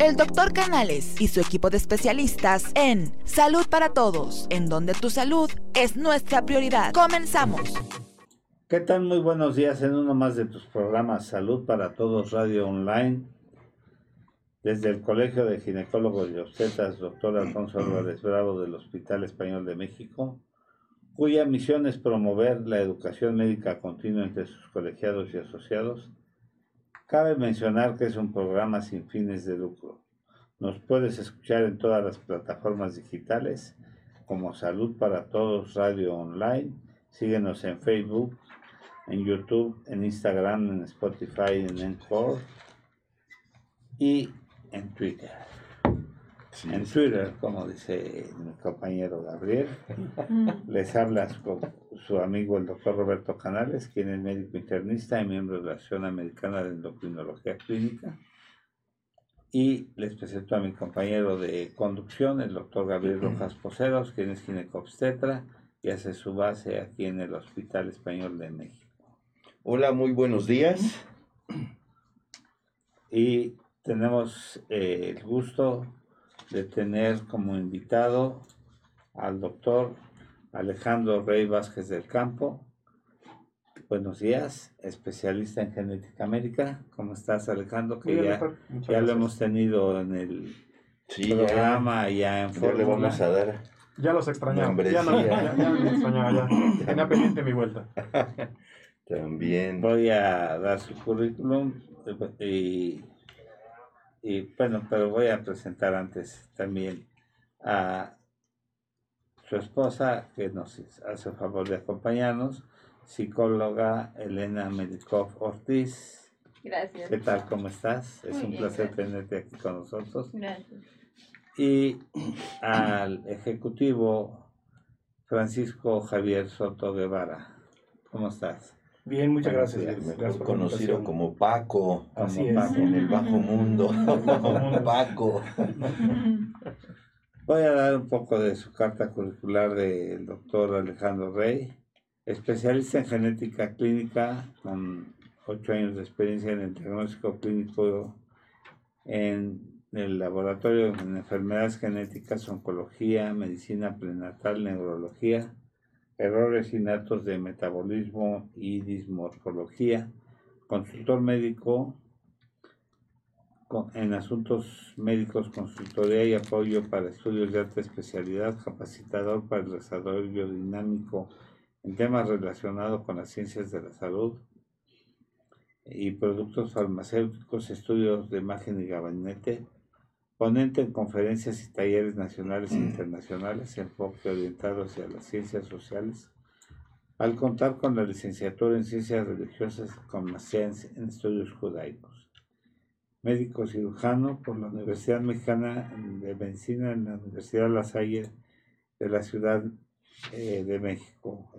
el doctor Canales y su equipo de especialistas en Salud para Todos, en donde tu salud es nuestra prioridad. Comenzamos. ¿Qué tal? Muy buenos días en uno más de tus programas Salud para Todos Radio Online. Desde el Colegio de Ginecólogos y Obstetras, doctor Alfonso Álvarez Bravo del Hospital Español de México, cuya misión es promover la educación médica continua entre sus colegiados y asociados Cabe mencionar que es un programa sin fines de lucro. Nos puedes escuchar en todas las plataformas digitales como Salud para Todos Radio Online. Síguenos en Facebook, en YouTube, en Instagram, en Spotify, en Encore y en Twitter en Twitter, como dice mi compañero Gabriel. Les habla su, amigo el doctor Roberto Canales, quien es médico internista y miembro de la Asociación Americana de Endocrinología Clínica. Y les presento a mi compañero de conducción, el doctor Gabriel Rojas Poseros, quien es ginecobstetra y hace su base aquí en el Hospital Español de México. Hola, muy buenos días. Y tenemos eh, el gusto de tener como invitado al doctor Alejandro Rey Vázquez del Campo. Buenos días, especialista en genética médica. ¿Cómo estás, Alejandro? Que ya, ya lo hemos tenido en el programa, ya, en forma. le vamos a dar. Ya los extrañaba. Ya, no, ya, ya, me extrañaba, ya. Tenía pendiente mi vuelta. También. Voy a dar su currículum y y bueno, pero voy a presentar antes también a su esposa, que nos hace el favor de acompañarnos, psicóloga Elena Medikov Ortiz. Gracias. ¿Qué tal? ¿Cómo estás? es un placer tenerte aquí con nosotros. Gracias. Y al ejecutivo Francisco Javier Soto Guevara. ¿Cómo estás? Bien, muchas gracias. conocido como Paco, Así en el bajo mundo. Paco. Voy a dar un poco de su carta curricular del doctor Alejandro Rey, especialista en genética clínica, con ocho años de experiencia en el diagnóstico clínico en el laboratorio en enfermedades genéticas, oncología, medicina prenatal, neurología, errores innatos de metabolismo y dismorfología, consultor médico en asuntos médicos, consultoría y apoyo para estudios de alta especialidad, capacitador para el desarrollo dinámico en temas relacionados con las ciencias de la salud y productos farmacéuticos, estudios de imagen y gabinete, Ponente en conferencias y talleres nacionales e internacionales, enfoque orientado hacia las ciencias sociales, al contar con la licenciatura en ciencias religiosas con maestría en estudios judaicos. Médico cirujano por la Universidad Mexicana de Medicina en la Universidad La Salle de la Ciudad eh, de México.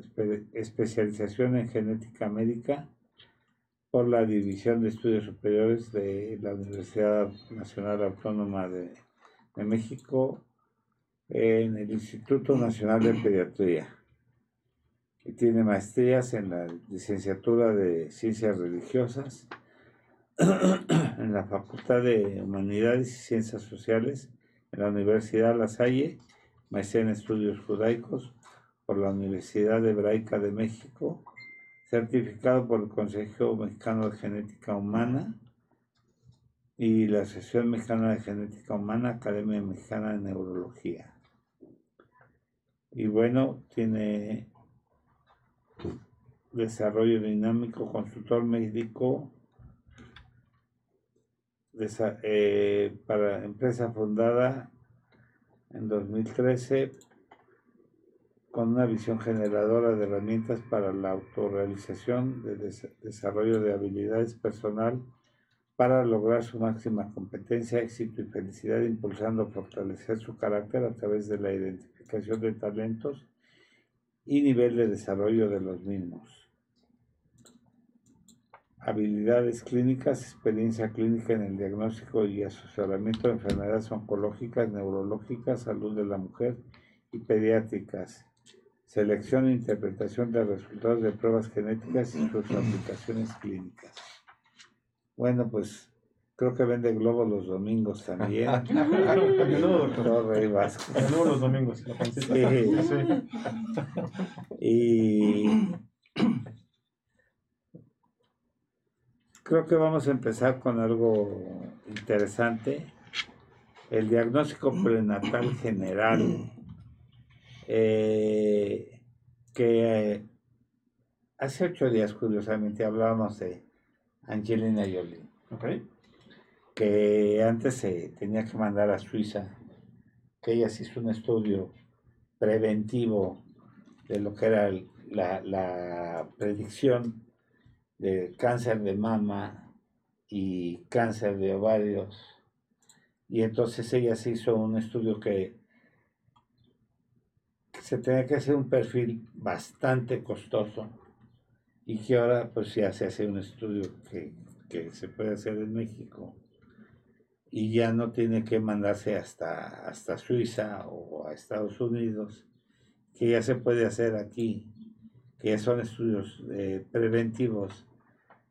especialización en genética médica por la División de Estudios Superiores de la Universidad Nacional Autónoma de, México en el Instituto Nacional de Pediatría. Y tiene maestrías en la licenciatura de Ciencias Religiosas, en la Facultad de Humanidades y Ciencias Sociales, en la Universidad La Salle, maestría en Estudios Judaicos por la Universidad Hebraica de México certificado por el Consejo Mexicano de Genética Humana y la Asociación Mexicana de Genética Humana, Academia Mexicana de Neurología. Y bueno, tiene desarrollo dinámico, consultor médico eh, para empresa fundada en 2013 con una visión generadora de herramientas para la autorrealización, de desarrollo de habilidades personal para lograr su máxima competencia, éxito y felicidad, impulsando fortalecer su carácter a través de la identificación de talentos y nivel de desarrollo de los mismos. Habilidades clínicas, experiencia clínica en el diagnóstico y asesoramiento de enfermedades oncológicas, neurológicas, salud de la mujer y pediátricas selección e interpretación de resultados de pruebas genéticas y sus aplicaciones clínicas. Bueno, pues Creo que vende globos los domingos también. A menudo, doctor. Torre y Vasco. Los domingos. Y creo que vamos a empezar con algo interesante. El diagnóstico prenatal general. Eh, que eh, hace ocho días, curiosamente, hablábamos de Angelina Jolie, que antes se tenía que mandar a Suiza, que ella se hizo un estudio preventivo de lo que era la, la predicción de cáncer de mama y cáncer de ovarios. Y entonces ella se hizo un estudio que se tenía que hacer un perfil bastante costoso y que ahora pues ya se hace un estudio que, que se puede hacer en México y ya no tiene que mandarse hasta, hasta Suiza o a Estados Unidos, que ya se puede hacer aquí, que ya son estudios eh, preventivos.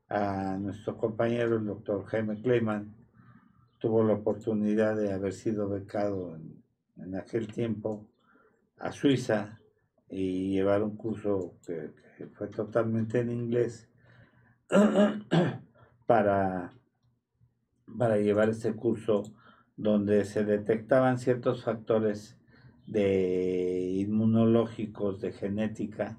A nuestro compañero, el doctor Jaime Kleiman, tuvo la oportunidad de haber sido becado en, en aquel tiempo a Suiza y llevar un curso que, fue totalmente en inglés para para llevar este curso donde se detectaban ciertos factores de inmunológicos de genética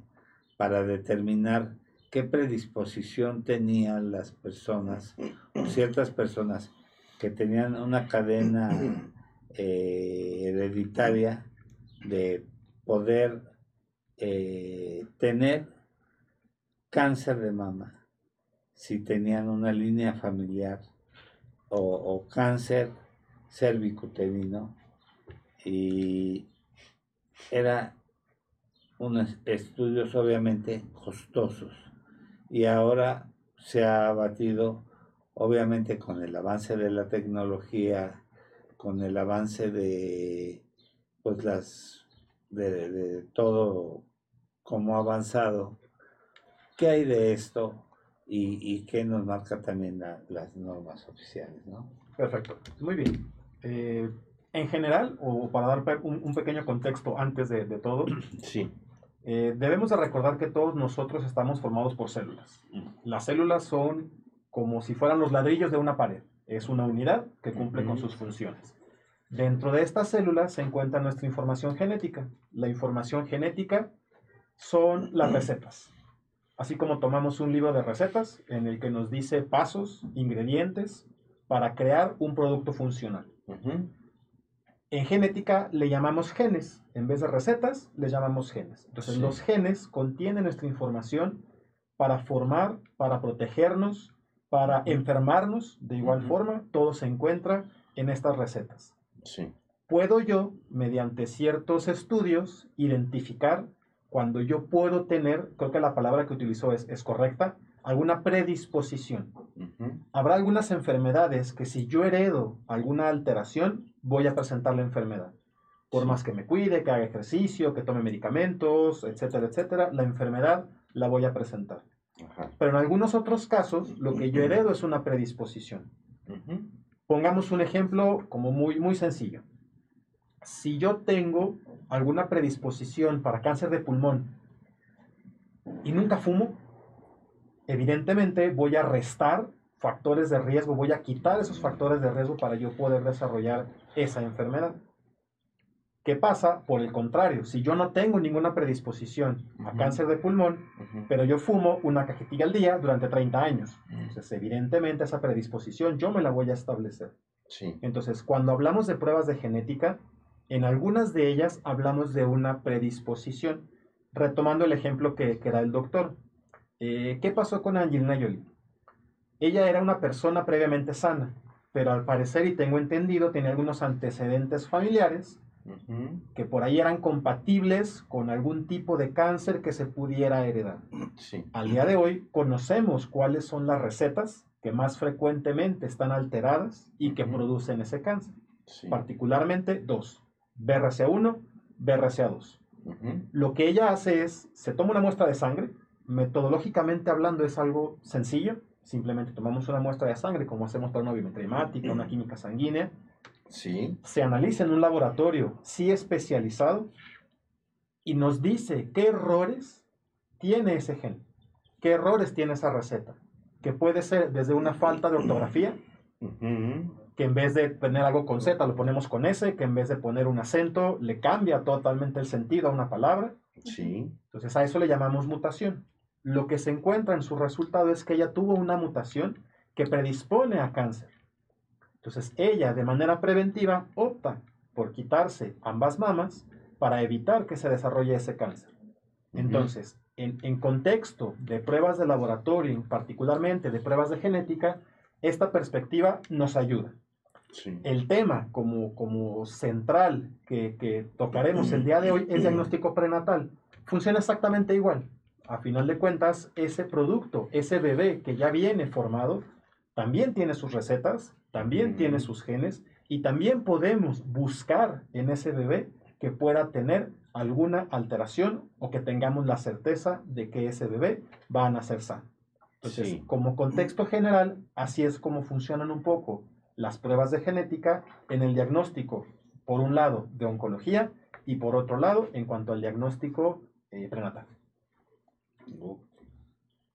para determinar qué predisposición tenían las personas o ciertas personas que tenían una cadena eh, hereditaria de poder eh, tener cáncer de mama si tenían una línea familiar o, o cáncer cervicuterino y eran unos estudios obviamente costosos y ahora se ha batido obviamente con el avance de la tecnología con el avance de pues las de, de todo como ha avanzado qué hay de esto y, y qué nos marca también la- las normas oficiales no Perfecto. Muy bien. Eh, en general, o para dar un, un pequeño contexto antes de, de todo, Sí. eh, debemos de recordar que todos nosotros estamos formados por células. Las células son como si fueran los ladrillos de una pared. Es una unidad que cumple con Ujú. sus funciones. Dentro de estas células se encuentra nuestra información genética. La información genética son las recetas. Así como tomamos un libro de recetas en el que nos dice pasos, ingredientes para crear un producto funcional. En genética le llamamos genes. En vez de recetas, le llamamos genes. Entonces, Sí. los genes contienen nuestra información para formar, para protegernos, para enfermarnos. De igual forma, todo se encuentra en estas recetas. Sí. Puedo yo, mediante ciertos estudios, identificar cuando yo puedo tener, creo que la palabra que utilizó es, es correcta, alguna predisposición. Habrá algunas enfermedades que si yo heredo alguna alteración, voy a presentar la enfermedad. Por Sí. más que me cuide, que haga ejercicio, que tome medicamentos, etcétera, etcétera, la enfermedad la voy a presentar. Ajá. Pero en algunos otros casos, lo que yo heredo es una predisposición. Ujú. Pongamos un ejemplo como muy, muy sencillo. Si yo tengo alguna predisposición para cáncer de pulmón y nunca fumo, evidentemente voy a restar factores de riesgo, voy a quitar esos factores de riesgo para yo poder desarrollar esa enfermedad. ¿Qué pasa? Por el contrario, si yo no tengo ninguna predisposición a cáncer de pulmón, pero yo fumo una cajetilla al día durante 30 años, entonces evidentemente esa predisposición yo me la voy a establecer. Sí. Entonces, cuando hablamos de pruebas de genética, en algunas de ellas hablamos de una predisposición. Retomando el ejemplo que, que da el doctor. Eh, ¿Qué pasó con Angelina Jolie? Ella era una persona previamente sana, pero al parecer, y tengo entendido, tenía algunos antecedentes familiares Ujú. que por ahí eran compatibles con algún tipo de cáncer que se pudiera heredar. Sí. Al día de hoy conocemos cuáles son las recetas que más frecuentemente están alteradas y que Ujú. producen ese cáncer. Sí. Particularmente dos, BRCA1, BRCA2. Ujú. Lo que ella hace es, se toma una muestra de sangre, metodológicamente hablando es algo sencillo, Simplemente tomamos una muestra de sangre, como hacemos para una biometría hemática, una química sanguínea, Sí. se analiza en un laboratorio sí especializado y nos dice qué errores tiene ese gen, qué errores tiene esa receta, que puede ser desde una falta de ortografía, que en vez de poner algo con Z lo ponemos con S, que en vez de poner un acento le cambia totalmente el sentido a una palabra. Sí. Entonces a eso le llamamos mutación. Lo que se encuentra en su resultado es que ella tuvo una mutación que predispone a cáncer. Entonces ella de manera preventiva opta por quitarse ambas mamas para evitar que se desarrolle ese cáncer. Entonces, en, en contexto de pruebas de laboratorio, particularmente de pruebas de genética, esta perspectiva nos ayuda. Sí. El tema como, como central que, que tocaremos el día de hoy es diagnóstico prenatal. Funciona exactamente igual. A final de cuentas, ese producto, ese bebé que ya viene formado, también tiene sus recetas, también tiene sus genes y también podemos buscar en ese bebé que pueda tener alguna alteración o que tengamos la certeza de que ese bebé va a nacer sano. Entonces, Sí. como contexto general, así es como funcionan un poco las pruebas de genética en el diagnóstico, por un lado, de oncología y por otro lado, en cuanto al diagnóstico eh, prenatal.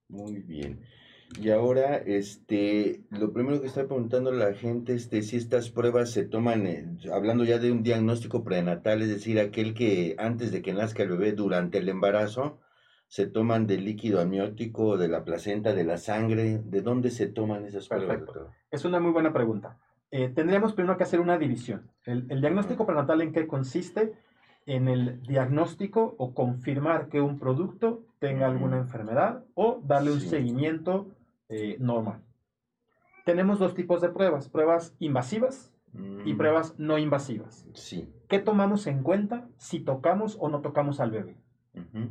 Muy bien. Y ahora, este, lo primero que está preguntando la gente, este, si estas pruebas se toman, eh, hablando ya de un diagnóstico prenatal, es decir, aquel que antes de que nazca el bebé, durante el embarazo, se toman del líquido amniótico, de la placenta, de la sangre, ¿de dónde se toman esas pruebas? Perfecto. doctor? Es una muy buena pregunta. Eh, tendríamos primero que hacer una división. El, el diagnóstico prenatal en qué consiste? En el diagnóstico o confirmar que un producto tenga alguna enfermedad o darle un seguimiento eh, normal. Tenemos dos tipos de pruebas, pruebas invasivas y Mm, pruebas no invasivas. Sí. ¿Qué tomamos en cuenta si tocamos o no tocamos al bebé?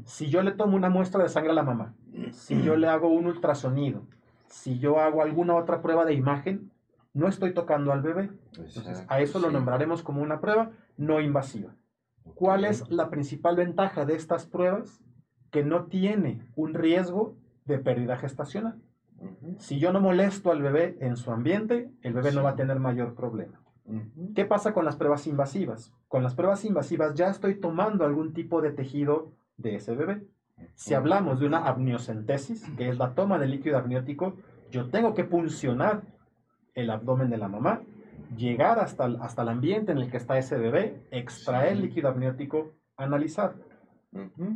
Si yo le tomo una muestra de sangre a la mamá, si yo le hago un ultrasonido, si yo hago alguna otra prueba de imagen, no estoy tocando al bebé. Entonces, a eso lo nombraremos como una prueba no invasiva. ¿Cuál es la principal ventaja de estas pruebas? Que no tiene un riesgo de pérdida gestacional. Si yo no molesto al bebé en su ambiente, el bebé no va a tener mayor problema. ¿Qué pasa con las pruebas invasivas? Con las pruebas invasivas ya estoy tomando algún tipo de tejido de ese bebé. Si hablamos de una amniocentesis, que es la toma de líquido amniótico, yo tengo que puncionar el abdomen de la mamá, llegar hasta el, hasta el ambiente en el que está ese bebé, extraer Sí. líquido amniótico, analizar.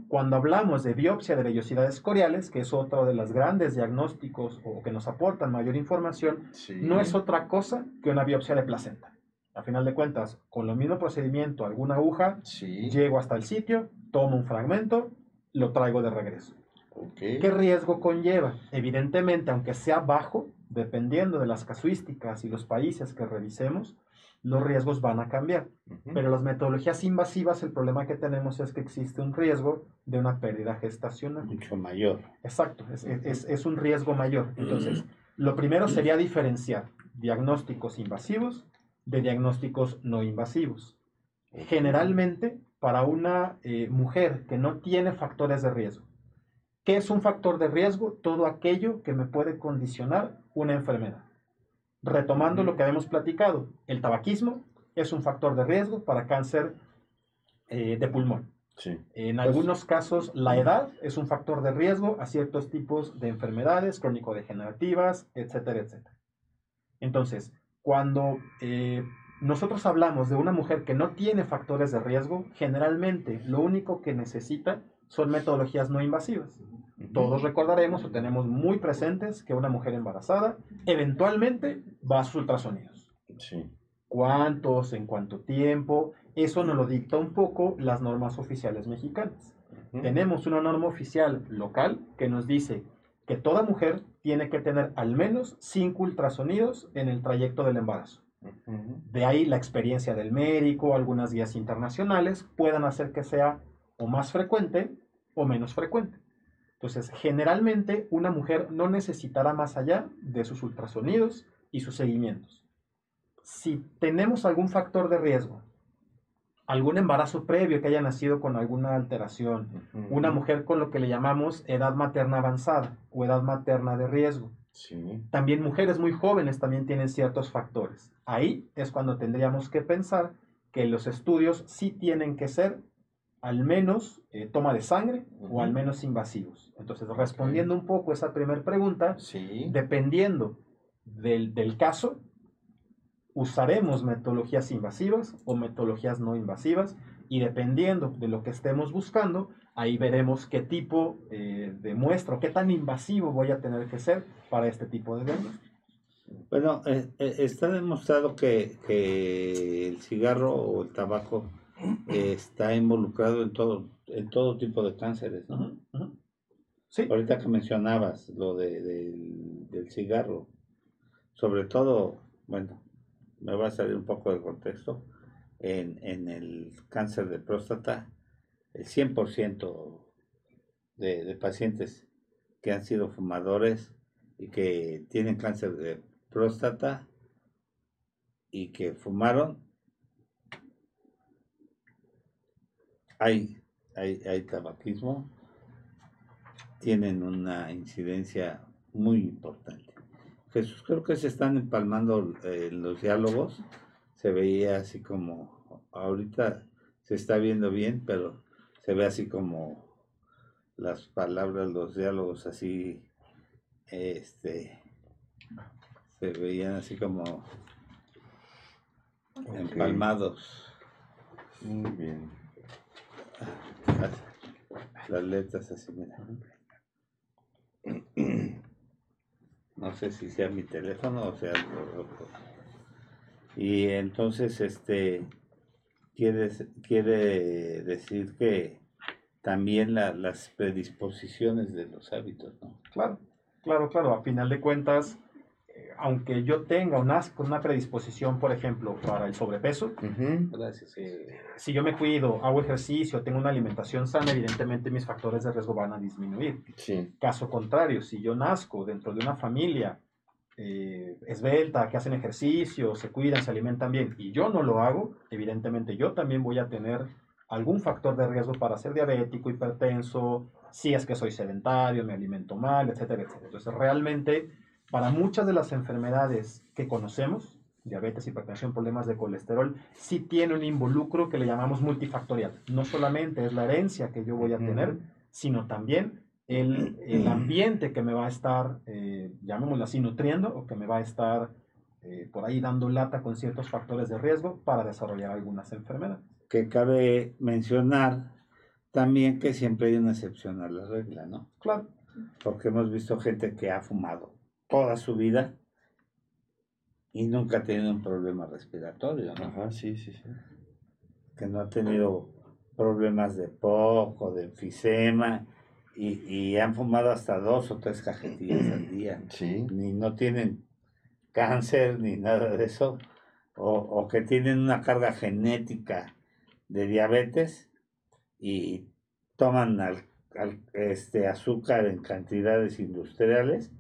Cuando hablamos de biopsia de vellosidades coriales, que es otro de los grandes diagnósticos o que nos aportan mayor información, Sí. no es otra cosa que una biopsia de placenta. A final de cuentas, con el mismo procedimiento, alguna aguja, Sí. llego hasta el sitio, tomo un fragmento, lo traigo de regreso. Ok. ¿Qué riesgo conlleva? Evidentemente, aunque sea bajo, dependiendo de las casuísticas y los países que revisemos, los riesgos van a cambiar. Pero las metodologías invasivas, el problema que tenemos es que existe un riesgo de una pérdida gestacional. mucho mayor. Exacto, es, es- es un riesgo mayor. Entonces, lo primero sería diferenciar diagnósticos invasivos de diagnósticos no invasivos. Generalmente, para una eh, mujer que no tiene factores de riesgo, ¿qué es un factor de riesgo? Todo aquello que me puede condicionar una enfermedad. Retomando lo que habíamos platicado, el tabaquismo es un factor de riesgo para cáncer eh, de pulmón. Sí. En Pues- algunos casos, la edad es un factor de riesgo a ciertos tipos de enfermedades crónico-degenerativas, etcétera, etcétera. Entonces, cuando eh, nosotros hablamos de una mujer que no tiene factores de riesgo, generalmente lo único que necesita son metodologías no invasivas. Todos recordaremos o tenemos muy presentes que una mujer embarazada eventualmente va a sus ultrasonidos Sí. cuántos, en cuánto tiempo. Eso nos lo dicta un poco las normas oficiales mexicanas. Tenemos una norma oficial local que nos dice que toda mujer tiene que tener al menos cinco ultrasonidos en el trayecto del embarazo. De ahí la experiencia del médico, algunas guías internacionales puedan hacer que sea o más frecuente o menos frecuente. Entonces, generalmente una mujer no necesitará más allá de sus ultrasonidos y sus seguimientos. Si tenemos algún factor de riesgo, algún embarazo previo que haya nacido con alguna alteración, una mujer con lo que le llamamos edad materna avanzada o edad materna de riesgo, Sí. También mujeres muy jóvenes también tienen ciertos factores. Ahí es cuando tendríamos que pensar que los estudios sí tienen que ser al menos eh, toma de sangre o al menos invasivos. Entonces, respondiendo un poco a esa primera pregunta, Sí. dependiendo del, del caso, usaremos metodologías invasivas o metodologías no invasivas y dependiendo de lo que estemos buscando, ahí veremos qué tipo eh, de muestra o qué tan invasivo voy a tener que ser para este tipo de diagnóstico. Bueno, eh, eh, está demostrado que, que el cigarro o el tabaco está involucrado en todo, en todo tipo de cánceres, ¿no? Sí, Ahorita que mencionabas lo de, del, del cigarro, sobre todo, bueno, me va a salir un poco del contexto, en, en el cáncer de próstata, el 100% de, de pacientes que han sido fumadores y que tienen cáncer de próstata y que fumaron, hay, hay, hay tabaquismo, tienen una incidencia muy importante. Jesús, creo que se están empalmando eh, los diálogos. Se veía así como, ahorita se está viendo bien, pero se ve así como las palabras, los diálogos así, este, se veían así como empalmados. Muy bien. Las, letras así, mira. No sé si sea mi teléfono o sea otro. Y entonces, este, quiere, quiere decir que también la- las predisposiciones de los hábitos, ¿no? claro, claro, claro. A final de cuentas, aunque yo tenga una, una predisposición, por ejemplo, para el sobrepeso, Ujú. Gracias. eh, si yo me cuido, hago ejercicio, tengo una alimentación sana, evidentemente mis factores de riesgo van a disminuir. Sí. Caso contrario, si yo nazco dentro de una familia eh, esbelta, que hacen ejercicio, se cuidan, se alimentan bien, y yo no lo hago, evidentemente yo también voy a tener algún factor de riesgo para ser diabético, hipertenso, si es que soy sedentario, me alimento mal, etcétera, etcétera. Entonces, realmente, para muchas de las enfermedades que conocemos, diabetes, hipertensión, problemas de colesterol, sí tiene un involucro que le llamamos multifactorial. No solamente es la herencia que yo voy a tener, sino también el, el ambiente que me va a estar, eh, llamémoslo así, nutriendo o que me va a estar eh, por ahí dando lata con ciertos factores de riesgo para desarrollar algunas enfermedades. Que cabe mencionar también que siempre hay una excepción a la regla, ¿no? Claro, Porque hemos visto gente que ha fumado toda su vida y nunca ha tenido un problema respiratorio, ¿no? Ajá, sí, sí, sí. Que no ha tenido problemas de poco, de enfisema y, y han fumado hasta dos o tres cajetillas al día. Sí. Ni no tienen cáncer ni nada de eso. O, o que tienen una carga genética de diabetes y toman al- al- este azúcar en cantidades industriales,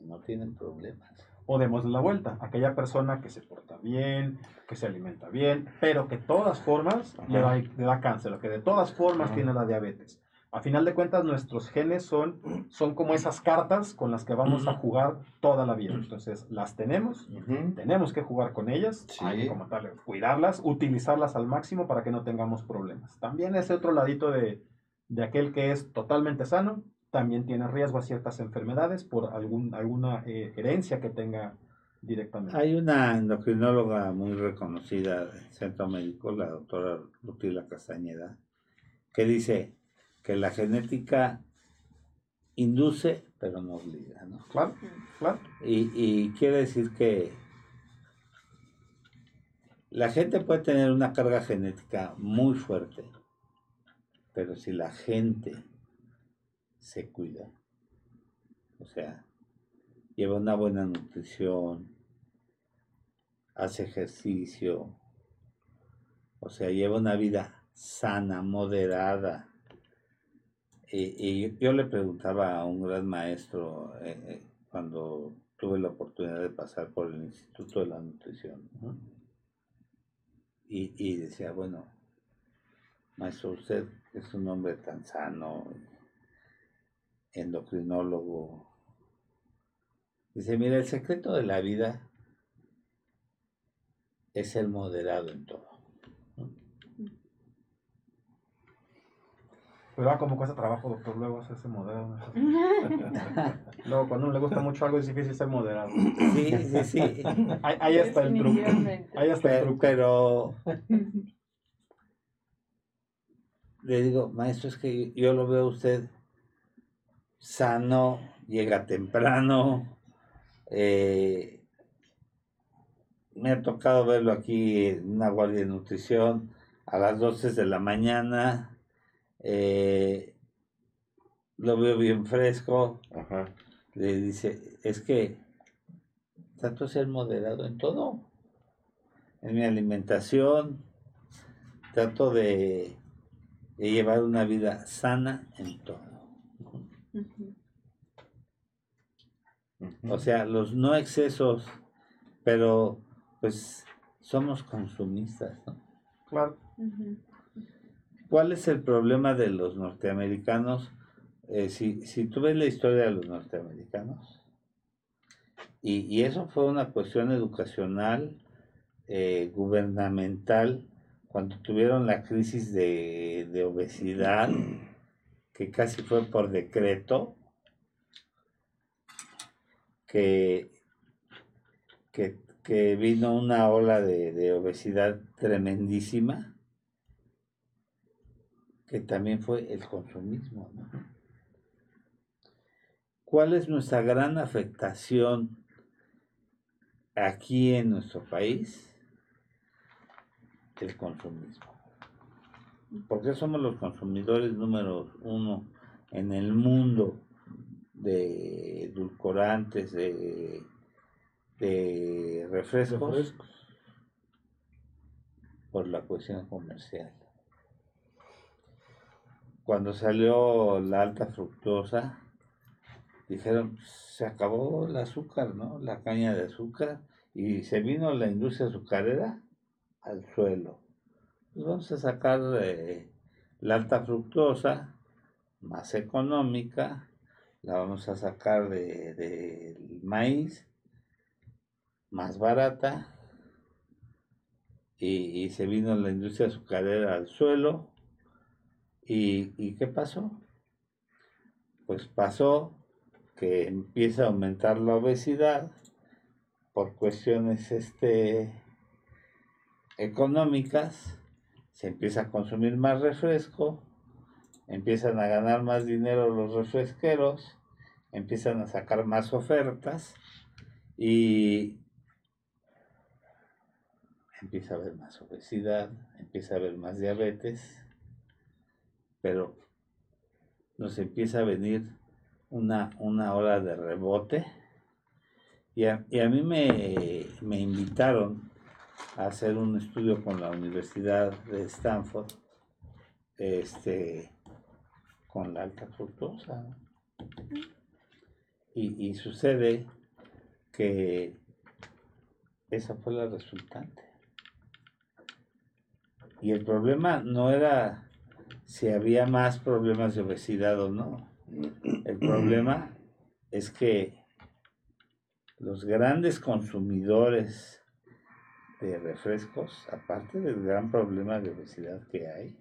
no tienen problemas. o demos la vuelta. Aquella persona que se porta bien, que se alimenta bien, pero que de todas formas le da, le da cáncer, o que de todas formas Ajá. tiene la diabetes. A final de cuentas, nuestros genes son, son como esas cartas con las que vamos a jugar toda la vida. Entonces, las tenemos, tenemos que jugar con ellas, Sí. hay que como tal, cuidarlas, utilizarlas al máximo para que no tengamos problemas. También ese otro ladito de, de aquel que es totalmente sano, también tiene riesgo a ciertas enfermedades por algún, alguna eh, herencia que tenga directamente. Hay una endocrinóloga muy reconocida del centro médico, la doctora Rutila Castañeda, que dice que la genética induce, pero no obliga, ¿no? Claro, claro. Y, y quiere decir que la gente puede tener una carga genética muy fuerte, pero si la gente se cuida, o sea, lleva una buena nutrición, hace ejercicio, o sea, lleva una vida sana, moderada. Y, yo le preguntaba a un gran maestro eh, eh, cuando tuve la oportunidad de pasar por el Instituto de la Nutrición, ¿no? y, y decía, bueno, maestro, usted es un hombre tan sano, endocrinólogo, Dice, mira, el secreto de la vida es el moderado en todo. Pero ah, como cuesta trabajo, doctor, luego hacerse moderado. luego, cuando a uno le gusta mucho algo, es difícil ser moderado. Sí, sí, sí. Ahí, ahí está el truco. Ahí está el Pero, truco. pero le digo, maestro, es que yo lo veo a usted sano, llega temprano. eh, me ha tocado verlo aquí en una guardia de nutrición a las 12 de la mañana. eh, lo veo bien fresco. Ajá. Le dice, es que trato de ser moderado en todo. En mi alimentación, trato de, de llevar una vida sana en todo. O sea, los no excesos, pero pues somos consumistas. ¿no? Claro. ¿Cuál es el problema de los norteamericanos? Eh, si, si tú ves la historia de los norteamericanos, y, y eso fue una cuestión educacional, eh, gubernamental, cuando tuvieron la crisis de, de obesidad, que casi fue por decreto, que, que, que vino una ola de, de obesidad tremendísima que también fue el consumismo. ¿Cuál es nuestra gran afectación aquí en nuestro país? El consumismo. ¿Por qué somos los consumidores número uno en el mundo de edulcorantes, de, de refrescos? Refrescos. Por la cuestión comercial cuando salió la alta fructosa, dijeron, se acabó el azúcar, ¿no? La caña de azúcar, y se vino la industria azucarera al suelo. Pues vamos a sacar eh, la alta fructosa, más económica, la vamos a sacar de, del maíz, más barata, y, y se vino la industria azucarera al suelo, ¿Y, ¿Y qué pasó? Pues pasó que empieza a aumentar la obesidad por cuestiones este, económicas, se empieza a consumir más refresco, empiezan a ganar más dinero los refresqueros, empiezan a sacar más ofertas y empieza a haber más obesidad, empieza a haber más diabetes pero nos empieza a venir una, una ola de rebote. Y a, y a mí me, me, invitaron a hacer un estudio con la Universidad de Stanford, este, con la alta fructosa. Y, y sucede que esa fue la resultante. Y el problema no era si había más problemas de obesidad o no. El problema es que los grandes consumidores de refrescos, aparte del gran problema de obesidad que hay,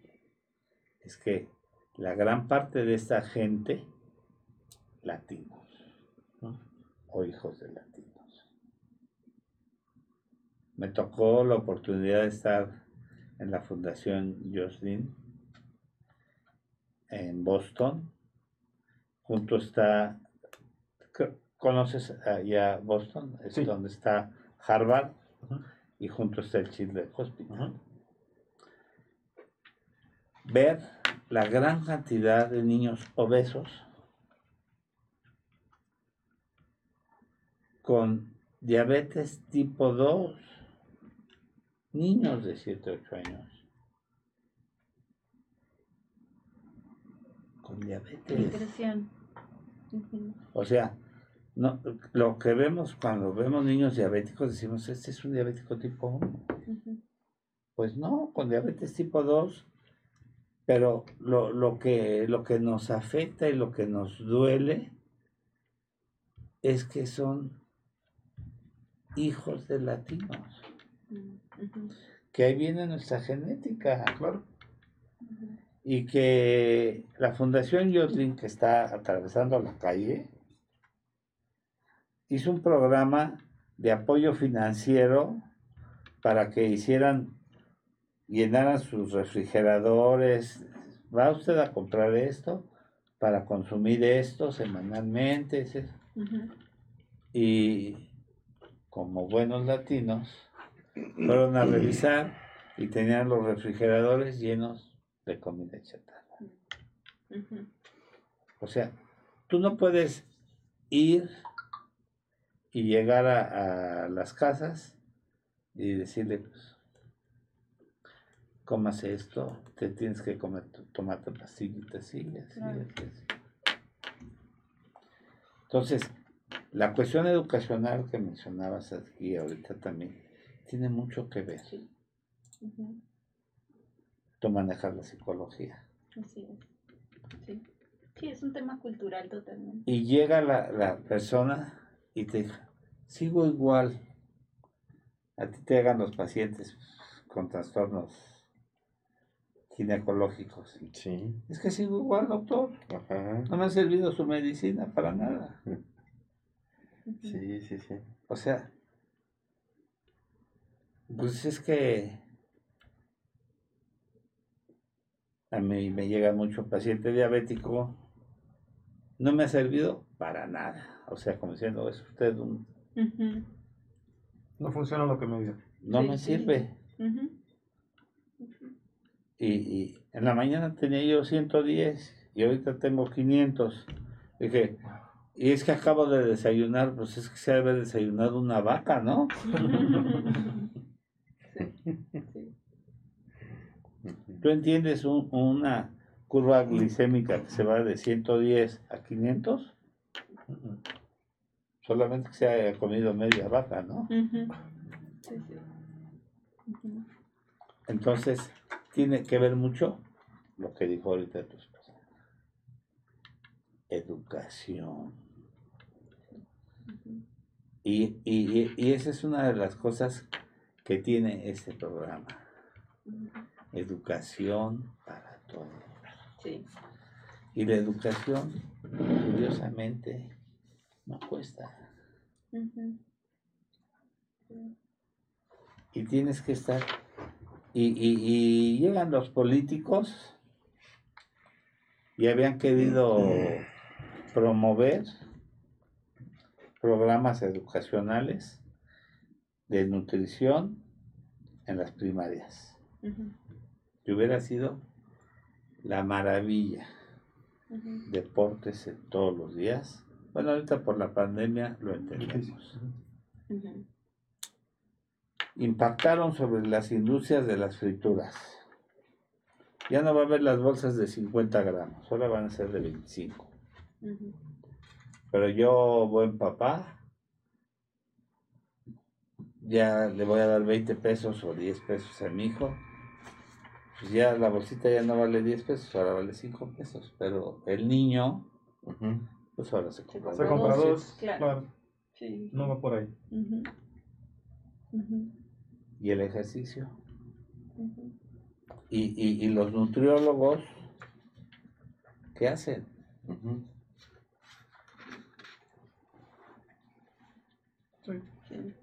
es que la gran parte de esta gente, latinos, ¿no? o hijos de latinos. Me tocó la oportunidad de estar en la Fundación Jocelyn en Boston. Junto está, ¿conoces ya Boston? Es Sí. donde está Harvard y junto está el Children's Hospital. Ver la gran cantidad de niños obesos con diabetes tipo 2, niños de 7, 8 años. Con diabetes. O sea, no, lo que vemos cuando vemos niños diabéticos, decimos, este es un diabético tipo 1. Ujú. Pues no, con diabetes tipo 2. Pero lo, lo, que, lo que nos afecta y lo que nos duele es que son hijos de latinos, Mm, que ahí viene nuestra genética. Claro. y que la Fundación Yotlin, que está atravesando la calle, hizo un programa de apoyo financiero para que hicieran, llenaran sus refrigeradores. ¿Va usted a comprar esto? Para consumir esto semanalmente. Ujú, Y como buenos latinos, fueron a revisar y tenían los refrigeradores llenos de comida chatarra. O sea, tú no puedes ir y llegar a, a las casas y decirle, pues, comas esto, te tienes que comer tu tomate así, Claro. así, así. Entonces, la cuestión educacional que mencionabas aquí ahorita también tiene mucho que ver. Sí. Tú manejas la psicología. Así es. Sí. Sí, es un tema cultural totalmente. Y llega la, la persona y te dice, sigo igual. A ti te hagan los pacientes con trastornos ginecológicos. Sí. Es que sigo igual, doctor. Ajá. No me ha servido su medicina para nada. Sí, sí, sí. O sea, pues es que a mí me llega mucho paciente diabético. No me ha servido para nada. O sea, como diciendo, es usted un No funciona lo que me dio. no Sí, me sí. sirve. ujú. Y, y en la mañana tenía yo 110 y ahorita tengo 500. Dije, y es que acabo de desayunar, pues es que se debe desayunado una vaca, ¿no? ¿Tú entiendes un- una curva glicémica que se va de 110 a 500? Solamente que se haya comido media vaca, ¿no? Entonces, tiene que ver mucho lo que dijo ahorita tu esposa. Educación. Y, y, y- esa es una de las cosas que tiene este programa. Educación para todos. Sí. Y la educación, curiosamente, no cuesta. Y tienes que estar... Y, y- y llegan los políticos y habían querido promover programas educacionales de nutrición en las primarias. Ujú. Que hubiera sido la maravilla. Deportes en todos los días. Bueno, ahorita por la pandemia lo entendemos. Impactaron sobre las industrias de las frituras. Ya no va a haber las bolsas de 50 gramos, ahora van a ser de 25. Ujú. Pero yo, buen papá, ya le voy a dar 20 pesos o 10 pesos a mi hijo. Pues ya la bolsita ya no vale 10 pesos, ahora vale 5 pesos. Pero el niño, Ujú. pues ahora se compra. Se Compra dos, dos. claro. Claro. Sí. No va por ahí. Ujú. Ujú. Y el ejercicio. Y, y, y los nutriólogos, ¿qué hacen? Ujú. Sí.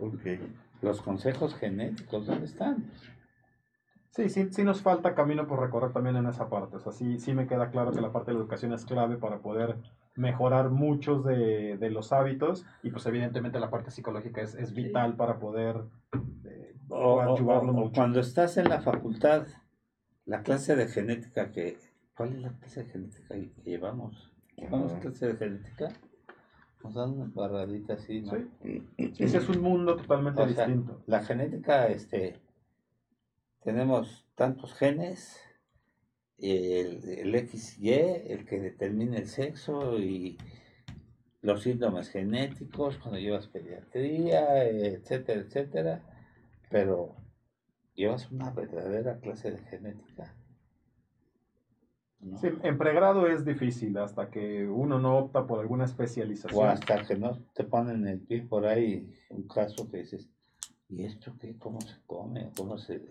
Ok. Los consejos genéticos, ¿dónde están? Sí, sí, sí nos falta camino por recorrer también en esa parte. O sea, sí, sí me queda claro que la parte de la educación es clave para poder mejorar muchos de, de los hábitos y pues evidentemente la parte psicológica es, es vital para poder eh, O, ayudarlo o- o mucho. cuando estás en la facultad, la clase de genética que... ¿Cuál es la clase de genética que llevamos? ¿Llevamos Ajá. clase de genética? Nos dan una barradita así, ¿no? Sí. Ese es un mundo totalmente O sea, distinto. La genética, este, tenemos tantos genes, el, el XY, el que determina el sexo y los síndromes genéticos, cuando llevas pediatría, etcétera, etcétera, pero llevas una verdadera clase de genética. ¿no? Sí, en pregrado es difícil hasta que uno no opta por alguna O especialización. hasta que no te ponen el pie por ahí, un caso que dices, ¿y esto qué? ¿Cómo se come? ¿Cómo se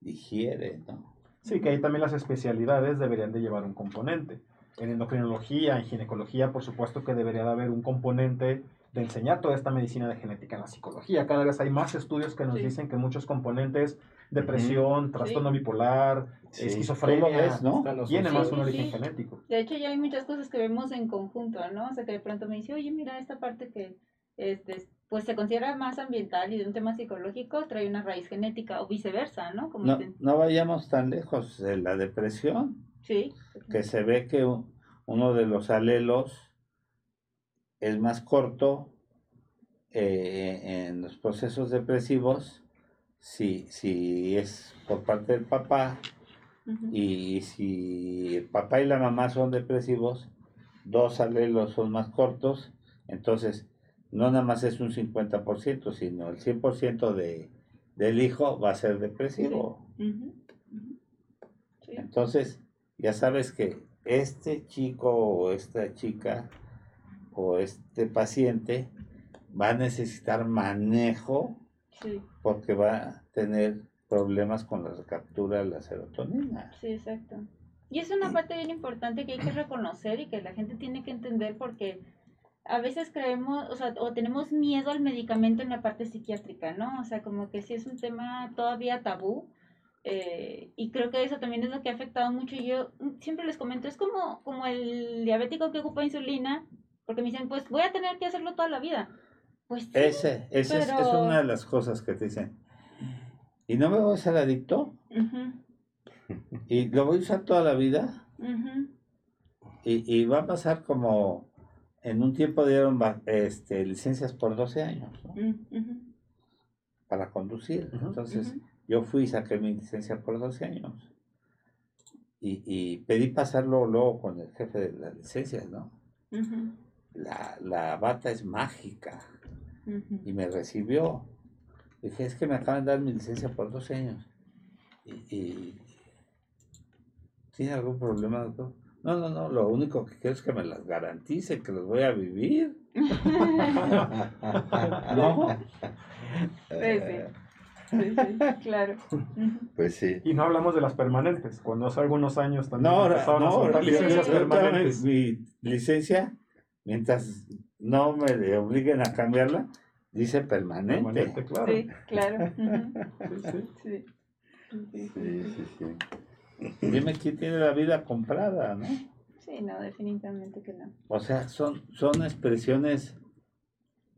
digiere? ¿no? Sí, que ahí también las especialidades deberían de llevar un componente. En endocrinología, en ginecología, por supuesto que debería de haber un componente de enseñar toda esta medicina de genética en la psicología. Cada vez hay más estudios que nos Sí. dicen que muchos componentes, depresión, trastorno bipolar, Sí, esquizofrenia, tú lo ves, ¿no? Están los tiene Sí, más sí, un origen sí. genético. De hecho, ya hay muchas cosas que vemos en conjunto, ¿no? O sea, que de pronto me dice, oye, mira, esta parte que este, pues se considera más ambiental y de un tema psicológico trae una raíz genética o viceversa, ¿no? Como No, te- no vayamos tan lejos de la depresión, Sí. que se ve que uno de los alelos es más corto eh, en los procesos depresivos si, si es por parte del papá y si el papá y la mamá son depresivos, dos alelos son más cortos, entonces no nada más es un 50%, sino el 100% de, del hijo va a ser depresivo. Sí. Entonces, ya sabes que este chico o esta chica o este paciente va a necesitar manejo Sí, porque va a tener problemas con la recaptura de la serotonina. sí, exacto. Y es una parte bien importante que hay que reconocer y que la gente tiene que entender porque a veces creemos, o sea, o tenemos miedo al medicamento en la parte psiquiátrica, ¿no? O sea, como que sí es un tema todavía tabú. eh, y creo que eso también es lo que ha afectado mucho. Y yo siempre les comento, es como, como el diabético que ocupa insulina, porque me dicen, pues voy a tener que hacerlo toda la vida. Pues sí, Ese, ese es, una de las cosas que te dicen. ¿Y no me voy a hacer adicto? ¿Y lo voy a usar toda la vida? Y, y va a pasar como en un tiempo dieron este, licencias por 12 años ¿no? mm, para conducir. Entonces, yo fui y saqué mi licencia por 12 años. Y, y pedí pasarlo luego con el jefe de las licencias, ¿no? La, la bata es mágica y me recibió. Dije, es que me acaban de dar mi licencia por 12 años. Y, y- ¿Tiene algún problema, doctor? No, no, no, lo único que quiero es que me las garantice, que los voy a vivir. ¿No? Sí, sí. Sí, sí, claro. Pues sí. Y no hablamos de las permanentes. Cuando hace algunos años también No, ahora, empezaron a no, ahora, licencias permanentes. mi, mi licencia, mientras no me obliguen a cambiarla, dice permanente. Permanente, claro. Sí, claro. Sí. Sí, Sí, sí, sí. Dime quién tiene la vida comprada, ¿no? Sí, no, definitivamente que no. O sea, son, son expresiones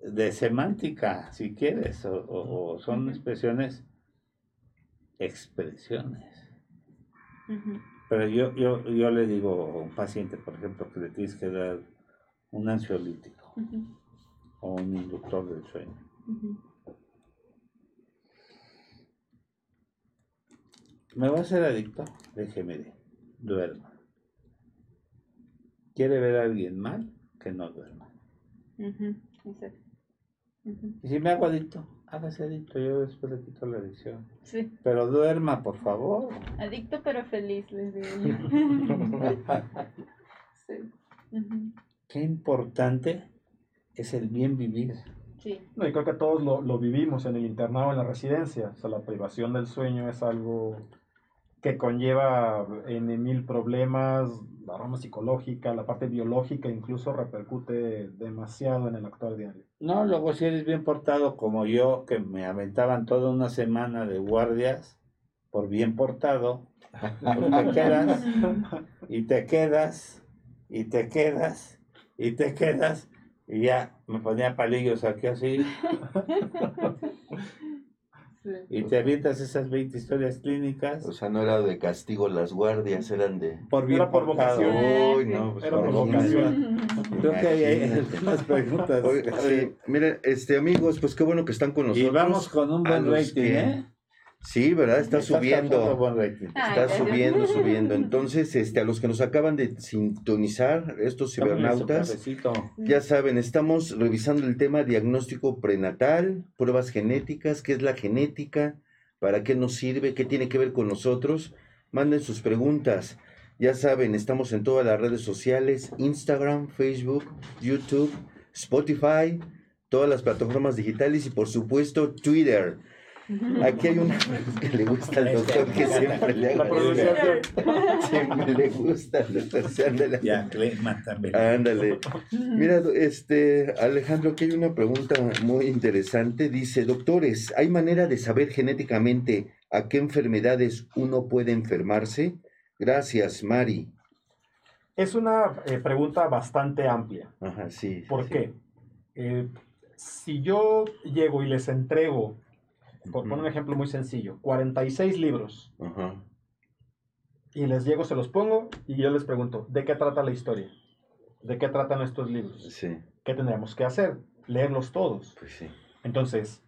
de semántica, si quieres, o, o- o son expresiones, expresiones. Pero yo, yo, yo le digo a un paciente, por ejemplo, que le tienes que dar un ansiolítico o un inductor del sueño. ¿Me va a hacer adicto? Mire, duerma. ¿Quiere ver a alguien mal? Que no duerma. Ujú. Exacto. Y si me hago adicto, hágase adicto, yo después le quito la adicción. Sí, Pero duerma, por favor. adicto pero feliz, les digo yo. Sí. Qué importante es el bien vivir. Sí. No, y creo que todos lo, lo vivimos en el internado, en la residencia. O sea, la privación del sueño es algo que conlleva en mil problemas, la rama psicológica, la parte biológica incluso repercute demasiado en el actual diario. No, luego si eres bien portado como yo, que me aventaban toda una semana de guardias por bien portado, pues te quedas y te quedas y te quedas y te quedas y ya me ponía palillos aquí así Sí. y te avientas esas 20 historias clínicas O sea, no era de castigo las guardias, eran de... por bien Era por vocación. Uy, no, pues Era por vocación. Creo que hay ahí unas preguntas. Oiga, sí, miren, este, amigos, pues qué bueno que están con nosotros. Y vamos con un buen rating, que- ¿eh? Sí, ¿verdad? Está subiendo. causando buen rating. Está subiendo, subiendo. Entonces, este, a los que nos acaban de sintonizar, estos cibernautas, ya saben, estamos revisando el tema diagnóstico prenatal, pruebas genéticas, qué es la genética, para qué nos sirve, qué tiene que ver con nosotros. Manden sus preguntas. Ya saben, estamos en todas las redes sociales, Instagram, Facebook, YouTube, Spotify, todas las plataformas digitales y por supuesto Twitter. Aquí hay una que le gusta al doctor que siempre le pronunciación. Siempre le gusta al doctor. sí, ándale. Ya, Clema también. Ándale. Mira, este, Alejandro, aquí hay una pregunta muy interesante. Dice, doctores, ¿hay manera de saber genéticamente a qué enfermedades uno puede enfermarse? Gracias, Mari. Es una eh, pregunta bastante amplia. Ajá, sí. ¿Por sí. qué? Eh, si yo llego y les entrego, por poner un ejemplo muy sencillo, 46 libros Ajá. y les llego, se los pongo y yo les pregunto, ¿de qué trata la historia? ¿De qué tratan estos libros? Sí, ¿Qué tendríamos que hacer? Leerlos todos. pues sí. Entonces,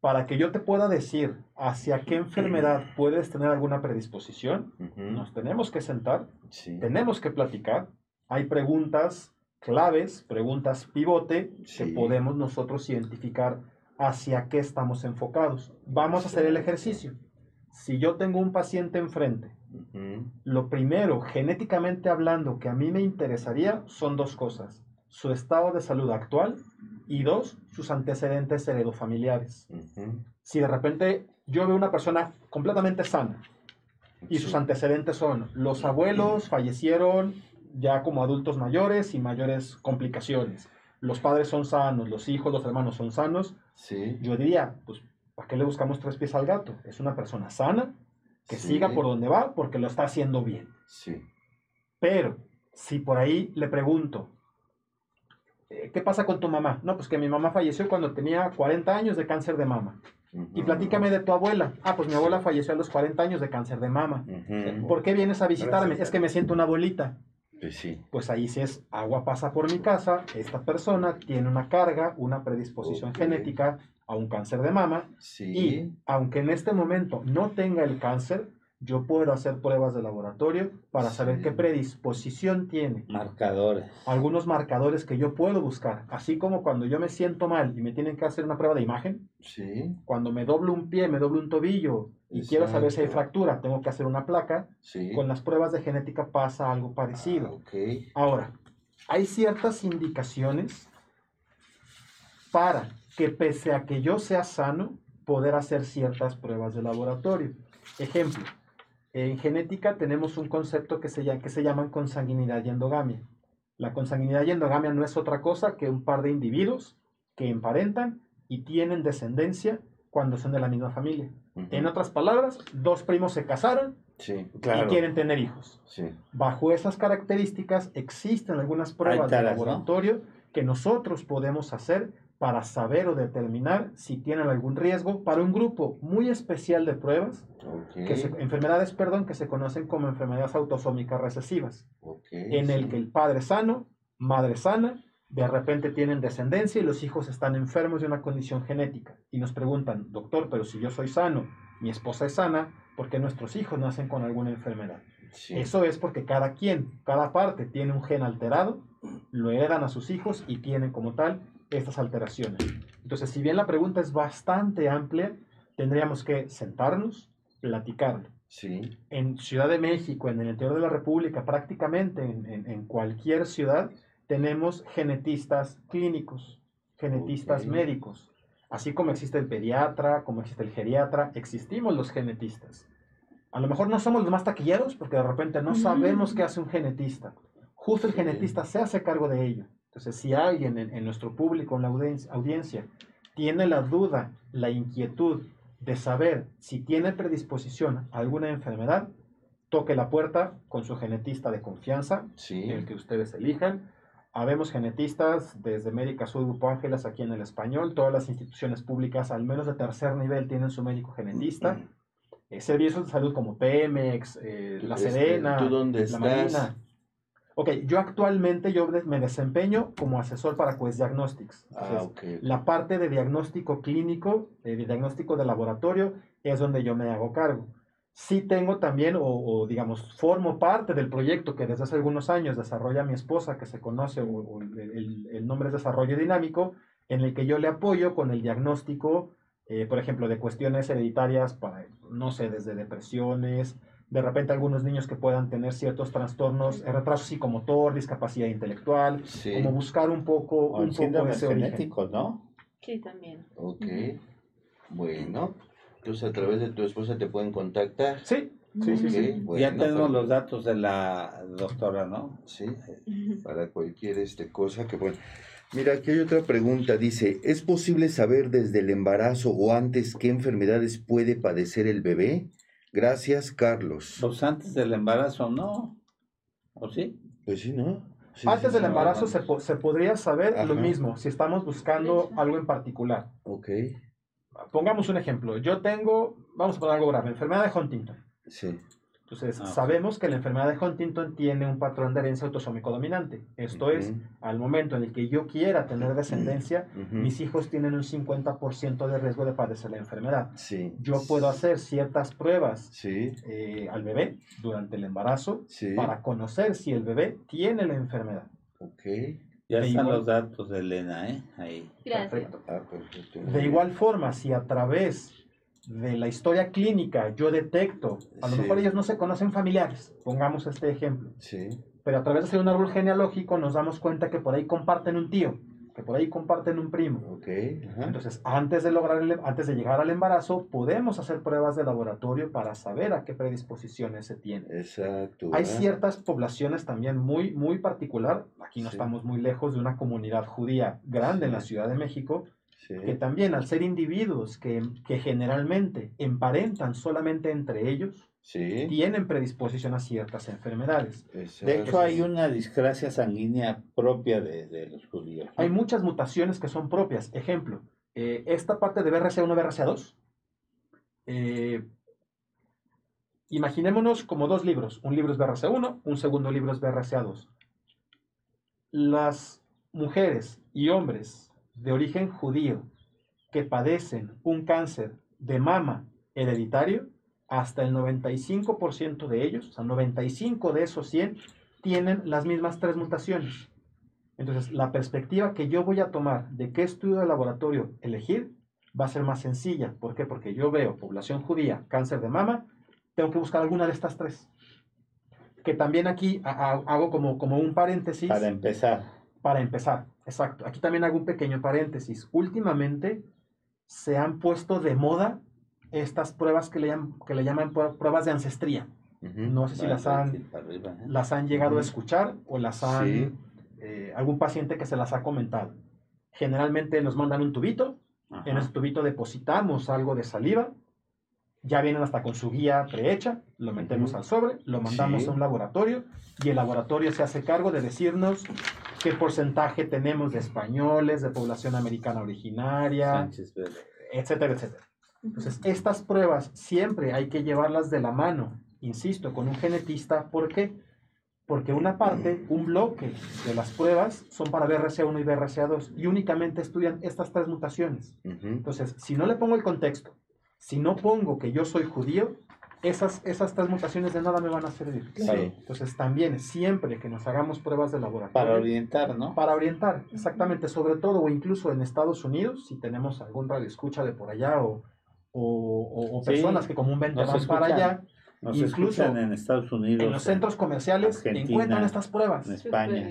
para que yo te pueda decir hacia qué enfermedad puedes tener alguna predisposición, Ujú, nos tenemos que sentar, Sí. tenemos que platicar. Hay preguntas claves, preguntas pivote, Sí. que podemos nosotros identificar hacia qué estamos enfocados. Vamos a hacer el ejercicio. Si yo tengo un paciente enfrente, lo primero, genéticamente hablando, que a mí me interesaría son dos cosas. Su estado de salud actual y dos, sus antecedentes heredofamiliares. ujú, Si de repente yo veo una persona completamente sana y sus antecedentes son los abuelos fallecieron ya como adultos mayores y mayores complicaciones. Los padres son sanos, los hijos, los hermanos son sanos. Sí. Yo diría, pues, ¿para qué le buscamos tres pies al gato? Es una persona sana, que Sí. siga por donde va porque lo está haciendo bien. Sí. Pero si por ahí le pregunto, eh, ¿qué pasa con tu mamá? No, pues que mi mamá falleció cuando tenía 40 años de cáncer de mama. Y platícame de tu abuela. Ah, pues mi abuela falleció a los 40 años de cáncer de mama. ujú, ¿Por qué vienes a visitarme? Gracias. Es que me siento una abuelita. Pues sí. Pues ahí si es agua pasa por mi casa, esta persona tiene una carga, una predisposición genética a un cáncer de mama Sí. y aunque en este momento no tenga el cáncer, yo puedo hacer pruebas de laboratorio para saber qué predisposición tiene. Marcadores. Algunos marcadores que yo puedo buscar, así como cuando yo me siento mal y me tienen que hacer una prueba de imagen, Sí. cuando me doblo un pie, me doblo un tobillo y quiero saber si hay fractura, tengo que hacer una placa. Sí. Con las pruebas de genética pasa algo Ah, parecido. ok. Ahora, hay ciertas indicaciones para que pese a que yo sea sano, poder hacer ciertas pruebas de laboratorio. Ejemplo, en genética tenemos un concepto que se, llama, que se llaman consanguinidad y endogamia. La consanguinidad y endogamia no es otra cosa que un par de individuos que emparentan y tienen descendencia cuando son de la misma familia. En otras palabras, dos primos se casaron Sí. y quieren tener hijos. Sí. Bajo esas características existen algunas pruebas de laboratorio que nosotros podemos hacer para saber o determinar si tienen algún riesgo para un grupo muy especial de pruebas, que se- enfermedades, perdón, que se conocen como enfermedades autosómicas recesivas, en el que el padre sano, madre sana, de repente tienen descendencia y los hijos están enfermos de una condición genética. Y nos preguntan, doctor, pero si yo soy sano, mi esposa es sana, ¿por qué nuestros hijos nacen con alguna enfermedad? Sí. Eso es porque cada quien, cada parte tiene un gen alterado, lo heredan a sus hijos y tienen como tal estas alteraciones. Entonces, si bien la pregunta es bastante amplia, tendríamos que sentarnos, platicarlo. Sí. En Ciudad de México, en el interior de la República, prácticamente en, en- en cualquier ciudad, tenemos genetistas clínicos, genetistas médicos. Así como existe el pediatra, como existe el geriatra, existimos los genetistas. A lo mejor no somos los más taquilleros porque de repente no sabemos qué hace un genetista. Justo el Sí. genetista se hace cargo de ello. Entonces, si alguien en, en nuestro público, en la audiencia, audiencia, tiene la duda, la inquietud de saber si tiene predisposición a alguna enfermedad, toque la puerta con su genetista de confianza, Sí. el que ustedes elijan. Habemos genetistas desde Médica Sur Grupo Ángeles aquí en el español. Todas las instituciones públicas, al menos de tercer nivel, tienen su médico genetista. Eh, servicios de salud como Pemex, eh, La Este, Serena, ¿tú dónde la estás? Marina. Ok, yo actualmente yo me desempeño como asesor para Quest Diagnostics. Ah, Entonces, ok. La parte de diagnóstico clínico, eh, de diagnóstico de laboratorio, es donde yo me hago cargo. Sí tengo también, o, o, digamos, formo parte del proyecto que desde hace algunos años desarrolla mi esposa, que se conoce, o, o el, el- el nombre es Desarrollo Dinámico, en el que yo le apoyo con el diagnóstico, eh, por ejemplo, de cuestiones hereditarias para, no sé, desde depresiones, de repente algunos niños que puedan tener ciertos trastornos, retraso psicomotor, discapacidad intelectual, Sí. como buscar un poco, O un poco ese origen. ¿no? Sí, también. Ok. Bueno. Entonces a través de tu esposa te pueden contactar. Sí, sí, sí, sí. Ok, bueno, ya tenemos pues, los datos de la doctora, ¿no? Sí, para cualquier este, cosa que bueno. Mira, aquí hay otra pregunta. Dice, ¿es posible saber desde el embarazo o antes qué enfermedades puede padecer el bebé? Gracias, Carlos. Pues antes del embarazo, ¿no? ¿O sí? Pues sí, ¿no? Sí, Antes sí, del embarazo se, po- se podría saber lo mismo, si estamos buscando algo en particular. Ok, Pongamos un ejemplo. Yo tengo, vamos a poner algo grave, enfermedad de Huntington. sí. Entonces, Ah, sabemos que la enfermedad de Huntington tiene un patrón de herencia autosómico dominante. Esto es, al momento en el que yo quiera tener descendencia, mis hijos tienen un 50% de riesgo de padecer la enfermedad. Sí. Yo puedo hacer ciertas pruebas Sí, eh, al bebé durante el embarazo sí. para conocer si el bebé tiene la enfermedad. Ok. Ya De están igual- los datos de Elena, ¿eh? Ahí. Gracias. Perfecto. Ah, perfecto. De igual forma, si a través de la historia clínica yo detecto, a lo Sí. mejor ellos no se conocen familiares, pongamos este ejemplo, Sí, pero a través de hacer un árbol genealógico nos damos cuenta que por ahí comparten un tío, que por ahí comparten un primo. ok. Ajá. Entonces, antes de lograr el- antes de llegar al embarazo, podemos hacer pruebas de laboratorio para saber a qué predisposiciones se tiene. Exacto. Hay ciertas poblaciones también muy, muy particular, aquí no Sí. estamos muy lejos de una comunidad judía grande en la. Ciudad de México, Sí. que también al ser individuos que, que generalmente emparentan solamente entre ellos, Sí. tienen predisposición a ciertas enfermedades. exacto. De hecho, hay una discrasia sanguínea propia de, de los judíos. ¿no? Hay muchas mutaciones que son propias. Ejemplo, eh, esta parte de BRCA1, BRCA2, eh, imaginémonos como dos libros. Un libro es BRCA1, un segundo libro es BRCA2. Las mujeres y hombres de origen judío que padecen un cáncer de mama hereditario, hasta el 95% de ellos, o sea, 95 de esos 100, tienen las mismas tres mutaciones. Entonces, la perspectiva que yo voy a tomar de qué estudio de laboratorio elegir va a ser más sencilla. ¿Por qué? Porque yo veo población judía, cáncer de mama, tengo que buscar alguna de estas tres. Que también aquí ha- ha- hago como, como un paréntesis Para empezar. Para empezar. Exacto. Aquí también hago un pequeño paréntesis. Últimamente se han puesto de moda estas pruebas que le, llaman, que le llaman prueb- pruebas de ancestría. No sé si las han, Para arriba, ¿eh? las han llegado a escuchar o las han... Sí. eh, algún paciente que se las ha comentado. Generalmente nos mandan un tubito, Ajá. en ese tubito depositamos algo de saliva, ya vienen hasta con su guía prehecha, lo metemos Ujú. al sobre, lo mandamos Sí. a un laboratorio y el laboratorio se hace cargo de decirnos qué porcentaje tenemos de españoles, de población americana originaria, etcétera, etcétera. Entonces, estas pruebas siempre hay que llevarlas de la mano, insisto, con un genetista. ¿Por qué? Porque una parte, un bloque de las pruebas son para BRCA1 y BRCA2 y únicamente estudian estas tres mutaciones. Entonces, si no le pongo el contexto, si no pongo que yo soy judío, esas, esas tres mutaciones de nada me van a servir. Claro. Entonces, también siempre que nos hagamos pruebas de laboratorio, Para orientar, ¿no? para orientar, exactamente, sobre todo o incluso en Estados Unidos, si tenemos algún radio escucha de por allá o, o, o- o Sí, personas que comúnmente van para allá, Nos incluso en Estados Unidos. en los centros comerciales Argentina, encuentran estas pruebas. en España.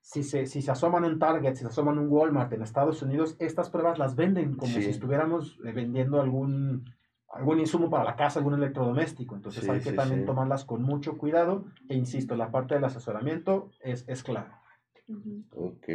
Si se, si se asoman en Target, si se asoman en un Walmart en Estados Unidos, estas pruebas las venden como Sí. si estuviéramos eh, vendiendo algún, algún insumo para la casa, algún electrodoméstico. Entonces Sí, hay que sí, también sí. tomarlas con mucho cuidado e insisto, la parte del asesoramiento es, es clave. Ok.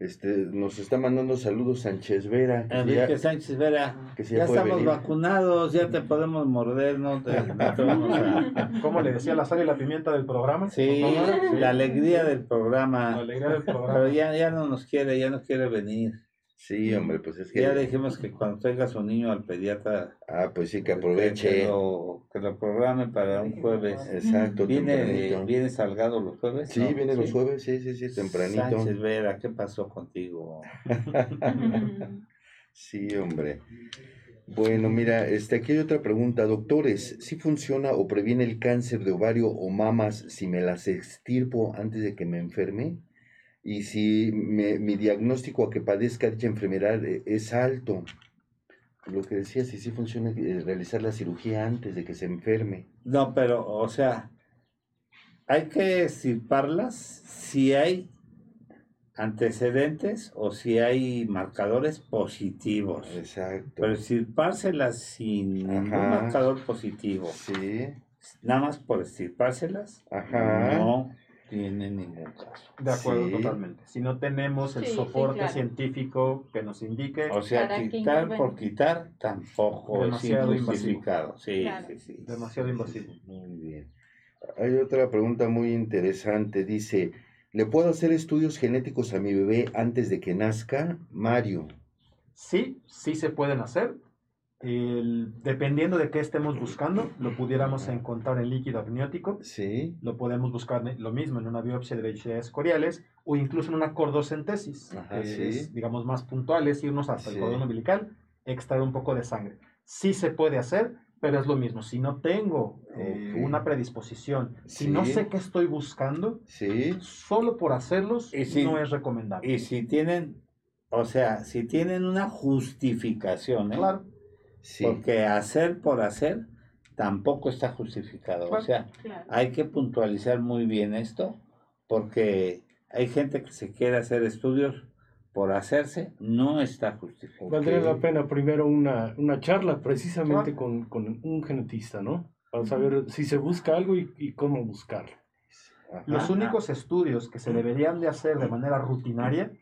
Este, nos está mandando saludos Sánchez Vera. que Enrique ya- Sánchez Vera, que ya estamos venir. vacunados, ya te podemos morder, no te, no te vamos a... Como le decía la sal y la pimienta del programa. Sí, ¿cómo la alegría del La programa. alegría del programa. Pero ya, ya no nos quiere, ya no quiere venir. Sí, hombre, pues es que. Ya dijimos que cuando traiga su niño al pediatra, Ah, pues sí, que que, aproveche. que lo, que lo programe para un jueves. Exacto, ¿Viene, tempranito. ¿Viene Salgado los jueves? Sí, No, viene los jueves, sí, sí, sí, tempranito. Sánchez Vera, ¿qué pasó contigo? Sí, hombre. Bueno, mira, este, aquí hay otra pregunta. Doctores, ¿sí funciona o previene el cáncer de ovario o mamas si me las extirpo antes de que me enferme? Y si me- mi diagnóstico a que padezca dicha enfermedad eh, es alto. Lo que decía, si sí funciona eh, realizar la cirugía antes de que se enferme. No, pero, o sea, hay que extirparlas si hay antecedentes o si hay marcadores positivos. Exacto. Pero extirpárselas sin ningún Ajá. marcador positivo, Sí. nada más por extirpárselas, Ajá. no tiene ningún caso. De acuerdo, Sí. totalmente. Si no tenemos el Sí, sí, soporte claro. científico que nos indique, O sea, quitar por quitar tampoco Demasiado es invasivo. injustificado. Sí, Claro. sí, sí. demasiado invasivo. Muy bien. Hay otra pregunta muy interesante. Dice, ¿le puedo hacer estudios genéticos a mi bebé antes de que nazca? Mario. Sí, sí se pueden hacer. El- dependiendo de qué estemos buscando, lo pudiéramos encontrar en líquido amniótico, Sí. lo podemos buscar lo mismo en una biopsia de velocidades coriales o incluso en una cordocentesis, Ajá, que sí. es, digamos, más puntuales, irnos hasta Sí. el cordón umbilical, extraer un poco de sangre. Sí se puede hacer, pero es lo mismo. Si no tengo eh, una predisposición, si no sé qué estoy buscando, Sí. solo por hacerlos Y si- no es recomendable. Y si tienen, o sea, si tienen una justificación, ¿eh? Claro, Sí. porque hacer por hacer tampoco está justificado. O sea, Claro. hay que puntualizar muy bien esto, porque hay gente que se quiere hacer estudios por hacerse, no está justificado. Valdría la pena primero una, una charla precisamente con, con un genetista, ¿no? Para saber si se busca algo y, y cómo buscarlo. Ajá. Los únicos estudios que se deberían de hacer de manera rutinaria,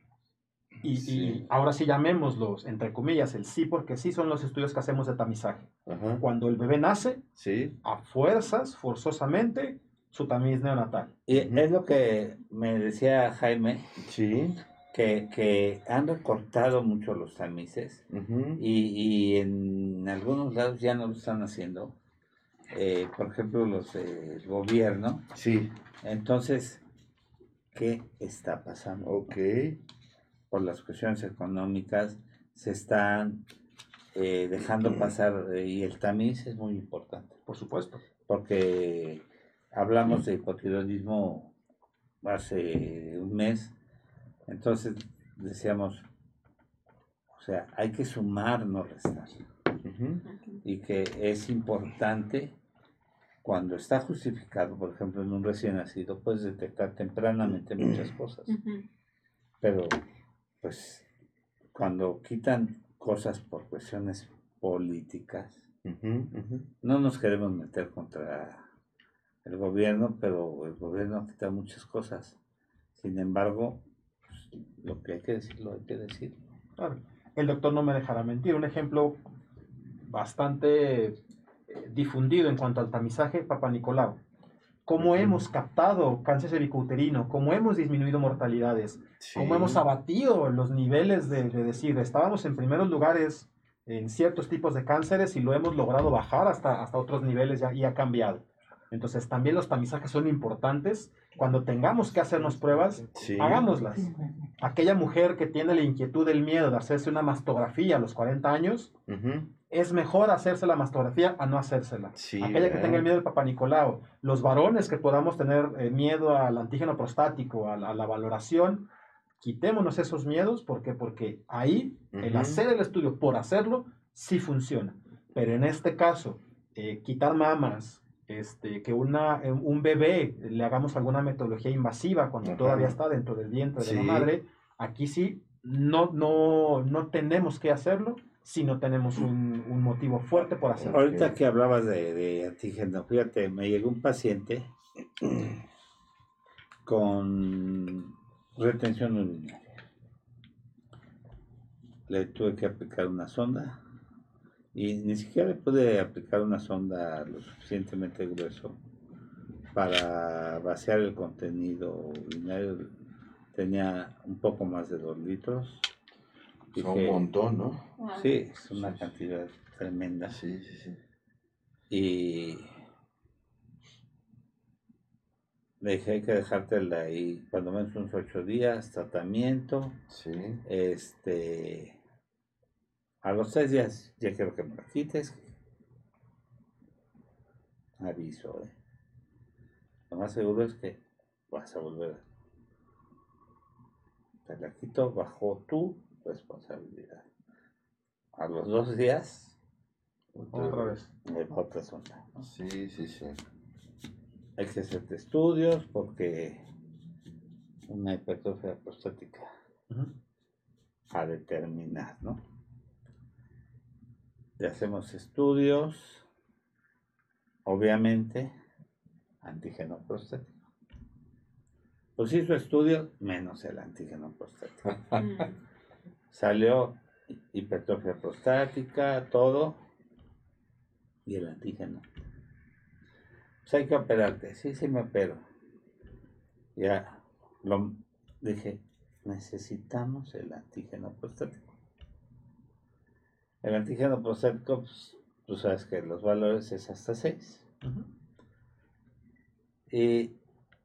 y, y Sí. ahora sí llamémoslos, entre comillas, el sí, porque sí son los estudios que hacemos de tamizaje. Ajá. Cuando el bebé nace, Sí. a fuerzas, forzosamente, su tamiz neonatal. Y es lo que me decía Jaime, Sí. que, que han recortado mucho los tamices Ujú. y, y en algunos lados ya no lo están haciendo. Eh, por ejemplo, los del gobierno. Sí. Entonces, ¿qué está pasando? Ok. Por las cuestiones económicas se están eh, dejando pasar eh, y el tamiz es muy importante. Por supuesto. porque hablamos de hipotiroidismo hace un mes, entonces decíamos, o sea, hay que sumar, no restar, y que es importante cuando está justificado, por ejemplo, en un recién nacido, puedes detectar tempranamente muchas cosas, pero pues cuando quitan cosas por cuestiones políticas, no nos queremos meter contra el gobierno, pero el gobierno quita muchas cosas. Sin embargo, pues, lo que hay que decirlo, hay que decirlo. Claro. El doctor no me dejará mentir. Un ejemplo bastante eh, difundido en cuanto al tamizaje, Papa Nicolau. Cómo hemos captado cáncer cervicouterino, cómo hemos disminuido mortalidades, Sí. cómo hemos abatido los niveles de, de decir, estábamos en primeros lugares en ciertos tipos de cánceres y lo hemos logrado bajar hasta, hasta otros niveles ya, y ha cambiado. Entonces también los tamizajes son importantes. Cuando tengamos que hacernos pruebas, Sí. hagámoslas. Aquella mujer que tiene la inquietud del miedo de hacerse una mastografía a los 40 años, Ujú. Es mejor hacerse la mastografía a no hacérsela. Sí, Aquella que ¿verdad? tenga el miedo del Papa Nicolau, los varones que podamos tener eh, miedo al antígeno prostático, a la, a la valoración, quitémonos esos miedos, ¿por qué? Porque ahí el hacer el estudio por hacerlo sí funciona. Pero en este caso, eh, quitar mamas, este, que una, eh, un bebé le hagamos alguna metodología invasiva cuando Ajá. todavía está dentro del vientre de la madre, aquí sí no, no, no tenemos que hacerlo si no tenemos un, un motivo fuerte por hacerlo. Ahorita que hablabas de, de antígeno, fíjate, me llegó un paciente con retención urinaria. Le tuve que aplicar una sonda y ni siquiera le pude aplicar una sonda lo suficientemente grueso para vaciar el contenido urinario. Tenía un poco más de dos litros. Son un montón, ¿no? Sí, es una cantidad tremenda. Sí, sí, sí. Y le dije, hay que dejártela ahí cuando menos unos ocho días, tratamiento. Sí. Este, a los tres días ya quiero que me la quites. Aviso, ¿eh? Lo más seguro es que vas a volver. Te la quito bajo tu responsabilidad. a los dos días, Otra vez. otra. ¿no? Sí, sí, sí. Hay que hacerte estudios porque una hipertrofia prostática a determinar, ¿no? Le hacemos estudios, obviamente, antígeno prostático. Pues hizo estudios menos el antígeno prostático. Salió hipertrofia prostática, todo, y el antígeno. Pues hay que operarte, sí, sí me opero. Ya lo dije, necesitamos el antígeno prostático. El antígeno prostático, pues, tú sabes que los valores es hasta 6. Ujú. Y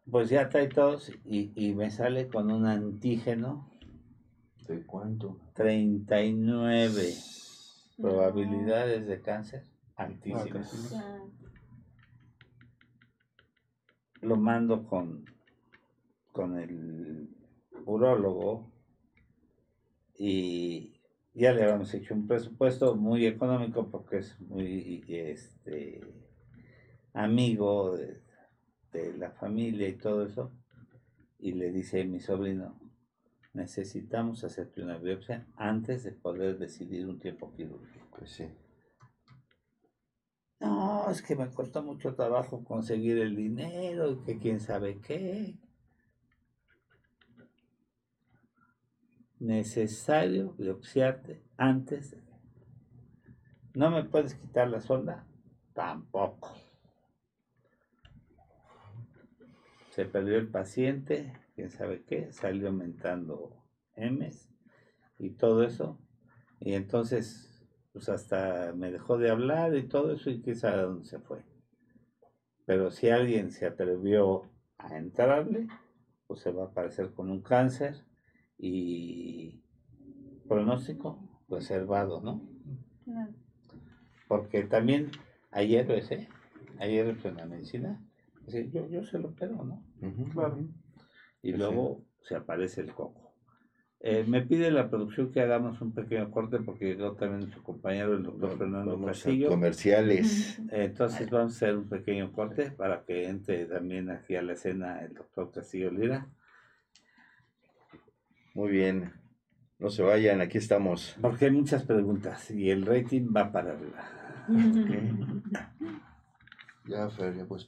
pues ya trae todos y, y me sale con un antígeno ¿De cuánto? 39 probabilidades de cáncer altísimas. Ya. Lo mando con, con el urólogo y ya le habíamos hecho un presupuesto muy económico porque es muy este amigo de, de la familia y todo eso. Y le dice mi sobrino, necesitamos hacerte una biopsia antes de poder decidir un tiempo quirúrgico. Pues sí. No, es que me costó mucho trabajo conseguir el dinero y que quién sabe qué. Necesario biopsiarte antes de... ¿No me puedes quitar la sonda? Tampoco. Se perdió el paciente, quién sabe qué, salió aumentando M's y todo eso. Y entonces, pues hasta me dejó de hablar y todo eso y quién sabe a dónde se fue. Pero si alguien se atrevió a entrarle, pues se va a aparecer con un cáncer y pronóstico reservado, ¿no? Claro. Porque también hay héroes, ¿eh? Hay héroes en la medicina. Yo, yo se lo opero, ¿no? Claro. Y Sí, luego se aparece el coco. Eh, me pide la producción que hagamos un pequeño corte porque llegó también su compañero, el doctor Fernando Vamos a Castillo. comerciales. Entonces vamos a hacer un pequeño corte para que entre también aquí a la escena el doctor Castillo Lira. Muy bien. No se vayan, aquí estamos. Porque hay muchas preguntas y el rating va para arriba. Ya, Fer, ya pues.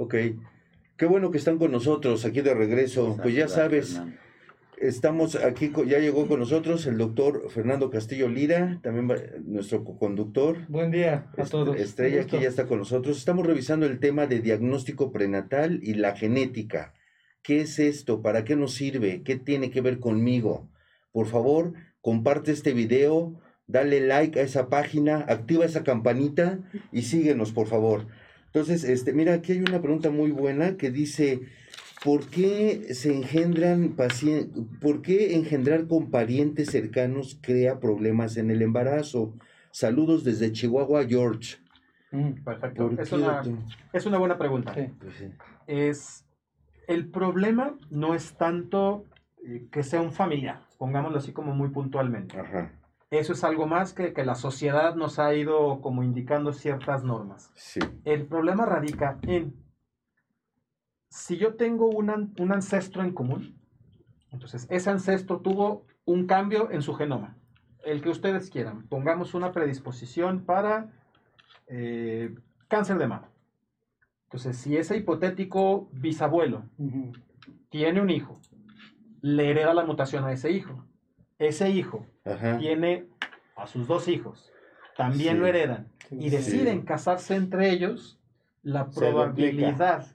Ok. Qué bueno que están con nosotros aquí de regreso. Pues ya sabes, estamos aquí, ya llegó con nosotros el doctor Fernando Castillo Lira, también va- nuestro conductor. Buen día a Est- todos. Estrella aquí ya está con nosotros. Estamos revisando el tema de diagnóstico prenatal y la genética. ¿Qué es esto? ¿Para qué nos sirve? ¿Qué tiene que ver conmigo? Por favor, comparte este video, dale like a esa página, activa esa campanita y síguenos, por favor. Entonces, este, mira, aquí hay una pregunta muy buena que dice, ¿por qué se engendran pacientes, por qué engendrar con parientes cercanos crea problemas en el embarazo? Saludos desde Chihuahua, George. Mm, Perfecto. ¿Por Es una, doctor? es una buena pregunta. sí. Pues sí. Es, el problema no es tanto eh, que sea un familiar, pongámoslo así como muy puntualmente. Ajá, Eso es algo más que, que la sociedad nos ha ido como indicando ciertas normas. sí. El problema radica en, si yo tengo un, un ancestro en común, entonces ese ancestro tuvo un cambio en su genoma, el que ustedes quieran, pongamos una predisposición para eh, cáncer de mama. Entonces, si ese hipotético bisabuelo tiene un hijo, le hereda la mutación a ese hijo, ese hijo Ajá. tiene a sus dos hijos, también Sí. lo heredan y Sí. deciden casarse entre ellos, la probabilidad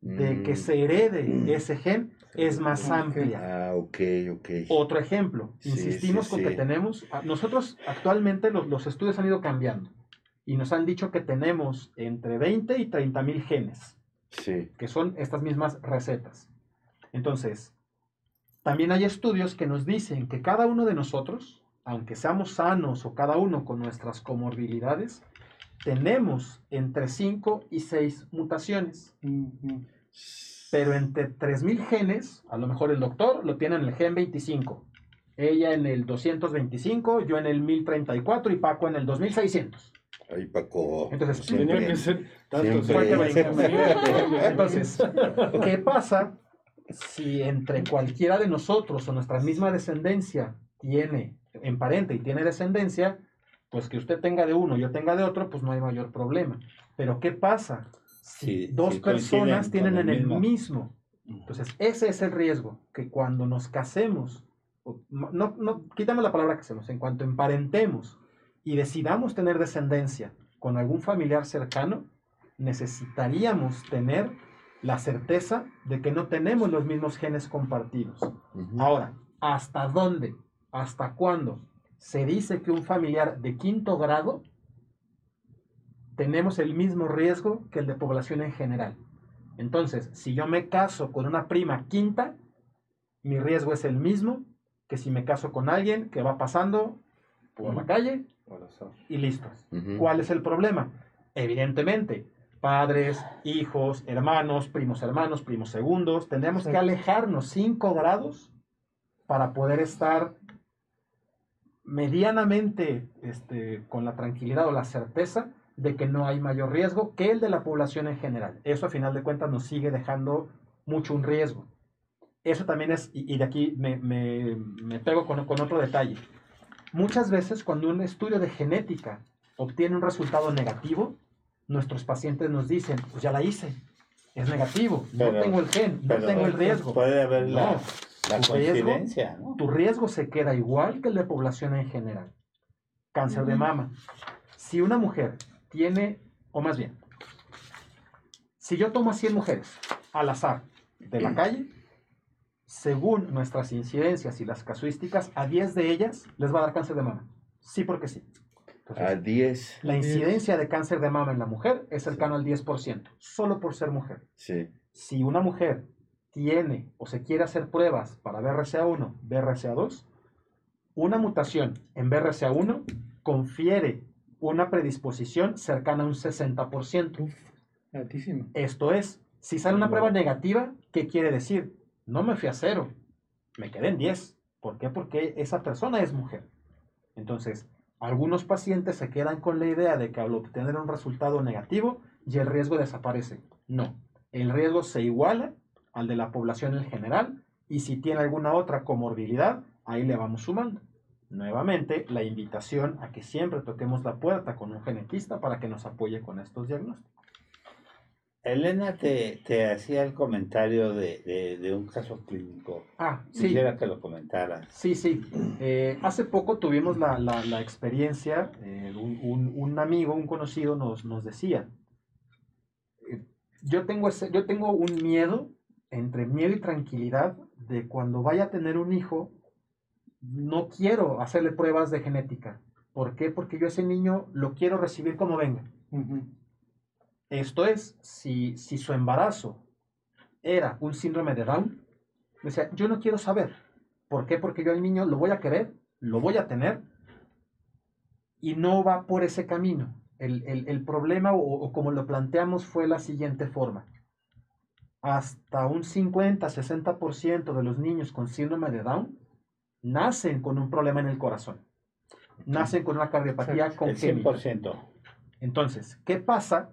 de que Mm. se herede ese gen es más amplia. Ah, ok, ok. Otro ejemplo, Sí, insistimos sí, con sí. que tenemos, a- nosotros actualmente los, los estudios han ido cambiando y nos han dicho que tenemos entre 20 y 30 mil genes, Sí. que son estas mismas recetas. Entonces, también hay estudios que nos dicen que cada uno de nosotros, aunque seamos sanos o cada uno con nuestras comorbilidades, tenemos entre 5 y 6 mutaciones. Pero entre 3.000 genes, a lo mejor el doctor lo tiene en el gen 25, ella en el 225, yo en el 1034 y Paco en el 2600. Ay, Paco. Entonces, siempre. Tenía que ser tantos. Siempre. Entonces, ¿qué pasa si entre cualquiera de nosotros o nuestra misma descendencia tiene emparente y tiene descendencia? Pues que usted tenga de uno, yo tenga de otro, pues no hay mayor problema. Pero ¿qué pasa si Sí, dos sí personas tienen en el mismo. mismo? Entonces, ese es el riesgo, que cuando nos casemos, no, no, quítame la palabra casemos, en cuanto emparentemos y decidamos tener descendencia con algún familiar cercano, necesitaríamos tener la certeza de que no tenemos los mismos genes compartidos. Ahora, ¿hasta dónde? ¿Hasta cuándo? Se dice que un familiar de quinto grado tenemos el mismo riesgo que el de población en general. Entonces, si yo me caso con una prima quinta, mi riesgo es el mismo que si me caso con alguien que va pasando por la calle y listo. Ujú. ¿Cuál es el problema? Evidentemente, padres, hijos, hermanos, primos hermanos, primos segundos, tendremos que alejarnos 5 grados para poder estar medianamente este, con la tranquilidad o la certeza de que no hay mayor riesgo que el de la población en general. Eso a final de cuentas nos sigue dejando mucho un riesgo. Eso también es, y, y de aquí me, me- me pego con, con otro detalle. Muchas veces cuando un estudio de genética obtiene un resultado negativo, nuestros pacientes nos dicen, pues ya la hice, es negativo, no tengo el gen, no tengo el riesgo. Puede haber la, No, la tu riesgo- coincidencia, ¿no? tu riesgo se queda igual que el de población en general. Cáncer de mama. Si una mujer tiene, o más bien, si yo tomo a 100 mujeres al azar de la calle, según nuestras incidencias y las casuísticas, a 10 de ellas les va a dar cáncer de mama. Sí, porque sí. Entonces, A 10. la incidencia de cáncer de mama en la mujer es cercano al 10%, solo por ser mujer. Sí. Si una mujer tiene o se quiere hacer pruebas para BRCA1, BRCA2, una mutación en BRCA1 confiere una predisposición cercana a un 60%. Uf, altísimo. Esto es, si sale una prueba negativa, ¿qué quiere decir? No me fui a cero, me quedé en 10. ¿Por qué? Porque esa persona es mujer. Entonces, algunos pacientes se quedan con la idea de que al obtener un resultado negativo, y el riesgo desaparece. No, el riesgo se iguala al de la población en general y si tiene alguna otra comorbilidad, ahí le vamos sumando. Nuevamente, la invitación a que siempre toquemos la puerta con un genetista para que nos apoye con estos diagnósticos. Elena te, te hacía el comentario de, de- de un caso clínico. Ah, sí. Quisiera que lo comentaras. Sí, sí. Eh, hace poco tuvimos la, la- la experiencia, eh, un, un- un amigo, un conocido nos, nos decía, eh, yo, tengo ese, yo tengo un miedo, entre miedo y tranquilidad, de cuando vaya a tener un hijo, no quiero hacerle pruebas de genética. ¿Por qué? Porque yo a ese niño lo quiero recibir como venga. Ujú. Esto es, si, si su embarazo era un síndrome de Down, decía, yo no quiero saber. ¿Por qué? Porque yo al niño lo voy a querer, lo voy a tener, y no va por ese camino. El, el- el problema, o, o como lo planteamos, fue la siguiente forma. Hasta un 50-60% de los niños con síndrome de Down nacen con un problema en el corazón. Nacen con una cardiopatía El congénita. 100%. Entonces, ¿qué pasa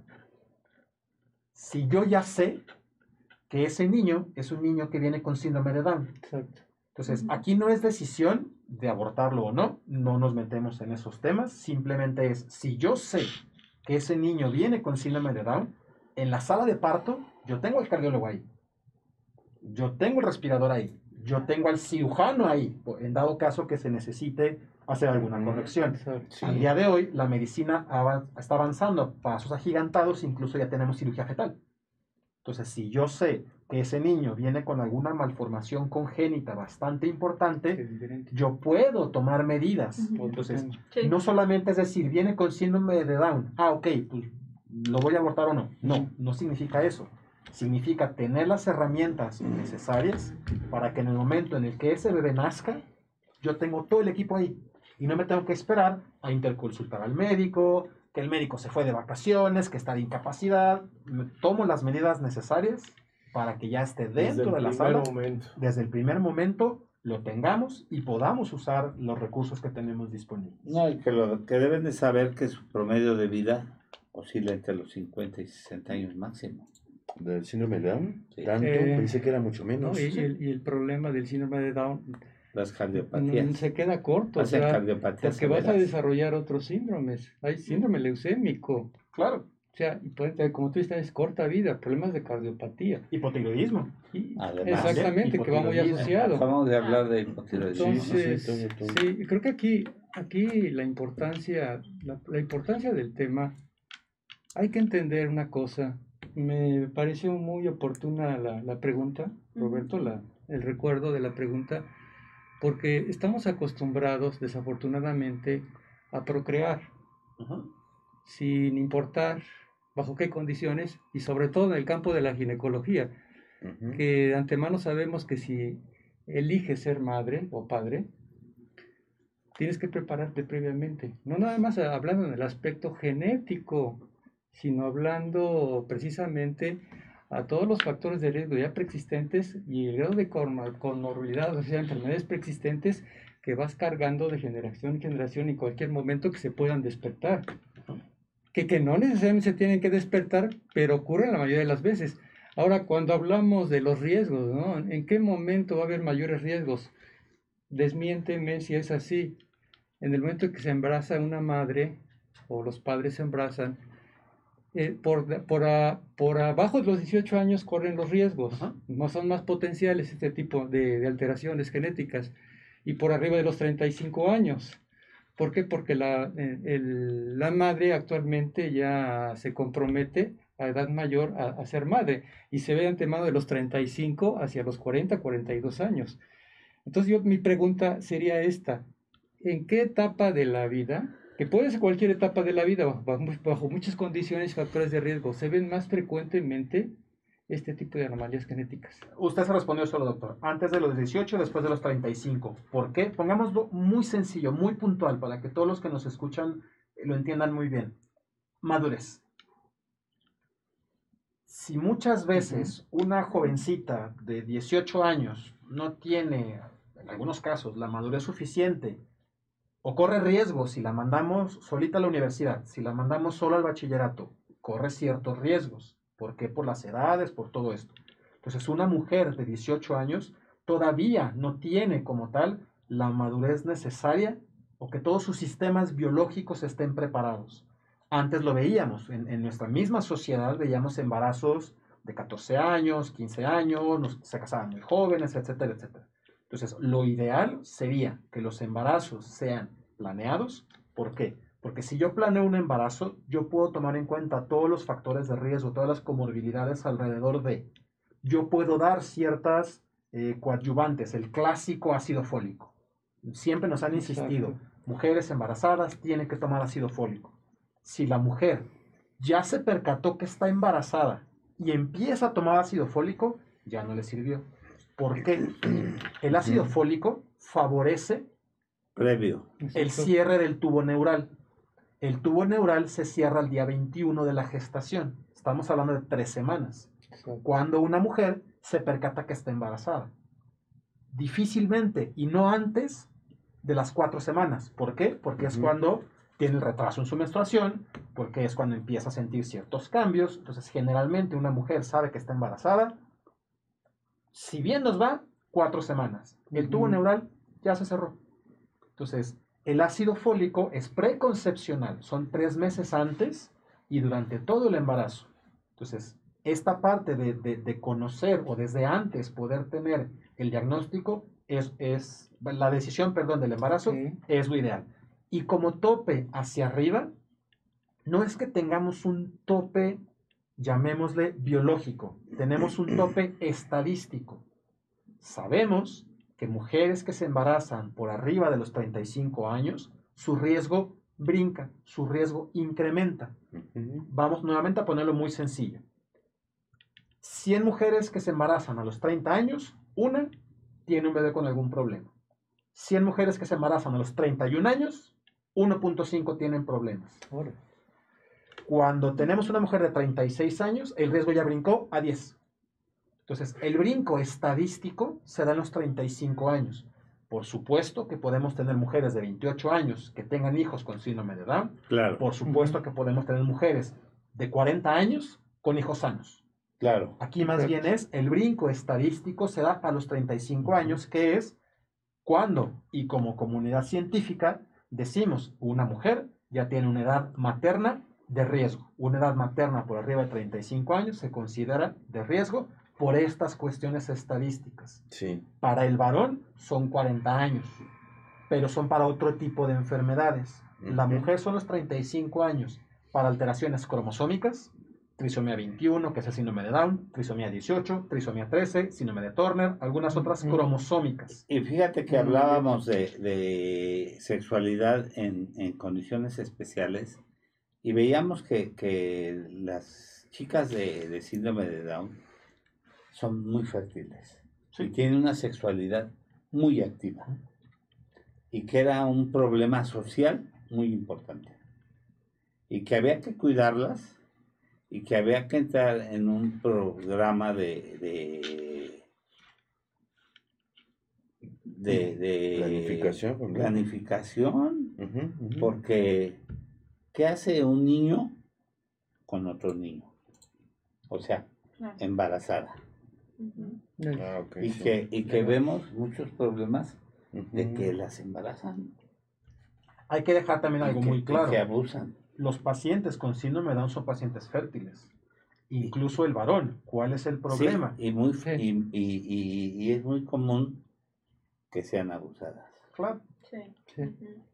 si yo ya sé que ese niño es un niño que viene con síndrome de Down? Exacto. Entonces, aquí no es decisión de abortarlo o no, no nos metemos en esos temas, simplemente es, si yo sé que ese niño viene con síndrome de Down, en la sala de parto, yo tengo al cardiólogo ahí, yo tengo el respirador ahí, yo tengo al cirujano ahí, en dado caso que se necesite hacer alguna corrección. Exacto. Al día de hoy, la medicina está avanzando a pasos agigantados, incluso ya tenemos cirugía fetal. Entonces, si yo sé que ese niño viene con alguna malformación congénita bastante importante, yo puedo tomar medidas. Entonces. Sí. no solamente es decir, viene con síndrome de Down, ah, ok, pues lo voy a abortar o no. No, no significa eso. Significa tener las herramientas necesarias para que en el momento en el que ese bebé nazca, yo tengo todo el equipo ahí y no me tengo que esperar a interconsultar al médico, que el médico se fue de vacaciones, que está de incapacidad. Me tomo las medidas necesarias para que ya esté dentro de la sala momento. desde el primer momento lo tengamos y podamos usar los recursos que tenemos disponibles. No, y que, lo, que deben de saber que su promedio de vida oscila entre los 50 y 60 años máximo. ¿Del síndrome de Down? Sí. Tanto, Eh, pensé que era mucho ¿no? menos. Y, y el, y el problema del síndrome de Down Las mm, cardiopatías. se queda corto, o Hacen sea, cardiopatías porque vas a severas. desarrollar otros síndromes. Hay síndrome leucémico, Claro, o sea, y puede tener, como tú dices, es corta vida, problemas de cardiopatía. hipotiroidismo. Y- Además, exactamente, que va muy hipotiroidismo. asociado. Acabamos de hablar de hipotiroidismo. Sí, sí, sí, Entonces, todo, todo. sí, creo que aquí, aquí la importancia, la, la importancia del tema, hay que entender una cosa. Me pareció muy oportuna la, la pregunta, Roberto, la, el recuerdo de la pregunta, porque estamos acostumbrados, desafortunadamente, a procrear, sin importar bajo qué condiciones, y sobre todo en el campo de la ginecología que de antemano sabemos que si eliges ser madre o padre, tienes que prepararte previamente. No nada más hablando en el aspecto genético, sino hablando precisamente a todos los factores de riesgo ya preexistentes y el grado de comorbilidad, o sea, enfermedades preexistentes que vas cargando de generación en generación y en cualquier momento que se puedan despertar. Que, que no necesariamente se tienen que despertar, pero ocurren la mayoría de las veces. Ahora, cuando hablamos de los riesgos, ¿no? ¿En qué momento va a haber mayores riesgos? Desmiénteme si es así. En el momento que se embaraza una madre o los padres se embarazan, eh, por, por, a- por abajo de los 18 años corren los riesgos. Ajá. No son más potenciales este tipo de, de alteraciones genéticas. Y por arriba de los 35 años. ¿Por qué? Porque la, eh, el- la madre actualmente ya se compromete a edad mayor a, a ser madre y se ve antemano de los 35 hacia los 40, 42 años. Entonces yo, mi pregunta sería esta, ¿en qué etapa de la vida, que puede ser cualquier etapa de la vida, bajo, bajo mu- bajo muchas condiciones y factores de riesgo, se ven más frecuentemente este tipo de anomalías genéticas. Usted se respondió solo, doctor. Antes de los 18, después de los 35. ¿Por qué? Pongámoslo muy sencillo, muy puntual, para que todos los que nos escuchan lo entiendan muy bien. Madurez. Si muchas veces una jovencita de 18 años no tiene, en algunos casos, la madurez suficiente o corre riesgo si la mandamos solita a la universidad, si la mandamos solo al bachillerato, corre ciertos riesgos. ¿Por qué? Por las edades, por todo esto. Entonces, una mujer de 18 años todavía no tiene como tal la madurez necesaria o que todos sus sistemas biológicos estén preparados. Antes lo veíamos, en, en nuestra misma sociedad veíamos embarazos de 14 años, 15 años, se casaban muy jóvenes, etcétera, etcétera. Entonces, lo ideal sería que los embarazos sean planeados. ¿Por qué? Porque si yo planeo un embarazo, yo puedo tomar en cuenta todos los factores de riesgo, todas las comorbilidades alrededor de. Yo puedo dar ciertas eh, coadyuvantes, el clásico ácido fólico. Siempre nos han insistido, Exacto. mujeres embarazadas tienen que tomar ácido fólico. Si la mujer ya se percató que está embarazada y empieza a tomar ácido fólico, ya no le sirvió. ¿Por qué? El ácido fólico favorece Previo. el cierre del tubo neural. El tubo neural se cierra el día 21 de la gestación. Estamos hablando de tres semanas. Cuando una mujer se percata que está embarazada. Difícilmente y no antes de las cuatro semanas. ¿Por qué? Porque es cuando tiene el retraso en su menstruación, porque es cuando empieza a sentir ciertos cambios. Entonces, generalmente una mujer sabe que está embarazada. Si bien nos va, cuatro semanas. El tubo neural ya se cerró. Entonces, el ácido fólico es preconcepcional, son tres meses antes y durante todo el embarazo. Entonces, esta parte de, de- de conocer o desde antes poder tener el diagnóstico es, es la decisión, perdón, del embarazo Sí. es lo ideal. Y como tope hacia arriba, no es que tengamos un tope, llamémosle biológico, tenemos un tope estadístico. Sabemos que mujeres que se embarazan por arriba de los 35 años, su riesgo brinca, su riesgo incrementa. Vamos nuevamente a ponerlo muy sencillo. 100 mujeres que se embarazan a los 30 años, una tiene un bebé con algún problema. 100 mujeres que se embarazan a los 31 años, 1.5 tienen problemas. Cuando tenemos una mujer de 36 años, el riesgo ya brincó a 10. Entonces, el brinco estadístico se da en los 35 años. Por supuesto que podemos tener mujeres de 28 años que tengan hijos con síndrome de Down. Claro, Por supuesto que podemos tener mujeres de 40 años con hijos sanos. claro. Aquí más bien es el brinco estadístico se da a los 35 años, que es cuando, y como comunidad científica, decimos una mujer ya tiene una edad materna de riesgo. Una edad materna por arriba de 35 años se considera de riesgo por estas cuestiones estadísticas. Sí. Para el varón son 40 años, pero son para otro tipo de enfermedades. La mujer son los 35 años para alteraciones cromosómicas, trisomía 21, que es el síndrome de Down, trisomía 18, trisomía 13, síndrome de Turner, algunas otras cromosómicas. Y fíjate que hablábamos de, de sexualidad en, en condiciones especiales y veíamos que, que las chicas de, de síndrome de Down son muy fértiles y tienen una sexualidad muy activa y que era un problema social muy importante y que había que cuidarlas y que había que entrar en un programa de, de de, de Planificación, planificación, porque ¿qué hace un niño con otro niño? O sea, Claro. embarazada. Ah, Y sí. que, y que vemos muchos problemas de que las embarazan. Hay que dejar también algo que- muy claro. que abusan. Los pacientes con síndrome de Down son pacientes fértiles. Incluso el varón. ¿Cuál es el problema? Sí, y, muy, Sí. y, y- y- y es muy común que sean abusadas. Claro, Sí.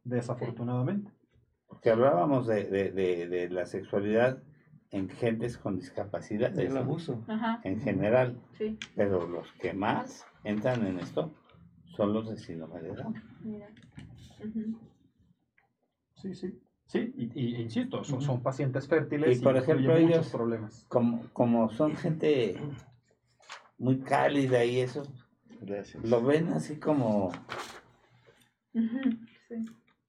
Desafortunadamente. Porque hablábamos de, de- de- de la sexualidad en gentes con discapacidades el ¿no? abuso. Ajá. en general, Sí, pero los que más entran en esto son los de síndrome de Down. mira. Sí, sí. Sí, y, y- e insisto, son, son pacientes fértiles Y, por ejemplo, muchos ellos- problemas. Como, como son gente muy cálida y eso, Gracias. lo ven así como, sí.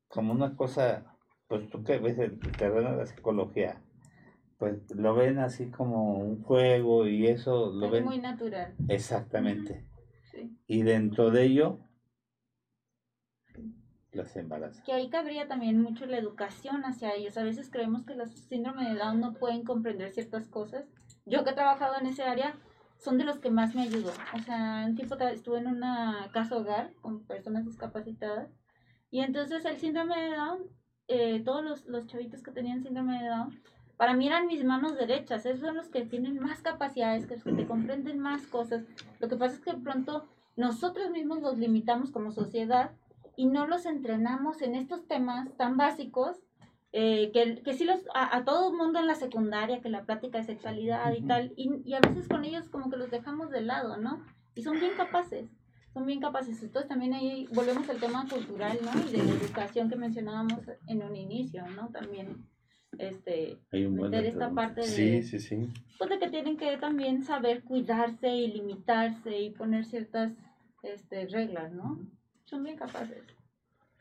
como una cosa, pues tú que ves el terreno de la psicología, pues lo ven así como un juego y eso lo Es ven muy natural. exactamente. Sí. Y dentro de ello, las embarazan. Que ahí cabría también mucho la educación hacia ellos. A veces creemos que los síndrome de Down no pueden comprender ciertas cosas. Yo que he trabajado en ese área, son de los que más me ayudó. O sea, un tiempo estuve en una casa hogar con personas discapacitadas. Y entonces el síndrome de Down, eh, todos los, los chavitos que tenían síndrome de Down, para mí eran mis manos derechas. Esos son los que tienen más capacidades, que los que te comprenden más cosas. Lo que pasa es que de pronto nosotros mismos los limitamos como sociedad y no los entrenamos en estos temas tan básicos eh, que, que sí los a, a todo el mundo en la secundaria que la plática de sexualidad y tal y, y a veces con ellos como que los dejamos de lado no y son bien capaces son bien capaces entonces también ahí volvemos al tema cultural no y de la educación que mencionábamos en un inicio no también este Hay un buen meter esta parte de Sí, sí, sí. pues de que tienen que también saber cuidarse y limitarse y poner ciertas este, reglas, ¿no? Son bien capaces.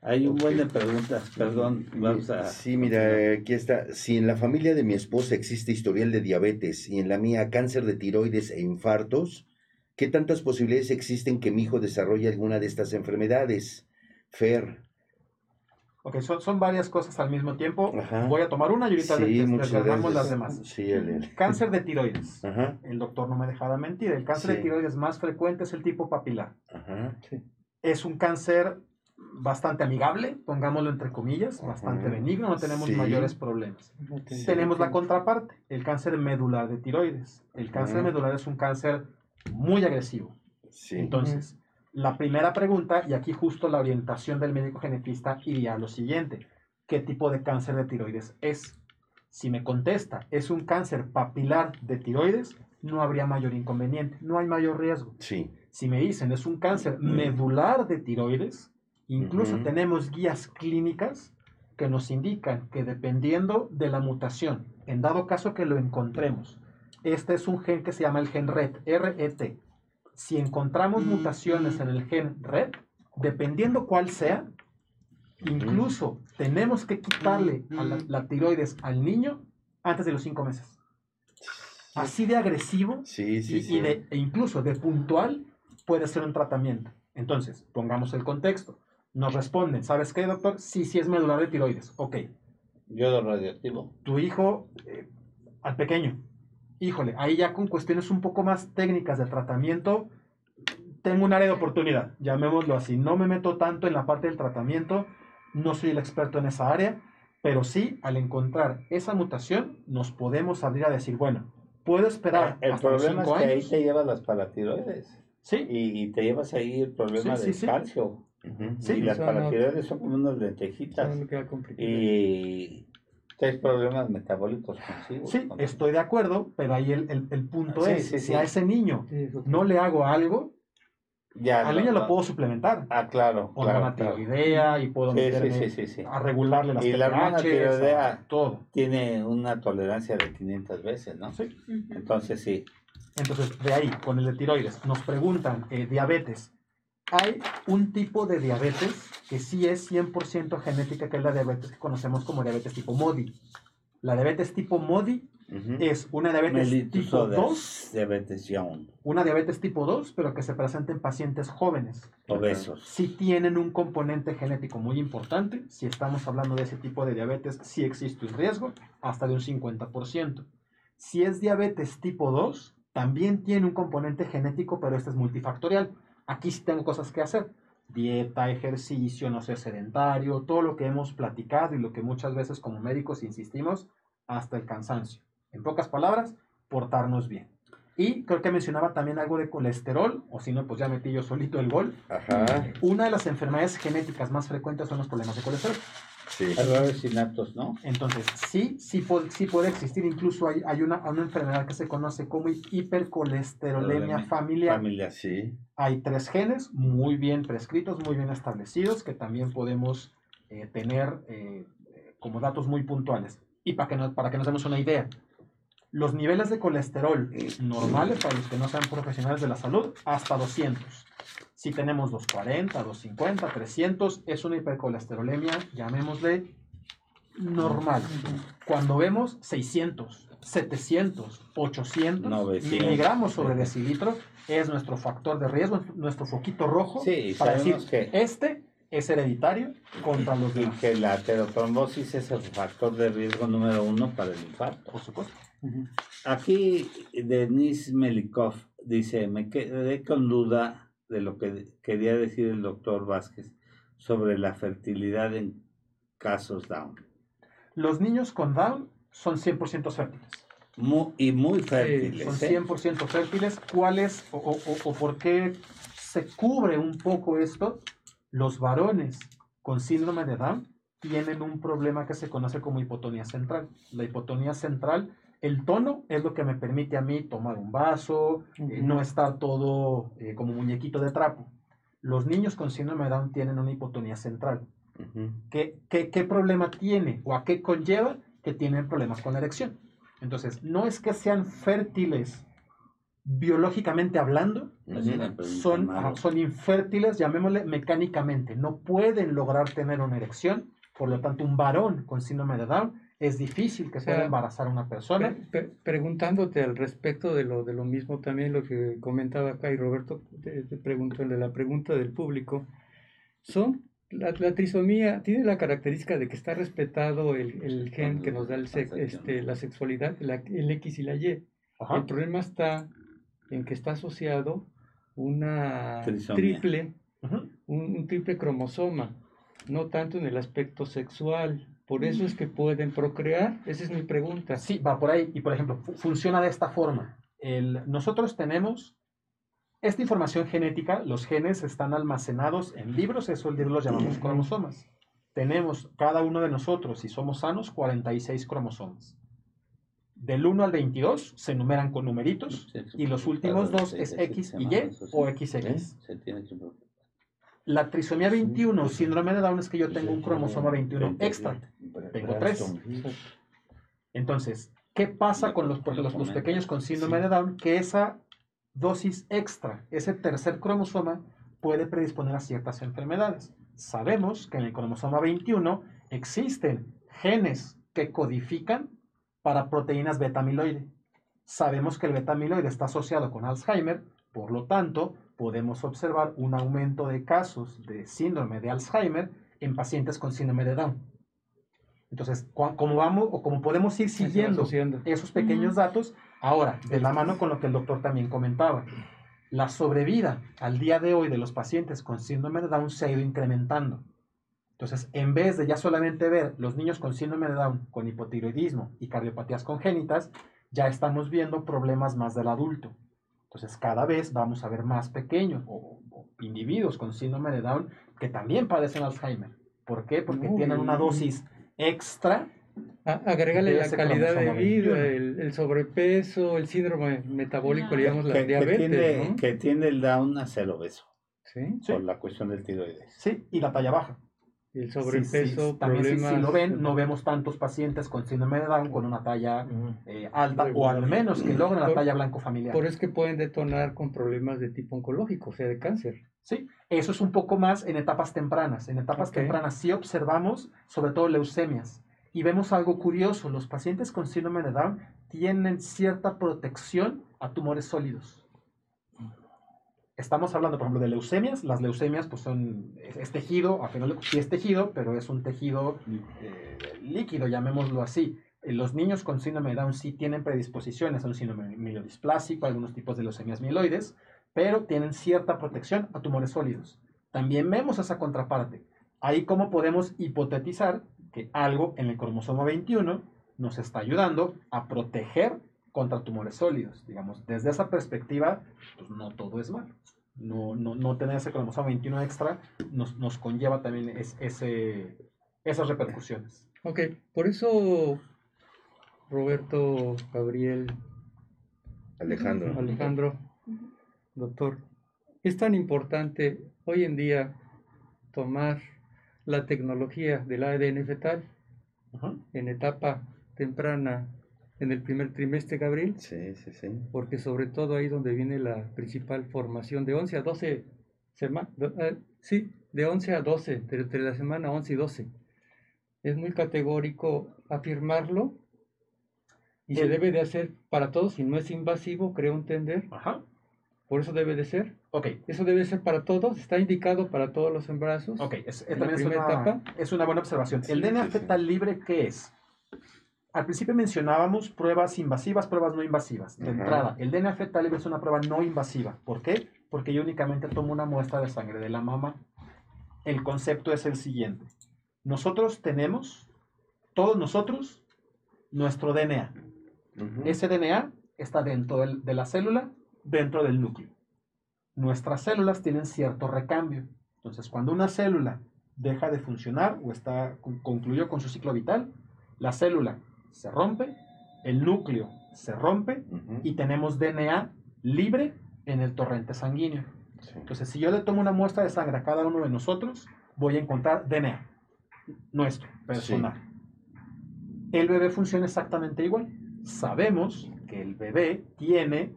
Hay un buen de preguntas, perdón, vamos a... Sí, mira, aquí está. Si en la familia de mi esposa existe historial de diabetes y en la mía cáncer de tiroides e infartos, ¿qué tantas posibilidades existen que mi hijo desarrolle alguna de estas enfermedades? Fer. Ok, son, son varias cosas al mismo tiempo. Ajá. Voy a tomar una y ahorita Sí, desgranamos las demás. Sí, el, el- Cáncer de tiroides. Ajá, El doctor no me dejará mentir. El cáncer Sí. de tiroides más frecuente es el tipo papilar. ajá. Es un cáncer bastante amigable, pongámoslo entre comillas, bastante benigno, no tenemos Sí. mayores problemas. Tenemos la contraparte, el cáncer medular de tiroides. El cáncer Ajá. medular es un cáncer muy agresivo. Sí. Entonces, la primera pregunta, y aquí justo la orientación del médico genetista iría a lo siguiente. ¿Qué tipo de cáncer de tiroides es? Si me contesta, es un cáncer papilar de tiroides, no habría mayor inconveniente, no hay mayor riesgo. Sí. Si me dicen es un cáncer medular de tiroides, incluso tenemos guías clínicas que nos indican que dependiendo de la mutación, en dado caso que lo encontremos, este es un gen que se llama el gen RET, RET. Si encontramos mutaciones en el gen RET, dependiendo cuál sea, incluso tenemos que quitarle a la, la tiroides al niño antes de los cinco meses. Así de agresivo Sí, sí, y, sí. y de, e incluso de puntual puede ser un tratamiento. Entonces, pongamos el contexto. Nos responden, ¿sabes qué, doctor? Sí, sí es medular de tiroides. Ok, Yodo radioactivo. tu hijo, eh, al pequeño, híjole, ahí ya con cuestiones un poco más técnicas de tratamiento, tengo un área de oportunidad, llamémoslo así. No me meto tanto en la parte del tratamiento, no soy el experto en esa área, pero sí, al encontrar esa mutación, nos podemos abrir a decir, bueno, puedo esperar El hasta los problema es cinco que ahí te llevas las paratiroides Sí, y, y te llevas ahí el problema Sí, sí, del sí. calcio. Sí, y las no- paratiroides son como unas lentejitas. No me queda complicado. Y tienes problemas metabólicos consigo. Sí, estoy de acuerdo, pero ahí el, el- el punto Sí, es, sí, si sí. a ese niño no le hago algo, Ya, al no, niño lo puedo suplementar. Ah, claro, Con claro, una claro. tiroidea y puedo meterme sí, sí, sí. a regularle las Y la hormona tiroidea- todo. Tiene una tolerancia de 500 veces, ¿no? Sí. Entonces sí. Entonces, de ahí, con el de tiroides, nos preguntan, eh, diabetes. Hay un tipo de diabetes que sí es 100% genética, que es la diabetes que conocemos como diabetes tipo MODI. La diabetes tipo MODI es una diabetes Mellitus tipo Sodas, 2, diabetes Young, una diabetes tipo 2, pero que se presenta en pacientes jóvenes. obesos. Si tienen un componente genético muy importante, si estamos hablando de ese tipo de diabetes, sí existe un riesgo, hasta de un 50%. Si es diabetes tipo 2, también tiene un componente genético, pero este es multifactorial. Aquí sí tengo cosas que hacer. Dieta, ejercicio, no ser sedentario, todo lo que hemos platicado y lo que muchas veces como médicos insistimos hasta el cansancio. En pocas palabras, portarnos bien. Y creo que mencionaba también algo de colesterol, o si no, pues ya metí yo solito el gol. Ajá. Una de las enfermedades genéticas más frecuentes son los problemas de colesterol. Sí. Errores inaptos, ¿no? Entonces, sí, sí, puede, sí puede existir. Incluso hay, hay una, una enfermedad que se conoce como hipercolesterolemia Esterolemia familiar. Familiar. Sí. Hay tres genes muy bien prescritos, muy bien establecidos, que también podemos eh, tener eh, como datos muy puntuales. Y para que, para que nos demos una idea, los niveles de colesterol normales para los que no sean profesionales de la salud, hasta 200. Si tenemos 240, 250, 300, es una hipercolesterolemia, llamémosle normal. Cuando vemos 600, 700, 800 900. miligramos sobre decilitro, es nuestro factor de riesgo, nuestro foquito rojo Sí, para decir, que, este es hereditario contra los y demás. que la aterotrombosis es el factor de riesgo número uno para el infarto. Por supuesto. Aquí Denis Melikov dice, me quedé con duda de lo que quería decir el doctor Vázquez sobre la fertilidad en casos Down. Los niños con Down son 100% fértiles. Y muy Son fértiles. ¿eh? 100% fértiles. ¿Cuál es o, o- o- o por qué se cubre un poco esto? Los varones con síndrome de Down tienen un problema que se conoce como hipotonía central. La hipotonía central, el tono es lo que me permite a mí tomar un vaso, eh, no estar todo eh, como muñequito de trapo. Los niños con síndrome de Down tienen una hipotonía central. Ujú. ¿Qué, qué, qué problema tiene o a qué conlleva que tienen problemas con la erección? Entonces, no es que sean fértiles biológicamente hablando, son, son infértiles, llamémosle mecánicamente, no pueden lograr tener una erección, por lo tanto, un varón con síndrome de Down es difícil que O sea, pueda embarazar a una persona. Pe- pe- preguntándote al respecto de lo, de lo mismo también lo que comentaba acá y Roberto te, te preguntó en la pregunta del público, son la, la trisomía tiene la característica de que está respetado el, el gen que nos da el sex- este, la sexualidad, la- el X y la Y. Ajá. El problema está en que está asociado una Trisomía. triple, un, un triple cromosoma, no tanto en el aspecto sexual. Por eso es que pueden procrear. Esa es mi pregunta. Sí, va por ahí. Y por ejemplo, fu- funciona de esta forma. El- nosotros tenemos esta información genética, los genes están almacenados en libros, esos libros los llamamos cromosomas. Tenemos cada uno de nosotros, si somos sanos, 46 cromosomas. Del 1 al 22 se numeran con numeritos y los últimos dos es X y Y o XX. Se tiene que preocupar. La trisomía 21, síndrome de Down, es que yo tengo un cromosoma 21 extra. Tengo tres. Entonces, ¿qué pasa con los, los, los pequeños con síndrome de Down? Que esa dosis extra, ese tercer cromosoma, puede predisponer a ciertas enfermedades. Sabemos que en el cromosoma 21 existen genes que codifican para proteínas beta-amiloide. Sabemos que el beta-amiloide está asociado con Alzheimer, por lo tanto, podemos observar un aumento de casos de síndrome de Alzheimer en pacientes con síndrome de Down. Entonces, como vamos o como podemos ir siguiendo esos pequeños datos, ahora, de la mano con lo que el doctor también comentaba, la sobrevida al día de hoy de los pacientes con síndrome de Down se ha ido incrementando. Entonces, en vez de ya solamente ver los niños con síndrome de Down con hipotiroidismo y cardiopatías congénitas, ya estamos viendo problemas más del adulto. Entonces, cada vez vamos a ver más pequeños o, o individuos con síndrome de Down que también padecen Alzheimer. ¿Por qué? Porque Uy. tienen una dosis extra A- Agregarle de la calidad de vida, 21. el, el sobrepeso, el síndrome metabólico, Ah. llamamos la Que, que diabetes, que tiene el Down a ser obeso Sí, Sí. por la cuestión del tiroides. Sí, y la talla baja. El Sí, sobrepeso, sí, también si- problemas... si, lo ven, no vemos tantos pacientes con síndrome de Down con una talla eh, alta o al menos que logren la talla blanco familiar. Por eso es que pueden detonar con problemas de tipo oncológico, o sea, de cáncer. Sí, eso es un poco más en etapas tempranas. En etapas tempranas sí observamos sobre todo leucemias y vemos algo curioso. Los pacientes con síndrome de Down tienen cierta protección a tumores sólidos. Estamos hablando, por ejemplo, de leucemias. Las leucemias, pues son, es, tejido, al final sí es tejido, pero es un tejido eh, líquido, llamémoslo así. Eh, Los niños con síndrome de Down sí tienen predisposiciones a un síndrome mielodisplásico, algunos tipos de leucemias mieloides, pero tienen cierta protección a tumores sólidos. También vemos esa contraparte. Ahí cómo podemos hipotetizar que algo en el cromosoma 21 nos está ayudando a proteger contra tumores sólidos. Digamos, desde esa perspectiva, pues no todo es malo. No, no, no tener ese cromosoma 21 extra nos, nos conlleva también es- ese, esas repercusiones. Ok, por eso Roberto, Gabriel, Alejandro. Alejandro, doctor, es tan importante hoy en día tomar la tecnología del ADN fetal en etapa temprana en el primer trimestre, Gabriel, Sí, sí, sí. porque sobre todo ahí donde viene la principal formación de 11 a 12 semanas, sí, de 11 a 12, de, de la semana 11 y 12. Es muy categórico afirmarlo y se El- debe de hacer para todos y no es invasivo, creo entender, Ajá. por eso debe de ser. Ok, Eso debe ser para todos, está indicado para todos los embarazos. ok. Es, es- también es una, etapa. es una buena observación. ¿El Sí, DNA sí, sí. fetal libre qué es? Al principio mencionábamos pruebas invasivas, pruebas no invasivas. De Ajá. entrada, el DNA fetal es una prueba no invasiva. ¿Por qué? Porque yo únicamente tomo una muestra de sangre de la mamá. El concepto es el siguiente. Nosotros tenemos, todos nosotros, nuestro DNA. Ujú. Ese DNA está dentro del- de la célula, dentro del núcleo. Nuestras células tienen cierto recambio. Entonces, cuando una célula deja de funcionar o está con- concluyó con su ciclo vital, la célula se rompe, el núcleo se rompe y tenemos DNA libre en el torrente sanguíneo. Sí. Entonces, si yo le tomo una muestra de sangre a cada uno de nosotros, voy a encontrar DNA nuestro, personal. El bebé funciona exactamente igual. Sabemos que el bebé tiene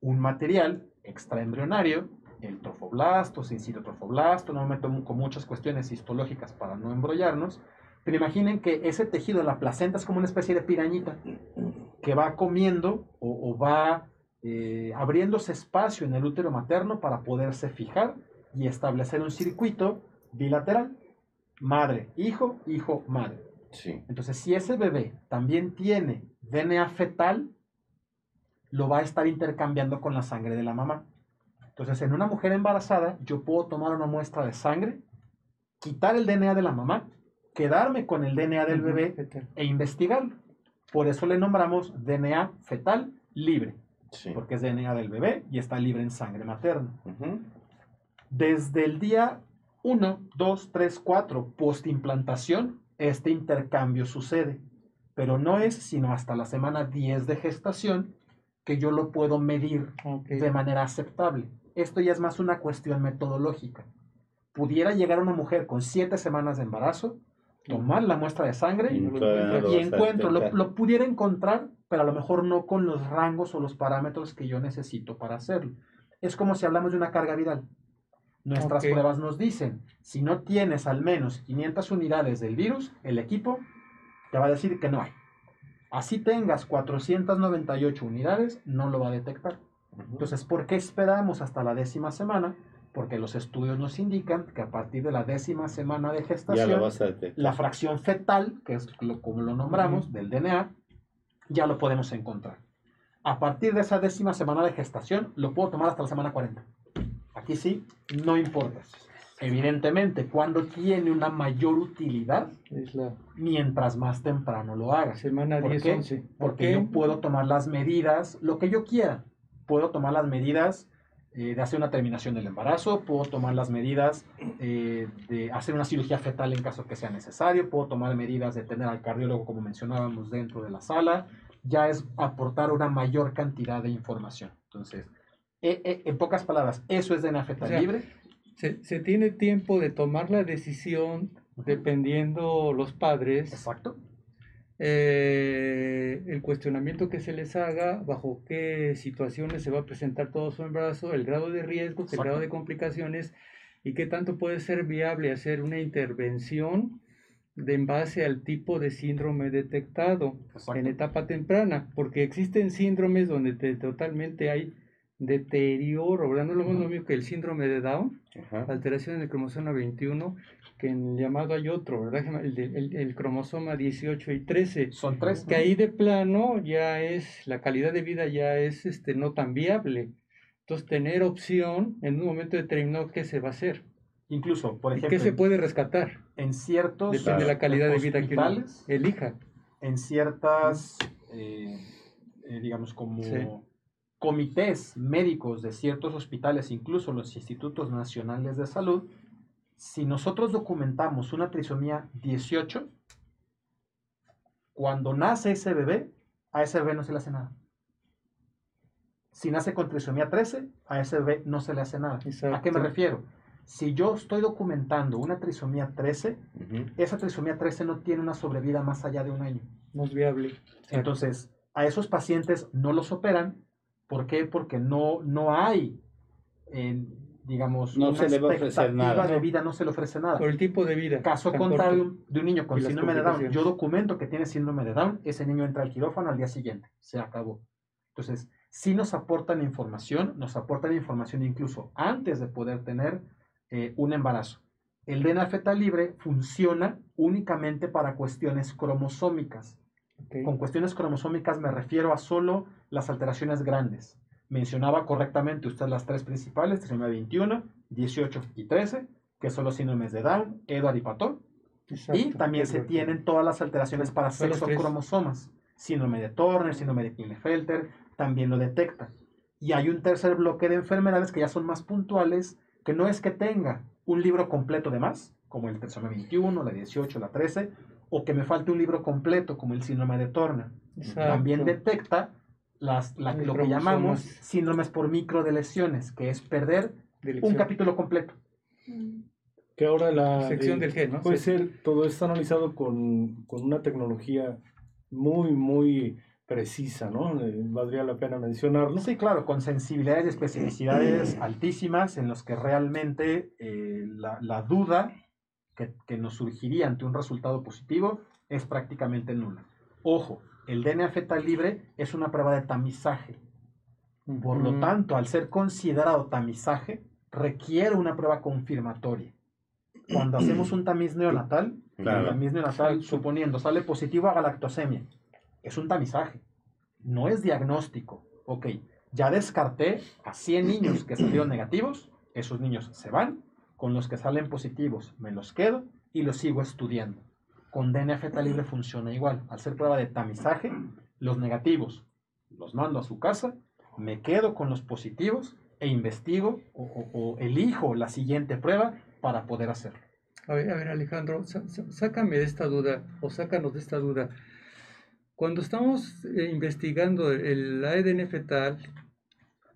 un material extraembrionario, el trofoblasto, sin trofoblasto, no me meto mu- con muchas cuestiones histológicas para no embrollarnos, pero imaginen que ese tejido, la placenta, es como una especie de pirañita que va comiendo o, o va eh, abriéndose espacio en el útero materno para poderse fijar y establecer un circuito bilateral, madre, hijo, hijo, madre. Sí. Entonces, si ese bebé también tiene DNA fetal, lo va a estar intercambiando con la sangre de la mamá. Entonces, en una mujer embarazada, yo puedo tomar una muestra de sangre, quitar el DNA de la mamá, quedarme con el DNA del bebé fetal. e investigarlo. Por eso le nombramos DNA fetal libre, Sí. porque es DNA del bebé y está libre en sangre materna. Desde el día 1, 2, 3, 4 postimplantación, este intercambio sucede, pero no es sino hasta la semana 10 de gestación que yo lo puedo medir de manera aceptable. Esto ya es más una cuestión metodológica. Pudiera llegar una mujer con 7 semanas de embarazo, tomar la muestra de sangre Y no lo y encuentro, lo, pudiera encontrar, pero a lo mejor no con los rangos o los parámetros que yo necesito para hacerlo. Es como si hablamos de una carga viral. Nuestras pruebas nos dicen, si no tienes al menos 500 unidades del virus, el equipo te va a decir que no hay. Así tengas 498 unidades, no lo va a detectar. Entonces, ¿por qué esperamos hasta la décima semana? Porque los estudios nos indican que a partir de la décima semana de gestación, la fracción fetal, que es lo- como lo nombramos, Ujú. del DNA, ya lo podemos encontrar. A partir de esa décima semana de gestación, lo puedo tomar hasta la semana 40. Aquí sí, no importa. Evidentemente, cuando tiene una mayor utilidad, Es la mientras más temprano lo haga. semana ¿Por 10, qué? 11. Porque Ok. yo puedo tomar las medidas, lo que yo quiera. Puedo tomar las medidas eh, de hacer una terminación del embarazo, puedo tomar las medidas eh, de hacer una cirugía fetal en caso que sea necesario, puedo tomar medidas de tener al cardiólogo, como mencionábamos, dentro de la sala. Ya es aportar una mayor cantidad de información. Entonces, eh, en pocas palabras, eso es DNA fetal O sea, libre. Se, se tiene tiempo de tomar la decisión dependiendo los padres, Exacto. Eh, el cuestionamiento que se les haga, bajo qué situaciones se va a presentar todo su embarazo, el grado de riesgo, el grado de complicaciones y qué tanto puede ser viable hacer una intervención de en base al tipo de síndrome detectado Exacto. en etapa temprana, porque existen síndromes donde te- totalmente hay deterioro, ¿verdad? No es lo mismo que el síndrome de Down, Ajá. alteración en el cromosoma 21, que en el llamado hay otro, ¿verdad? El, de- el- el cromosoma 18 y 13, Son tres. que ahí de plano ya es, la calidad de vida ya es este, no tan viable. Entonces, tener opción en un momento determinado, ¿qué se va a hacer? Incluso, por ¿Y ejemplo, qué se puede rescatar? en ciertos Depende de la calidad de vida que uno elija. en ciertas, eh, eh, digamos, como Sí. Comités médicos de ciertos hospitales, incluso los institutos nacionales de salud, si nosotros documentamos una trisomía 18, cuando nace ese bebé, a ese bebé no se le hace nada. Si nace con trisomía 13, a ese bebé no se le hace nada. ¿A qué me refiero? Si yo estoy documentando una trisomía 13, Ujú. esa trisomía 13 no tiene una sobrevida más allá de un año. No es viable. Entonces, a esos pacientes no los operan. ¿Por qué? Porque no, no hay, eh, digamos, No una se le va a ofrecer expectativa nada, de vida, no se le ofrece nada. Por el tipo de vida. Caso contrario corto. de un niño con síndrome de Down, yo documento que tiene síndrome de Down, ese niño entra al quirófano al día siguiente, se acabó. Entonces, sí nos aportan información, nos aportan información incluso antes de poder tener eh, un embarazo. El DNA fetal libre funciona únicamente para cuestiones cromosómicas. Con cuestiones cromosómicas me refiero a solo las alteraciones grandes. Mencionaba correctamente usted las tres principales, trisomía 21, 18 y 13, que son los síndromes de Down, Edward y. Exacto. Y también se tienen todas las alteraciones para tres. sexocromosomas. Síndrome de Turner, síndrome de Klinefelter, también lo detecta. Y hay un tercer bloque de enfermedades que ya son más puntuales, que no es que tenga un libro completo de más, como el trisomía 21, la 18, la 13, o que me falte un libro completo, como el síndrome de Turner. Exacto. También detecta las, la- lo que llamamos síndromes por microdelesiones, que es perder de un capítulo completo. Que ahora la Sección de- del gen, ¿no? puede Sí. ser, todo está analizado con, con una tecnología muy, muy precisa, ¿no? Eh, valdría la pena mencionarlo. Sí, claro, con sensibilidades y especificidades altísimas en los que realmente eh, la, la duda que, que nos surgiría ante un resultado positivo es prácticamente nula. Ojo, el DNA fetal libre es una prueba de tamizaje. Por lo tanto, al ser considerado tamizaje, requiere una prueba confirmatoria. Cuando hacemos un tamiz neonatal, Claro. el tamiz neonatal, suponiendo, sale positivo a galactosemia, es un tamizaje, no es diagnóstico. Ok, ya descarté a 100 niños que salieron negativos, esos niños se van, con los que salen positivos me los quedo y los sigo estudiando. Con DNA fetal libre funciona igual. Al ser prueba de tamizaje, los negativos los mando a su casa, me quedo con los positivos e investigo o, elijo la siguiente prueba para poder hacerlo. A ver, a ver, Alejandro, sácame de esta duda, o sácanos de esta duda. Cuando estamos eh, investigando el ADN fetal,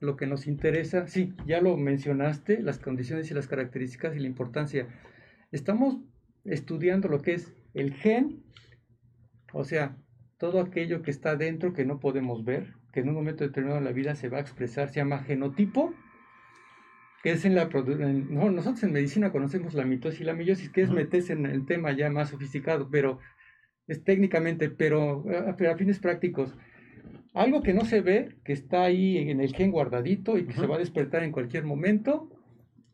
lo que nos interesa, sí, ya lo mencionaste, las condiciones y las características y la importancia. Estamos estudiando lo que es el gen, o sea, todo aquello que está dentro que no podemos ver, que en un momento determinado de la vida se va a expresar, se llama genotipo, que es en la en- no, nosotros en medicina conocemos la mitosis y la meiosis, que es meterse en el tema ya más sofisticado, pero es técnicamente, pero a, pero a fines prácticos. Algo que no se ve, que está ahí en el gen guardadito y que se va a despertar en cualquier momento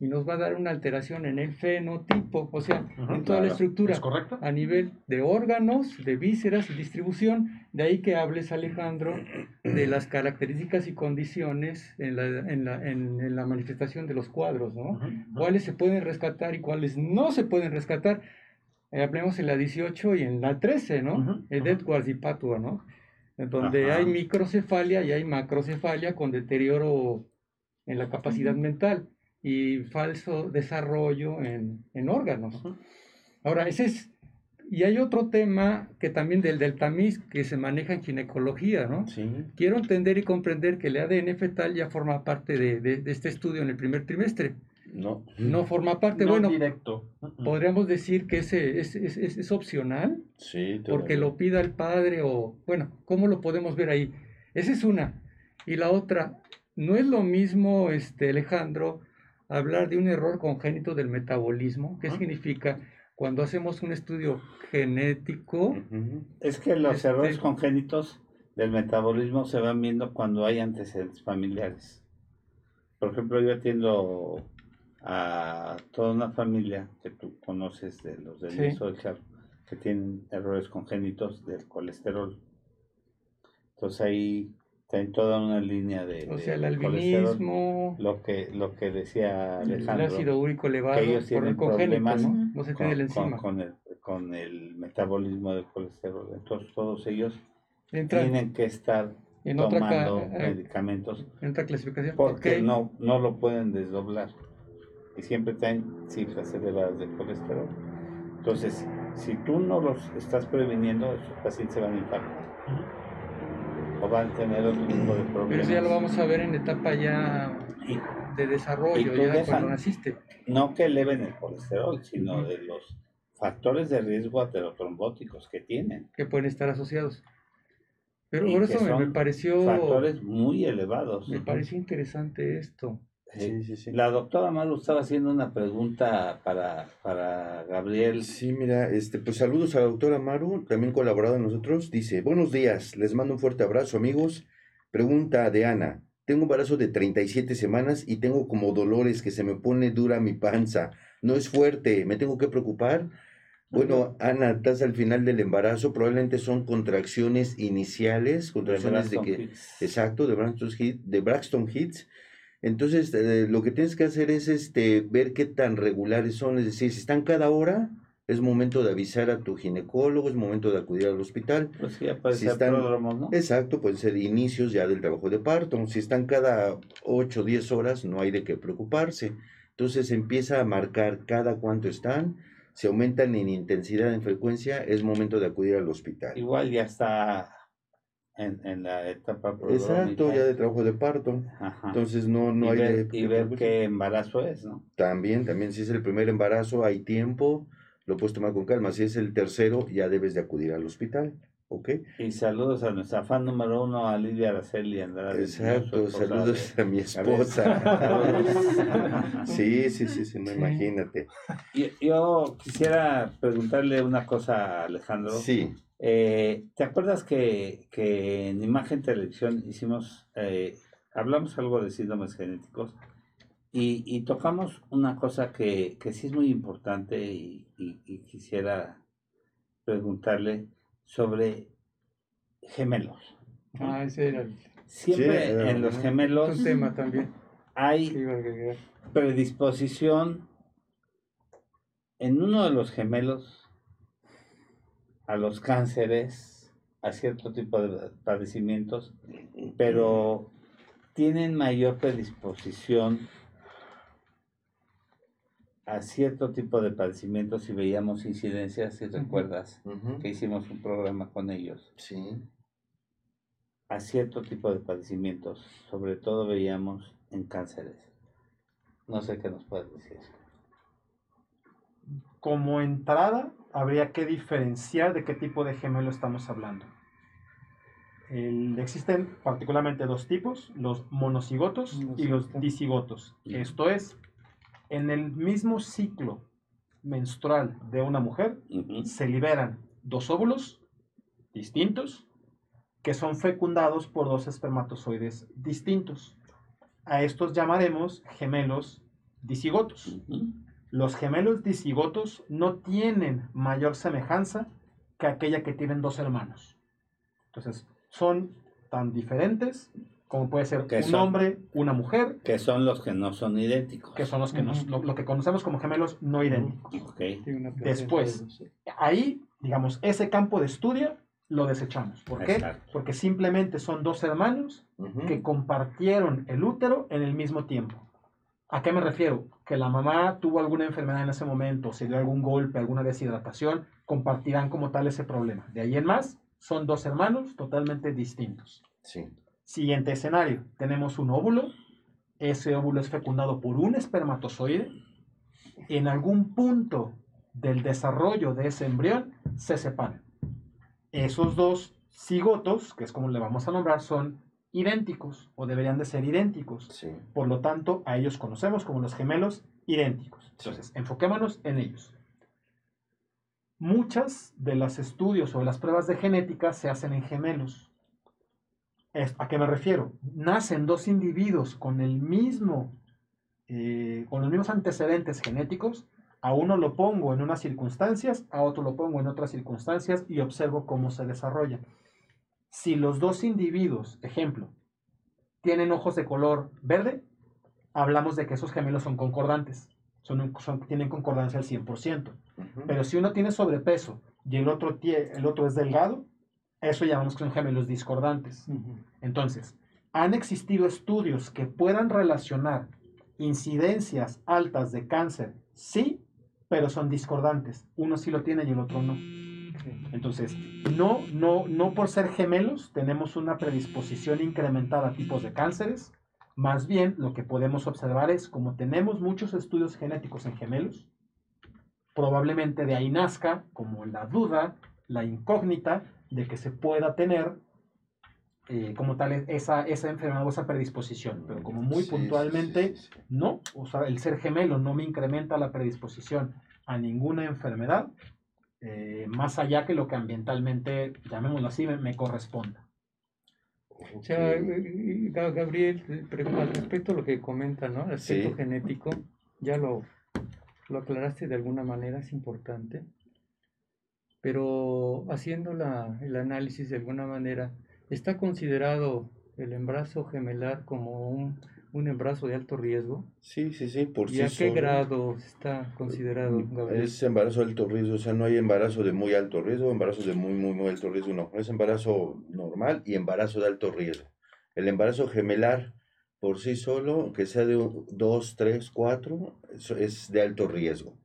y nos va a dar una alteración en el fenotipo, o sea, en toda la estructura ¿Es correcto? a nivel de órganos, de vísceras y distribución. De ahí que hables, Alejandro, de las características y condiciones en la, en la, en- en la manifestación de los cuadros, ¿no? Cuáles se pueden rescatar y cuáles no se pueden rescatar. Eh, hablemos en la 18 y en la 13, ¿no? Edwards y Patua, ¿no? Donde hay microcefalia y hay macrocefalia con deterioro en la capacidad mental y falso desarrollo en, en órganos. Ahora, ese es, y hay otro tema que también del, del tamiz que se maneja en ginecología, ¿no? Sí. Quiero entender y comprender que el ADN fetal ya forma parte de, de- de este estudio en el primer trimestre. No. No forma parte, No bueno, directo. Podríamos decir que ese es, es- es- es opcional, Sí, porque lo pida el padre o, bueno, ¿cómo lo podemos ver ahí? Esa es una. Y la otra, no es lo mismo, este, Alejandro, hablar de un error congénito del metabolismo. ¿Qué significa? Cuando hacemos un estudio genético. Es que los Este- errores congénitos del metabolismo se van viendo cuando hay antecedentes familiares. Por ejemplo, yo atiendo a toda una familia que tú conoces de los del Sí. del Charro, que tienen errores congénitos del colesterol. Entonces ahí está toda una línea de, o de sea, el albinismo, Lo que, lo que decía el Alejandro. ácido úrico elevado, ellos por el congénito, problemas ¿no? No se tiene con, enzima. con- con el, con el metabolismo del colesterol. Entonces todos ellos Entra tienen que estar en tomando eh, medicamentos en otra clasificación. porque no, no lo pueden desdoblar y siempre tienen cifras elevadas de colesterol. Entonces, si tú no los estás previniendo, esos pacientes se van a infartar o van a tener otro tipo de problemas. Pero eso ya lo vamos a ver en etapa ya de desarrollo ya dejan- cuando naciste. No que eleven el colesterol, sino de los factores de riesgo aterotrombóticos que tienen. que pueden estar asociados. Pero por eso me, pareció Factores muy elevados. me pareció interesante esto. Sí. sí, sí. La doctora Maru estaba haciendo una pregunta para, para Gabriel. Sí, mira, este, pues saludos a la doctora Maru, también colaborado en nosotros. Dice, buenos días, les mando un fuerte abrazo, amigos. Pregunta de Ana. Tengo un embarazo de 37 semanas y tengo como dolores que se me pone dura mi panza. No es fuerte, ¿me tengo que preocupar? Bueno, Ana, estás al final del embarazo, probablemente son contracciones iniciales, contracciones de Braxton que... Hicks. Exacto, de Braxton, Hit- de Braxton Hits. Entonces, eh, lo que tienes que hacer es este, ver qué tan regulares son. Es decir, si están cada hora, es momento de avisar a tu ginecólogo, es momento de acudir al hospital. Pues sí, ya puede Si ser están- ¿no? Exacto, pueden ser inicios ya del trabajo de parto. Si están cada 8 o 10 horas, no hay de qué preocuparse. Entonces empieza a marcar cada cuánto están. Si aumentan en intensidad, en frecuencia, es momento de acudir al hospital. Igual ya está en, en la etapa. Exacto, ya de trabajo de parto. Ajá. Entonces no, no y hay ver, de y ver qué embarazo es, ¿no? También, también, si es el primer embarazo, hay tiempo, lo puedes tomar con calma. Si es el tercero, ya debes de acudir al hospital, ¿ok? Y saludos a nuestra fan número uno, a Lidia Araceli Andrade. Exacto, saludos de- a mi esposa. Sí, sí, sí, sí, no, imagínate. Yo, yo quisiera preguntarle una cosa a Alejandro. Sí, Eh, ¿Te acuerdas que, que en Imagen Televisión hicimos, eh, hablamos algo de síndromes genéticos y, y tocamos una cosa que, que sí es muy importante y, y- y quisiera preguntarle sobre gemelos? Ah, ese era el, Siempre Sí, era- en los un gemelos tema también. hay predisposición en uno de los gemelos a los cánceres, a cierto tipo de padecimientos, pero tienen mayor predisposición a cierto tipo de padecimientos si veíamos incidencias, si recuerdas que hicimos un programa con ellos, sí, a cierto tipo de padecimientos, sobre todo veíamos en cánceres. No sé qué nos puedes decir. Como entrada, habría que diferenciar de qué tipo de gemelo estamos hablando. El- existen particularmente dos tipos, los monocigotos y los disigotos. Ujú. Esto es, en el mismo ciclo menstrual de una mujer, se liberan dos óvulos distintos que son fecundados por dos espermatozoides distintos. A estos llamaremos gemelos disigotos. Los gemelos disigotos no tienen mayor semejanza que aquella que tienen dos hermanos. Entonces, son tan diferentes como puede ser Que un son- hombre, una mujer, Que son los que no son idénticos. que son los que nos, Ujú. lo, lo que conocemos como gemelos no idénticos. Ok. Tiene una Después. Ahí, digamos, ese campo de estudio lo desechamos. ¿Por qué? Exacto. Porque simplemente son dos hermanos que compartieron el útero en el mismo tiempo. ¿A qué me refiero? Que la mamá tuvo alguna enfermedad en ese momento, se dio algún golpe, alguna deshidratación, compartirán como tal ese problema. De ahí en más, son dos hermanos totalmente distintos. sí, Siguiente escenario, tenemos un óvulo, ese óvulo es fecundado por un espermatozoide, en algún punto del desarrollo de ese embrión se separan. Esos dos cigotos, que es como le vamos a nombrar, son idénticos o deberían de ser idénticos. sí, Por lo tanto, a ellos conocemos como los gemelos idénticos. Entonces, enfoquémonos en ellos. Muchas de los estudios o las pruebas de genética se hacen en gemelos. ¿A qué me refiero? Nacen dos individuos con el mismo, eh, con los mismos antecedentes genéticos. A uno lo pongo en unas circunstancias, a otro lo pongo en otras circunstancias y observo cómo se desarrolla. Si los dos individuos, ejemplo, tienen ojos de color verde, hablamos de que esos gemelos son concordantes, son, son- tienen concordancia al 100%. ujú, Pero si uno tiene sobrepeso y el otro, tie- el otro es delgado, eso llamamos que son gemelos discordantes. Entonces, han existido estudios que puedan relacionar incidencias altas de cáncer, sí, pero son discordantes. Uno sí lo tiene y el otro no. Entonces, no, no, no por ser gemelos tenemos una predisposición incrementada a tipos de cánceres, Más bien, lo que podemos observar es, como tenemos muchos estudios genéticos en gemelos, probablemente de ahí nazca como la duda, la incógnita de que se pueda tener eh, como tal esa, esa enfermedad o esa predisposición. Pero como muy Sí, puntualmente, sí, sí, sí. no, o sea, el ser gemelo no me incrementa la predisposición a ninguna enfermedad, eh, más allá que lo que ambientalmente, llamémoslo así, me, me corresponda. O sea, Gabriel, eh, al respecto a lo que comenta, ¿no? El aspecto Sí. genético, ya lo, lo aclaraste de alguna manera, es importante, pero haciendo la, el análisis de alguna manera, ¿está considerado el embarazo gemelar como un, un embarazo de alto riesgo? Sí, sí, sí, por ¿Y sí a qué grado está considerado, Gabriel? Es embarazo de alto riesgo, o sea, no hay embarazo de muy alto riesgo, embarazo de muy, muy, muy alto riesgo, no. Es embarazo normal y embarazo de alto riesgo. El embarazo gemelar por sí solo, que sea de 2, 3, 4, es de alto riesgo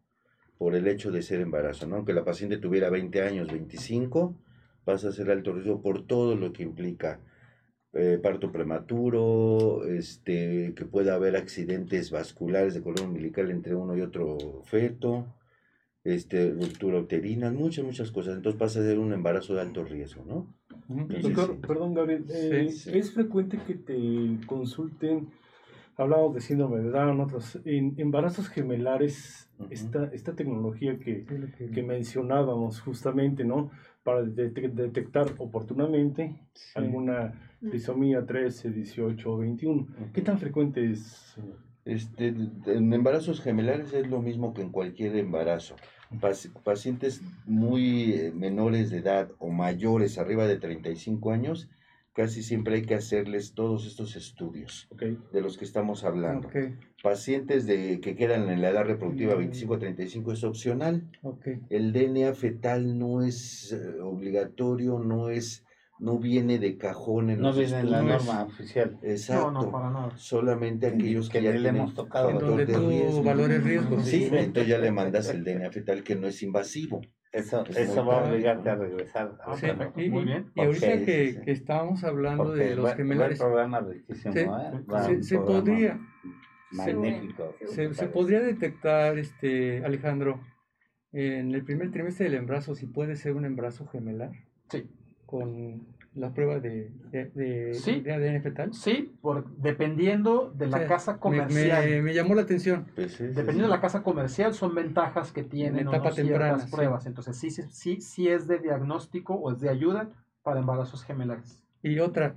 por el hecho de ser embarazo, ¿no? Aunque la paciente tuviera 20 años, 25, pasa a ser alto riesgo por todo lo que implica eh, parto prematuro, este, que pueda haber accidentes vasculares de color umbilical entre uno y otro feto, este, ruptura uterina, muchas, muchas cosas. Entonces pasa a ser un embarazo de alto riesgo, ¿no? Doctor, sí. perdón, Gabriel, eh, Sí. es frecuente que te consulten, hablamos de síndrome de Down, otros, en embarazos gemelares, esta, esta tecnología que- que mencionábamos justamente, ¿no? Para de- de- detectar oportunamente sí. alguna trisomía 13, 18 o 21. ¿Qué tan frecuente es? Este, en embarazos gemelares es lo mismo que en cualquier embarazo. Paci- pacientes muy eh, menores de edad o mayores, arriba de 35 años, casi siempre hay que hacerles todos estos estudios de los que estamos hablando. Pacientes de, que quedan en la edad reproductiva Mm. 25 a 35 es opcional. ok. El DNA fetal no es eh, obligatorio, no es, no viene de cajón en No los viene en la norma oficial. Exacto. No, no, para nada. Solamente aquellos que, Que ya le tienen hemos tocado. Factor de riesgo. valores riesgos. Sí, Sí. entonces ya le mandas el DNA fetal que no es invasivo. Eso, Es eso va a obligarte a regresar. Ah, Sí, y, muy bien. y ahorita que, sí, sí. que estábamos hablando de los buen- buen gemelares, programa riquísimo, Sí, ¿eh? se, programa podría, se- Magnífico. ¿qué te se, podría detectar, este, Alejandro, en el primer trimestre del embarazo si puede ser un embarazo gemelar Sí. con la prueba de, de, de- Sí. de ADN fetal. Sí, por, dependiendo de la O sea, casa me- comercial. Me, me llamó la atención. Pues sí, sí, Dependiendo de la casa comercial, son ventajas que tienen etapa no temprana, ciertas sí. pruebas. Entonces, sí, sí, sí, sí es de diagnóstico o es de ayuda para embarazos gemelares. Y otra,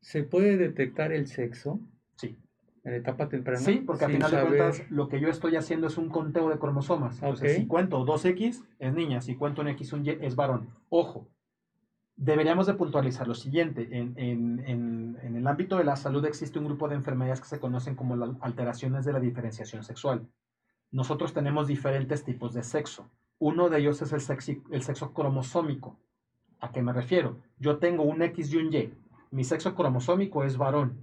¿se puede detectar el sexo Sí. en etapa temprana? Sí, porque al final de cuentas, lo que yo estoy haciendo es un conteo de cromosomas. Entonces, si cuento 2X, es niña. Si cuento un X, un Y, es varón. Ojo, deberíamos de puntualizar lo siguiente. En, el ámbito de la salud existe un grupo de enfermedades que se conocen como las alteraciones de la diferenciación sexual. Nosotros tenemos diferentes tipos de sexo. Uno de ellos es el, el sexo cromosómico. ¿A qué me refiero? Yo tengo un X y un Y. Mi sexo cromosómico es varón.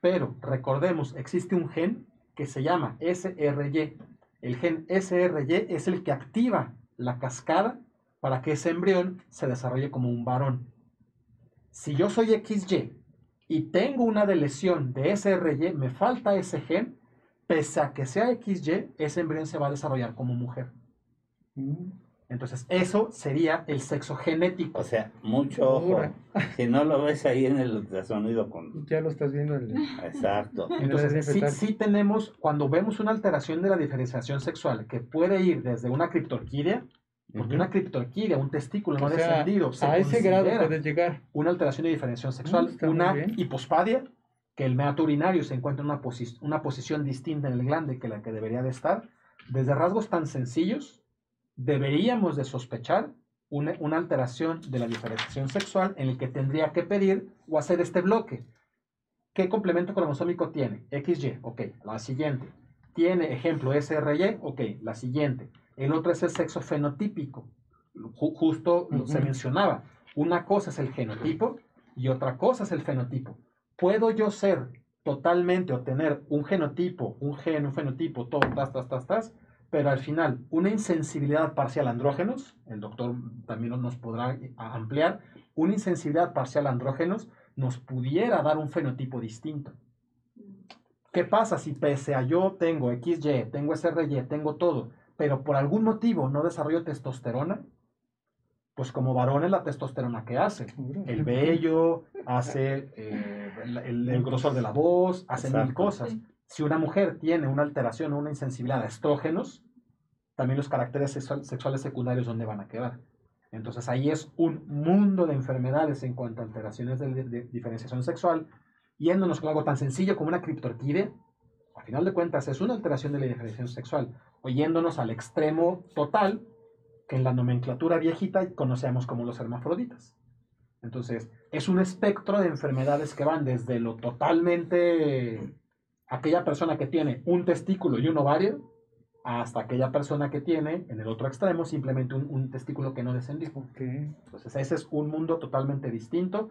Pero recordemos, existe un gen que se llama SRY. El gen SRY es el que activa la cascada para que ese embrión se desarrolle como un varón. Si yo soy XY y tengo una lesión de SRY, me falta ese gen, pese a que sea XY, ese embrión se va a desarrollar como mujer. Mm, Entonces, eso sería el sexo genético. O sea, mucho ojo. Si no lo ves ahí en el ultrasonido con... Ya lo estás viendo. en el- Exacto. Entonces, sí tenemos, cuando vemos una alteración de la diferenciación sexual que puede ir desde una criptorquidia, porque una criptorquidia, un testículo no sea, descendido, se a ese grado puedes llegar. una alteración de diferenciación sexual, Mm, muy una hipospadia, que el meato urinario se encuentra en una, posi- una posición distinta en el glande que la que debería de estar, desde rasgos tan sencillos, deberíamos de sospechar una, una alteración de la diferenciación sexual en el que tendría que pedir o hacer este bloque. ¿Qué complemento cromosómico tiene? XY, ok, la siguiente. Tiene ejemplo SRY, ok, la siguiente. El otro es el sexo fenotípico. Ju- justo se mencionaba. Una cosa es el genotipo y otra cosa es el fenotipo. ¿Puedo yo ser totalmente o tener un genotipo, un gen, un fenotipo, todo, tas, tas, tas, tas, pero al final una insensibilidad parcial a andrógenos, el doctor también nos podrá ampliar, una insensibilidad parcial a andrógenos nos pudiera dar un fenotipo distinto. ¿Qué pasa si pese a yo tengo XY, tengo SRY, tengo todo, pero por algún motivo no desarrollo testosterona? Pues como varón es la testosterona que hace. El vello, hace eh, el, el- el grosor de la voz, hace mil Exacto. cosas. Si una mujer tiene una alteración o una insensibilidad a estrógenos, también los caracteres sexual- sexuales secundarios dónde van a quedar. Entonces ahí es un mundo de enfermedades en cuanto a alteraciones de, de- de diferenciación sexual, yéndonos con algo tan sencillo como una criptorquídea, a final de cuentas es una alteración de la diferenciación sexual, o yéndonos al extremo total, que en la nomenclatura viejita conocíamos como los hermafroditas. Entonces, es un espectro de enfermedades que van desde lo totalmente aquella persona que tiene un testículo y un ovario, hasta aquella persona que tiene, en el otro extremo, simplemente un, un testículo que no descendió. Entonces, ese es un mundo totalmente distinto.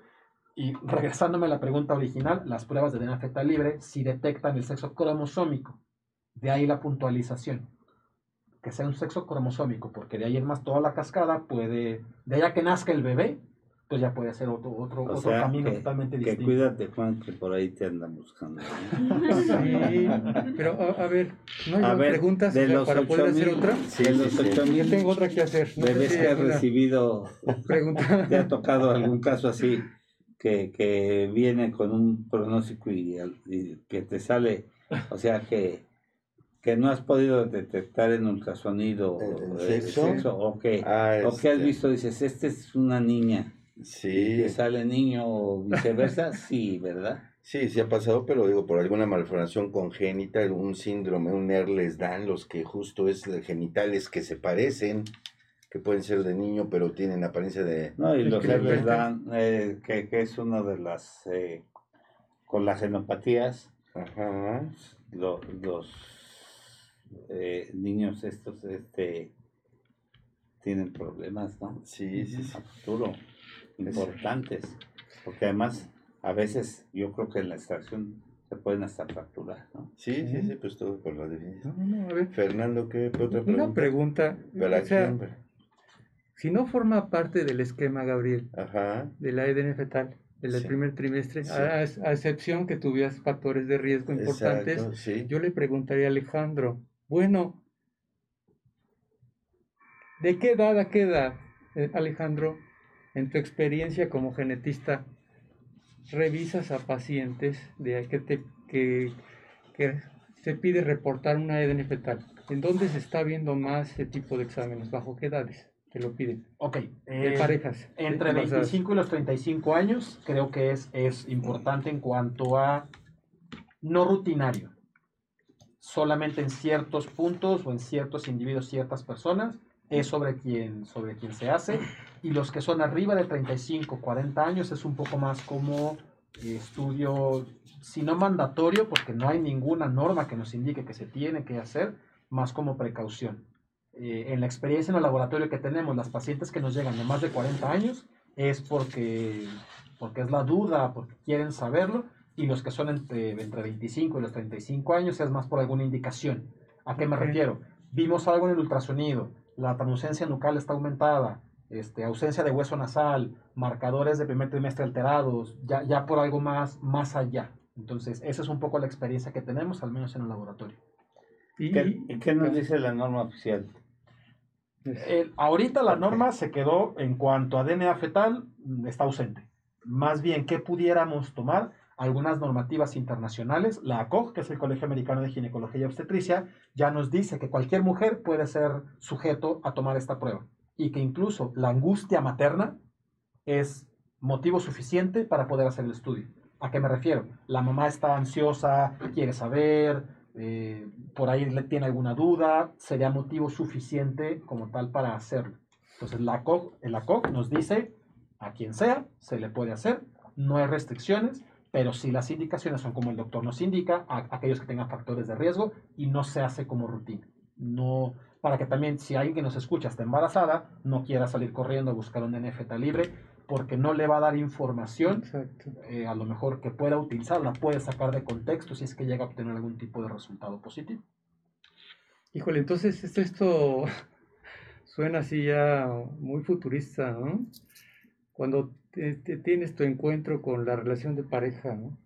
Y regresándome a la pregunta original, las pruebas de DNA fetal libre sí detectan el sexo cromosómico. De ahí la puntualización. Que sea un sexo cromosómico, porque de ahí en más toda la cascada puede, de allá que nazca el bebé, pues ya puede ser otro, otro, O otro sea, camino que, totalmente que distinto. cuídate, Juan, que por ahí te andan buscando. Sí, pero a, a ver, ¿no hay A más ver, preguntas de para- los para poder hacer 8,000 otra? Sí, de sí, los sí. 8000 Yo tengo otra que hacer. No bebés que has recibido, pregunta. ¿te ha tocado algún caso así que, que viene con un pronóstico y, que te sale, o sea, que, que no has podido detectar en ultrasonido ¿El eh, sexo? o que, Ah, o que has este, visto, dices, esta es una niña, Sí, que sale niño o viceversa, sí, ¿verdad? sí, sí ha pasado, pero digo, por alguna malformación congénita, un síndrome, un les dan los que justo es genitales que se parecen, que pueden ser de niño, pero tienen apariencia de... No, y los meten- dan, eh, que, que es una de las eh, colagenopatías, Ajá. lo- los eh, niños estos este tienen problemas, ¿no? Sí, sí, sí. A futuro, importantes, porque además a veces yo creo que en la extracción se pueden hasta fracturar, ¿no? Sí, sí, sí, pues todo por la definición. No, no, a ver. Fernando, ¿qué ¿Qué otra pregunta? Una pregunta. ¿Para o sea? Si no forma parte del esquema, Gabriel, Ajá. de la EDN fetal, el del Sí. primer trimestre, Sí. a, a excepción que tuvieras factores de riesgo importantes, Exacto, sí. yo le preguntaría a Alejandro, bueno, ¿de qué edad a qué edad, eh, Alejandro, en tu experiencia como genetista, revisas a pacientes de que te que, que se pide reportar una EDN fetal? ¿En dónde se está viendo más ese tipo de exámenes? ¿Bajo qué edades te lo piden? Ok. De eh, parejas. Entre embarazadas. 25 y los 35 años, creo que es, es importante en cuanto a no rutinario. Solamente en ciertos puntos o en ciertos individuos, ciertas personas, es sobre quien, sobre quien se hace. Y los que son arriba de 35, 40 años es un poco más como eh, estudio, si no mandatorio, porque no hay ninguna norma que nos indique que se tiene que hacer, más como precaución eh, en la experiencia en el laboratorio que tenemos, las pacientes que nos llegan de más de 40 años es porque, porque es la duda, porque quieren saberlo, y los que son entre, entre 25 y los 35 años es más por alguna indicación. ¿A qué me Ok. refiero? Vimos algo en el ultrasonido, la translucencia nucal está aumentada, este, ausencia de hueso nasal, marcadores de primer trimestre alterados, ya, ya por algo más, más allá. Entonces, esa es un poco la experiencia que tenemos, al menos en el laboratorio. Y- ¿Qué, y qué nos dice la norma oficial? Eh, ahorita la norma se quedó en cuanto a DNA fetal, mm, está ausente. Más bien, ¿qué pudiéramos tomar? Algunas normativas internacionales, la ACOG, que es el Colegio Americano de Ginecología y Obstetricia, ya nos dice que cualquier mujer puede ser sujeto a tomar esta prueba y que incluso la angustia materna es motivo suficiente para poder hacer el estudio. ¿A qué me refiero? La mamá está ansiosa, quiere saber, eh, por ahí le tiene alguna duda, sería motivo suficiente como tal para hacerlo. Entonces la ACOG, el ACOG nos dice a quien sea, se le puede hacer, no hay restricciones, pero sí las indicaciones son como el doctor nos indica, a aquellos que tengan factores de riesgo y no se hace como rutina. No, para que también si alguien que nos escucha está embarazada, no quiera salir corriendo a buscar un NFTA libre porque no le va a dar información eh, a lo mejor que pueda utilizar, la puede sacar de contexto si es que llega a obtener algún tipo de resultado positivo. Híjole, entonces esto, esto suena así ya muy futurista, ¿no? Cuando te- te tienes tu encuentro con la relación de pareja, ¿no?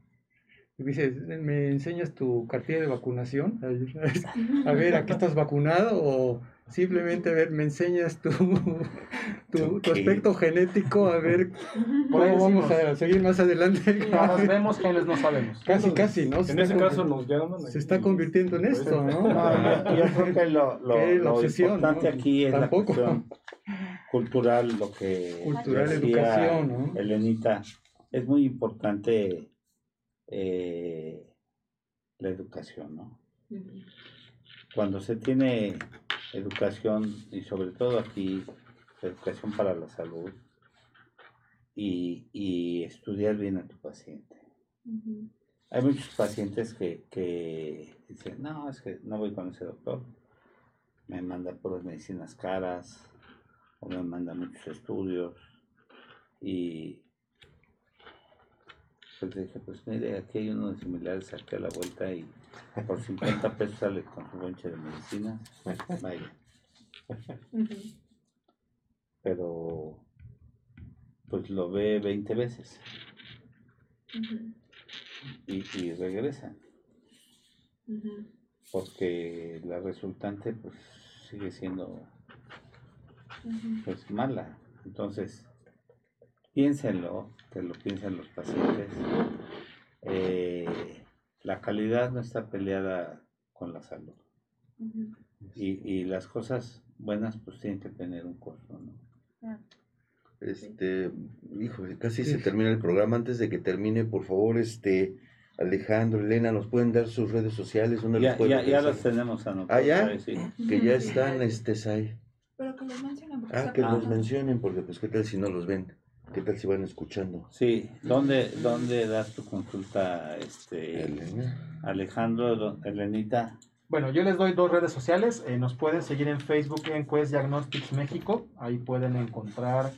Y dices, ¿me enseñas tu cartilla de vacunación? A ver, ¿aquí estás vacunado? O simplemente, a ver, ¿me enseñas tu, tu, aspecto genético? A ver, ¿cómo vamos decimos, a seguir más adelante? Caras vemos, genes no sabemos. Casi, casi, ¿no? Se En ese caso nos llaman. Se está convirtiendo en esto, ¿no? No, yo, yo creo que lo, lo, Que lo obsesión, importante ¿no? aquí es Tampoco. la cuestión cultural, lo que Cultural, decía educación, ¿no? Elenita, es muy importante eh, la educación, ¿no? Cuando se tiene educación, y sobre todo aquí, educación para la salud, y, y estudiar bien a tu paciente. Hay muchos pacientes que, que dicen, no, es que no voy con ese doctor. Me manda puras medicinas caras o me manda muchos estudios. Y pues dije, pues mire, aquí hay uno de similares aquí a la vuelta y por 50 pesos sale con su bonche de medicinas. Vaya, pero pues lo ve 20 veces y, y regresa. porque la resultante pues sigue siendo pues mala. Entonces, piénsenlo, que lo piensen los pacientes. Eh, la calidad no está peleada con la salud. Y, y las cosas buenas pues tienen que tener un costo, ¿no? Este, hijo, casi se termina el programa. Antes de que termine, por favor, este, Alejandro, Elena, ¿nos pueden dar sus redes sociales? ¿Dónde los Ya, pueden ya, ya las tenemos anotadas. ¿Ah, ya? sí. Que ya están, este, Sai. Pero que los mencionen porque Ah, que Ah. los mencionen, porque pues qué tal si no los ven, qué tal si van escuchando. Sí, ¿dónde, dónde das tu consulta, este, Elena. Alejandro, Elenita? Bueno, yo les doy dos redes sociales. eh, nos pueden seguir en Facebook en Quest Diagnostics México. Ahí pueden encontrar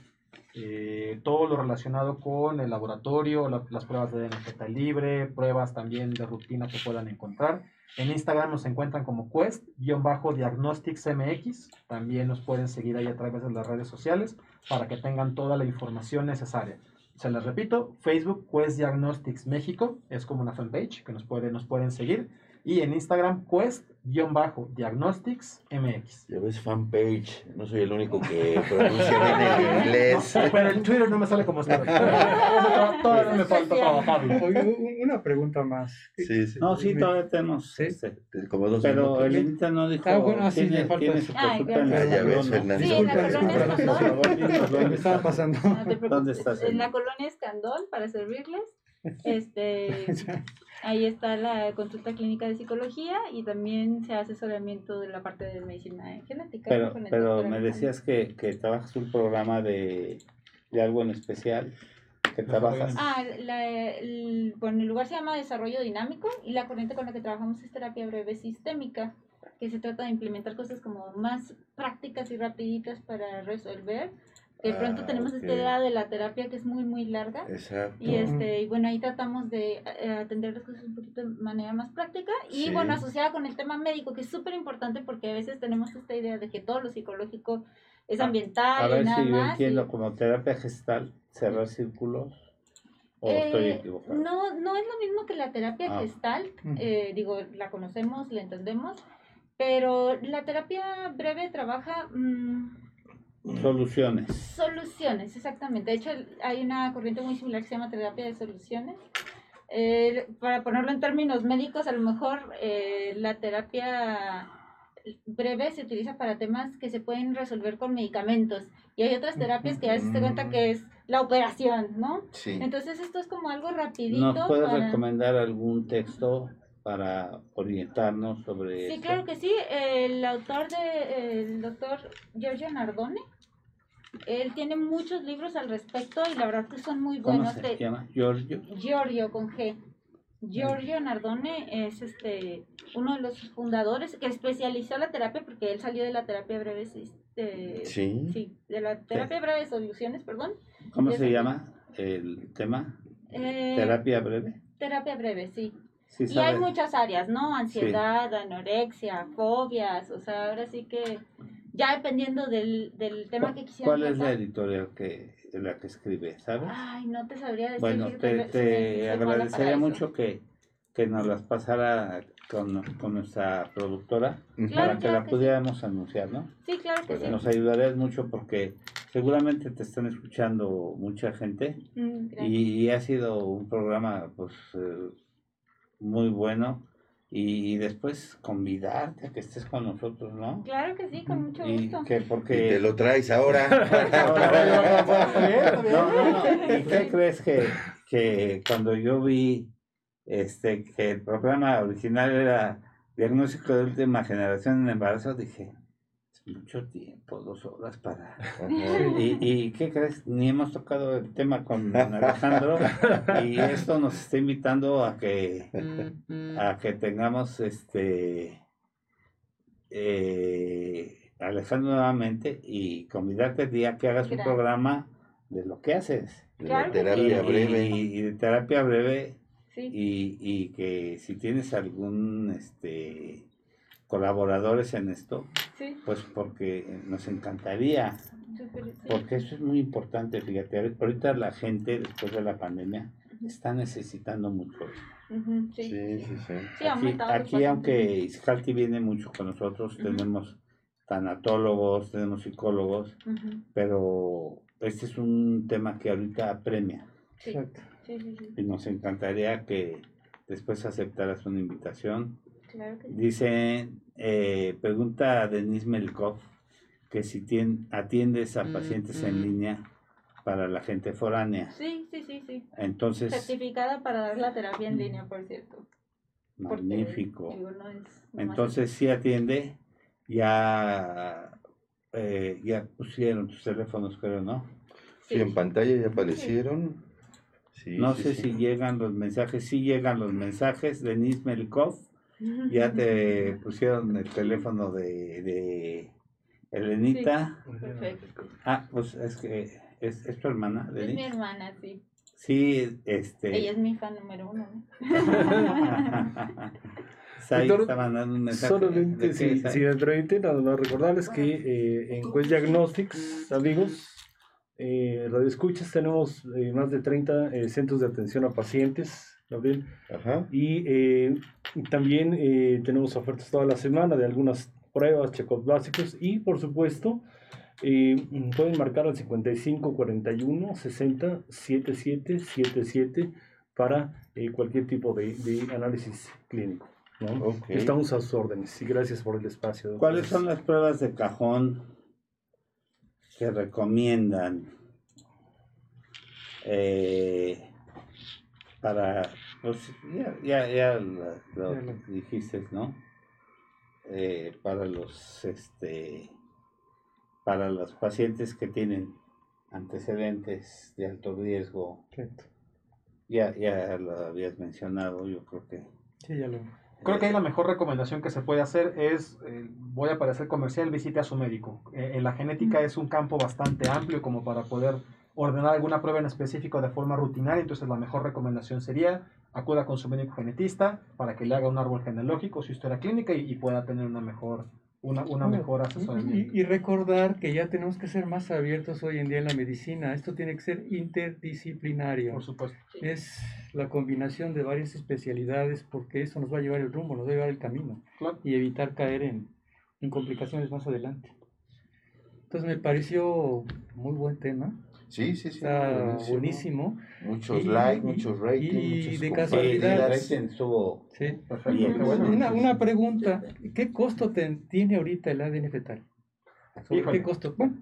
eh, todo lo relacionado con el laboratorio, la- las pruebas de DNA fetal libre, pruebas también de rutina que puedan encontrar. En Instagram nos encuentran como Quest-Diagnostics MX. También nos pueden seguir ahí a través de las redes sociales para que tengan toda la información necesaria. Se les repito, Facebook Quest Diagnostics México es como una fanpage que nos, puede, nos pueden seguir. Y en Instagram, Quest-Diagnostics MX. Ya ves, fanpage. No soy el único que pronuncia bien el inglés. Pero en Twitter no me sale como. Eso Todavía me falta trabajarlo. Una pregunta más. Sí, sí. No, sí, todavía tenemos. Sí. este, Como dos Pero minutos. Elenita no dijo. Ah, bueno, sí, tiene, le falta tiene su consulta en la ya ves. Fernando. Sí, en Disculpa, la colonia disculpa, Escandón. Por favor, dinos ¿Qué dónde me estaba está. pasando? No te preocupes. ¿Dónde estás, En la colonia Escandón, para servirles. Este, ahí está la consulta clínica de psicología y también se hace asesoramiento de la parte de medicina genética. Pero, pero me decías que, que trabajas un programa de, de algo en especial. Que trabajas. Ah, la- el, bueno, el lugar se llama Desarrollo Dinámico y la corriente con la que trabajamos es terapia breve sistémica, que se trata de implementar cosas como más prácticas y rapiditas para resolver. De pronto Ah, tenemos ok. esta idea de la terapia que es muy, muy larga. Exacto. Y este, y bueno, ahí tratamos de eh, atender las cosas un poquito de manera más práctica y Sí. bueno, asociada con el tema médico, que es súper importante porque a veces tenemos esta idea de que todo lo psicológico es A- ambiental A y ver nada si yo más. entiendo y- como terapia gestal, cerrar círculos. ¿O estoy Eh, equivocado? No, no es lo mismo que la terapia Ah. gestalt, Ujú. eh, digo, la conocemos, la entendemos, pero la terapia breve trabaja mm, Soluciones. soluciones, exactamente. De hecho, hay una corriente muy similar que se llama terapia de soluciones. Eh, para ponerlo en términos médicos, a lo mejor eh, la terapia breve se utiliza para temas que se pueden resolver con medicamentos y hay otras terapias que ya se te cuenta que es la operación, ¿no? Sí. Entonces esto es como algo rapidito. ¿Nos puedes para- recomendar algún texto para orientarnos sobre Sí, esto? claro que sí. El autor de el doctor Giorgio Nardone, él tiene muchos libros al respecto y la verdad que son muy ¿Cómo buenos. se Te- llama? Giorgio. Giorgio con G. Giorgio Nardone es este uno de los fundadores que especializó la terapia porque él salió de la terapia breve este, Sí. sí, de la terapia breve de soluciones, perdón. ¿Cómo se llama el tema? Eh, ¿Terapia breve? terapia breve, sí. Sí, Y hay muchas áreas, ¿no? Ansiedad, anorexia, fobias, o sea, ahora sí que ya dependiendo del, del tema que quisieran ¿Cuál es la editorial que, de la que escribe, sabes? Ay, no te sabría decir. Bueno, te, te agradecería mucho que, que nos las pasara con, con nuestra productora. Claro, para que claro la que sí. pudiéramos anunciar, ¿no? Sí, claro que Pues sí. Nos ayudarías mucho porque seguramente te están escuchando mucha gente Mm, y ha sido un programa pues eh, muy bueno y, y después convidarte a que estés con nosotros, ¿no? Claro que sí, con mucho Y gusto. que Y porque te lo traes ahora. No, no, no. ¿Y qué crees que, que cuando yo vi este que el programa original era diagnóstico de última generación en embarazo, dije, mucho tiempo, dos horas para... ¿Y, y qué crees? Ni hemos tocado el tema con Alejandro y esto nos está invitando a que a que tengamos este eh, Alejandro nuevamente y convidarte el día que hagas un programa de lo que haces. De Claro terapia y, breve. y- y de terapia breve Sí, y, y que si tienes algún este colaboradores en esto, sí, pues porque nos encantaría, porque eso es muy importante, fíjate, ahorita la gente después de la pandemia está necesitando mucho esto. Ujú, sí, Sí, sí. sí, sí. Sí, ha Aquí, aquí aunque Iscalti viene mucho con nosotros, tenemos tanatólogos, tenemos psicólogos, pero este es un tema que ahorita apremia Sí, Exacto. sí, sí, sí, y nos encantaría que después aceptaras una invitación. Claro que sí. Dice, eh, pregunta a Denise Melkov que si tien- atiendes a pacientes en línea para la gente foránea. Sí, sí, sí, sí. Entonces, Certificada para dar la terapia en línea, por cierto. porque, magnífico. digo, no es nomás Entonces sí atiende, ya, eh, ya pusieron tus teléfonos, creo, ¿no? Sí, en pantalla ya aparecieron. Sí, no sí, sé sí. si llegan los mensajes, sí llegan los mensajes, Denise Melkov. Ya te pusieron el teléfono de, de Elenita. Perfecto. Ah, pues es que es, es tu hermana, Es mi Denise. hermana, sí. Sí, este. Ella es mi fan número uno. ¿no? Sai Doctor, está mandando un mensaje. Solamente, ¿De qué, si, me permite, nada más recordarles que eh, en Quest Diagnostics, amigos, eh, Radio Escuchas, tenemos eh, más de 30 eh, centros de atención a pacientes, Gabriel, Ajá. y eh, también eh, tenemos ofertas toda la semana de algunas pruebas, check-ups básicos, y por supuesto, eh, pueden marcar al 55 41 60 77 77 para eh, cualquier tipo de, de análisis clínico. Estamos a sus órdenes y gracias por el espacio. ¿Cuáles son las pruebas de cajón que recomiendan eh, para, pues ya, ya, ya lo, dijiste, ¿no? Eh, para los, este, para los pacientes que tienen antecedentes de alto riesgo, ya, ya lo habías mencionado, yo creo que Sí, ya lo. Creo que ahí la mejor recomendación que se puede hacer es, eh, voy a parecer comercial, visite a su médico. Eh, en la genética es un campo bastante amplio como para poder ordenar alguna prueba en específico de forma rutinaria, entonces la mejor recomendación sería acuda con su médico genetista para que le haga un árbol genealógico, su historia clínica y, y pueda tener una mejor, una, una mejor asesoramiento. Y, y recordar que ya tenemos que ser más abiertos hoy en día en la medicina. Esto tiene que ser interdisciplinario. Por supuesto. Es la combinación de varias especialidades porque eso nos va a llevar el rumbo, nos va a llevar el camino Claro. y evitar caer en, en complicaciones más adelante. Entonces me pareció muy buen tema, Sí, sí, sí. está buenísimo. Muchos Y- likes, muchos ratings, y muchas de casualidad. el compartidas. rating estuvo Sí. Perfecto. Bueno. Una, una pregunta, ¿qué costo ten- tiene ahorita el ADN fetal? ¿Sobre Híjole. qué costo? Bueno,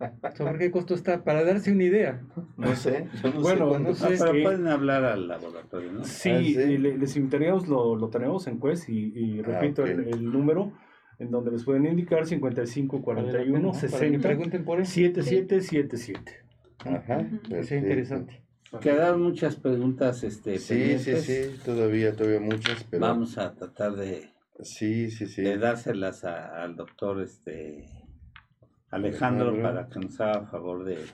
¿Sobre qué costo está? Para darse una idea. No sé, yo no Bueno, sé no sé. Ah, pero que- pueden hablar al laboratorio, ¿no? Sí, Ah, sí. eh, le- les invitaríamos, lo, lo tenemos en Quest y, y Ah, repito ok. el, el número en donde les pueden indicar 55 41 Para que 60 pregunten por eso. 7777. Ajá, perfecto. interesante. Quedaron muchas preguntas este, Sí, sí, pendientes. sí, todavía, todavía muchas, pero Vamos a tratar de, sí, sí, sí. de dárselas a- al doctor este, Alejandro Alejandro. para que nos haga favor de,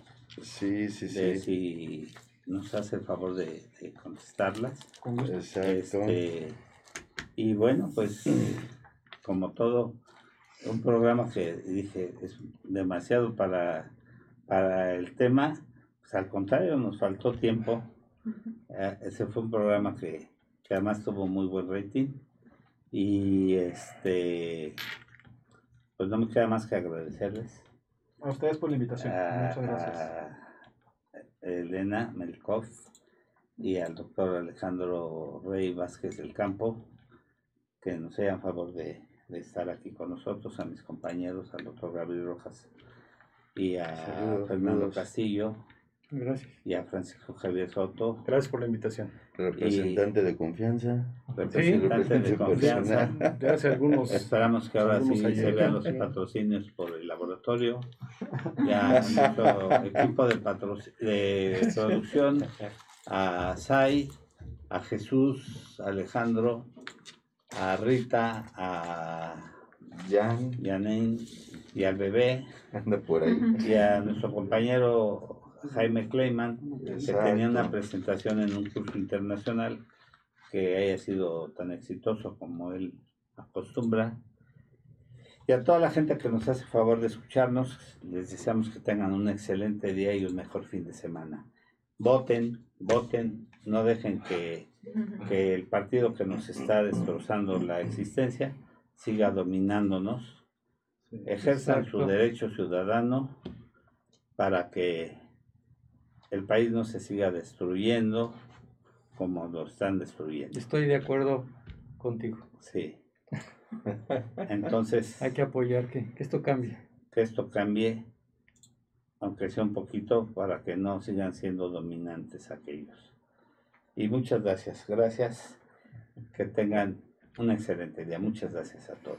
Sí, sí, de sí. si nos hace el favor de, de contestarlas. Exacto. Este, y bueno, pues como todo, un programa que dije es demasiado para, para el tema, pues al contrario, nos faltó tiempo. Eh, ese fue un programa que que además tuvo muy buen rating. Y este, pues no me queda más que agradecerles. A ustedes por la invitación. a- Muchas gracias. a Elena Melkov y al doctor Alejandro Rey Vázquez del Campo, que nos hayan favor de, de estar aquí con nosotros, a mis compañeros, al doctor Gabriel Rojas y a Saludos, Fernando saludos. Castillo Gracias. y a Francisco Javier Soto, Gracias por la invitación. Representante de confianza. representante de representante confianza. Ya hace algunos. Esperamos que ahora sí se vean los patrocinios por el laboratorio. Ya nuestro equipo de, de producción, a Sai, a Jesús, a Alejandro, a Rita, a Jan Yanen y al bebé, anda por ahí. y a nuestro compañero Jaime Kleiman, que tenía una presentación en un curso internacional que haya sido tan exitoso como él acostumbra. Y a toda la gente que nos hace favor de escucharnos, les deseamos que tengan un excelente día y un mejor fin de semana. Voten, voten, no dejen que, que el partido que nos está destrozando la existencia siga dominándonos. Ejerzan su derecho ciudadano para que el país no se siga destruyendo como lo están destruyendo. Estoy de acuerdo contigo. Sí. Entonces, Hay que apoyar que, que esto cambie. que esto cambie, aunque sea un poquito, para que no sigan siendo dominantes aquellos. Y muchas gracias, gracias. Que tengan un excelente día. Muchas gracias a todos.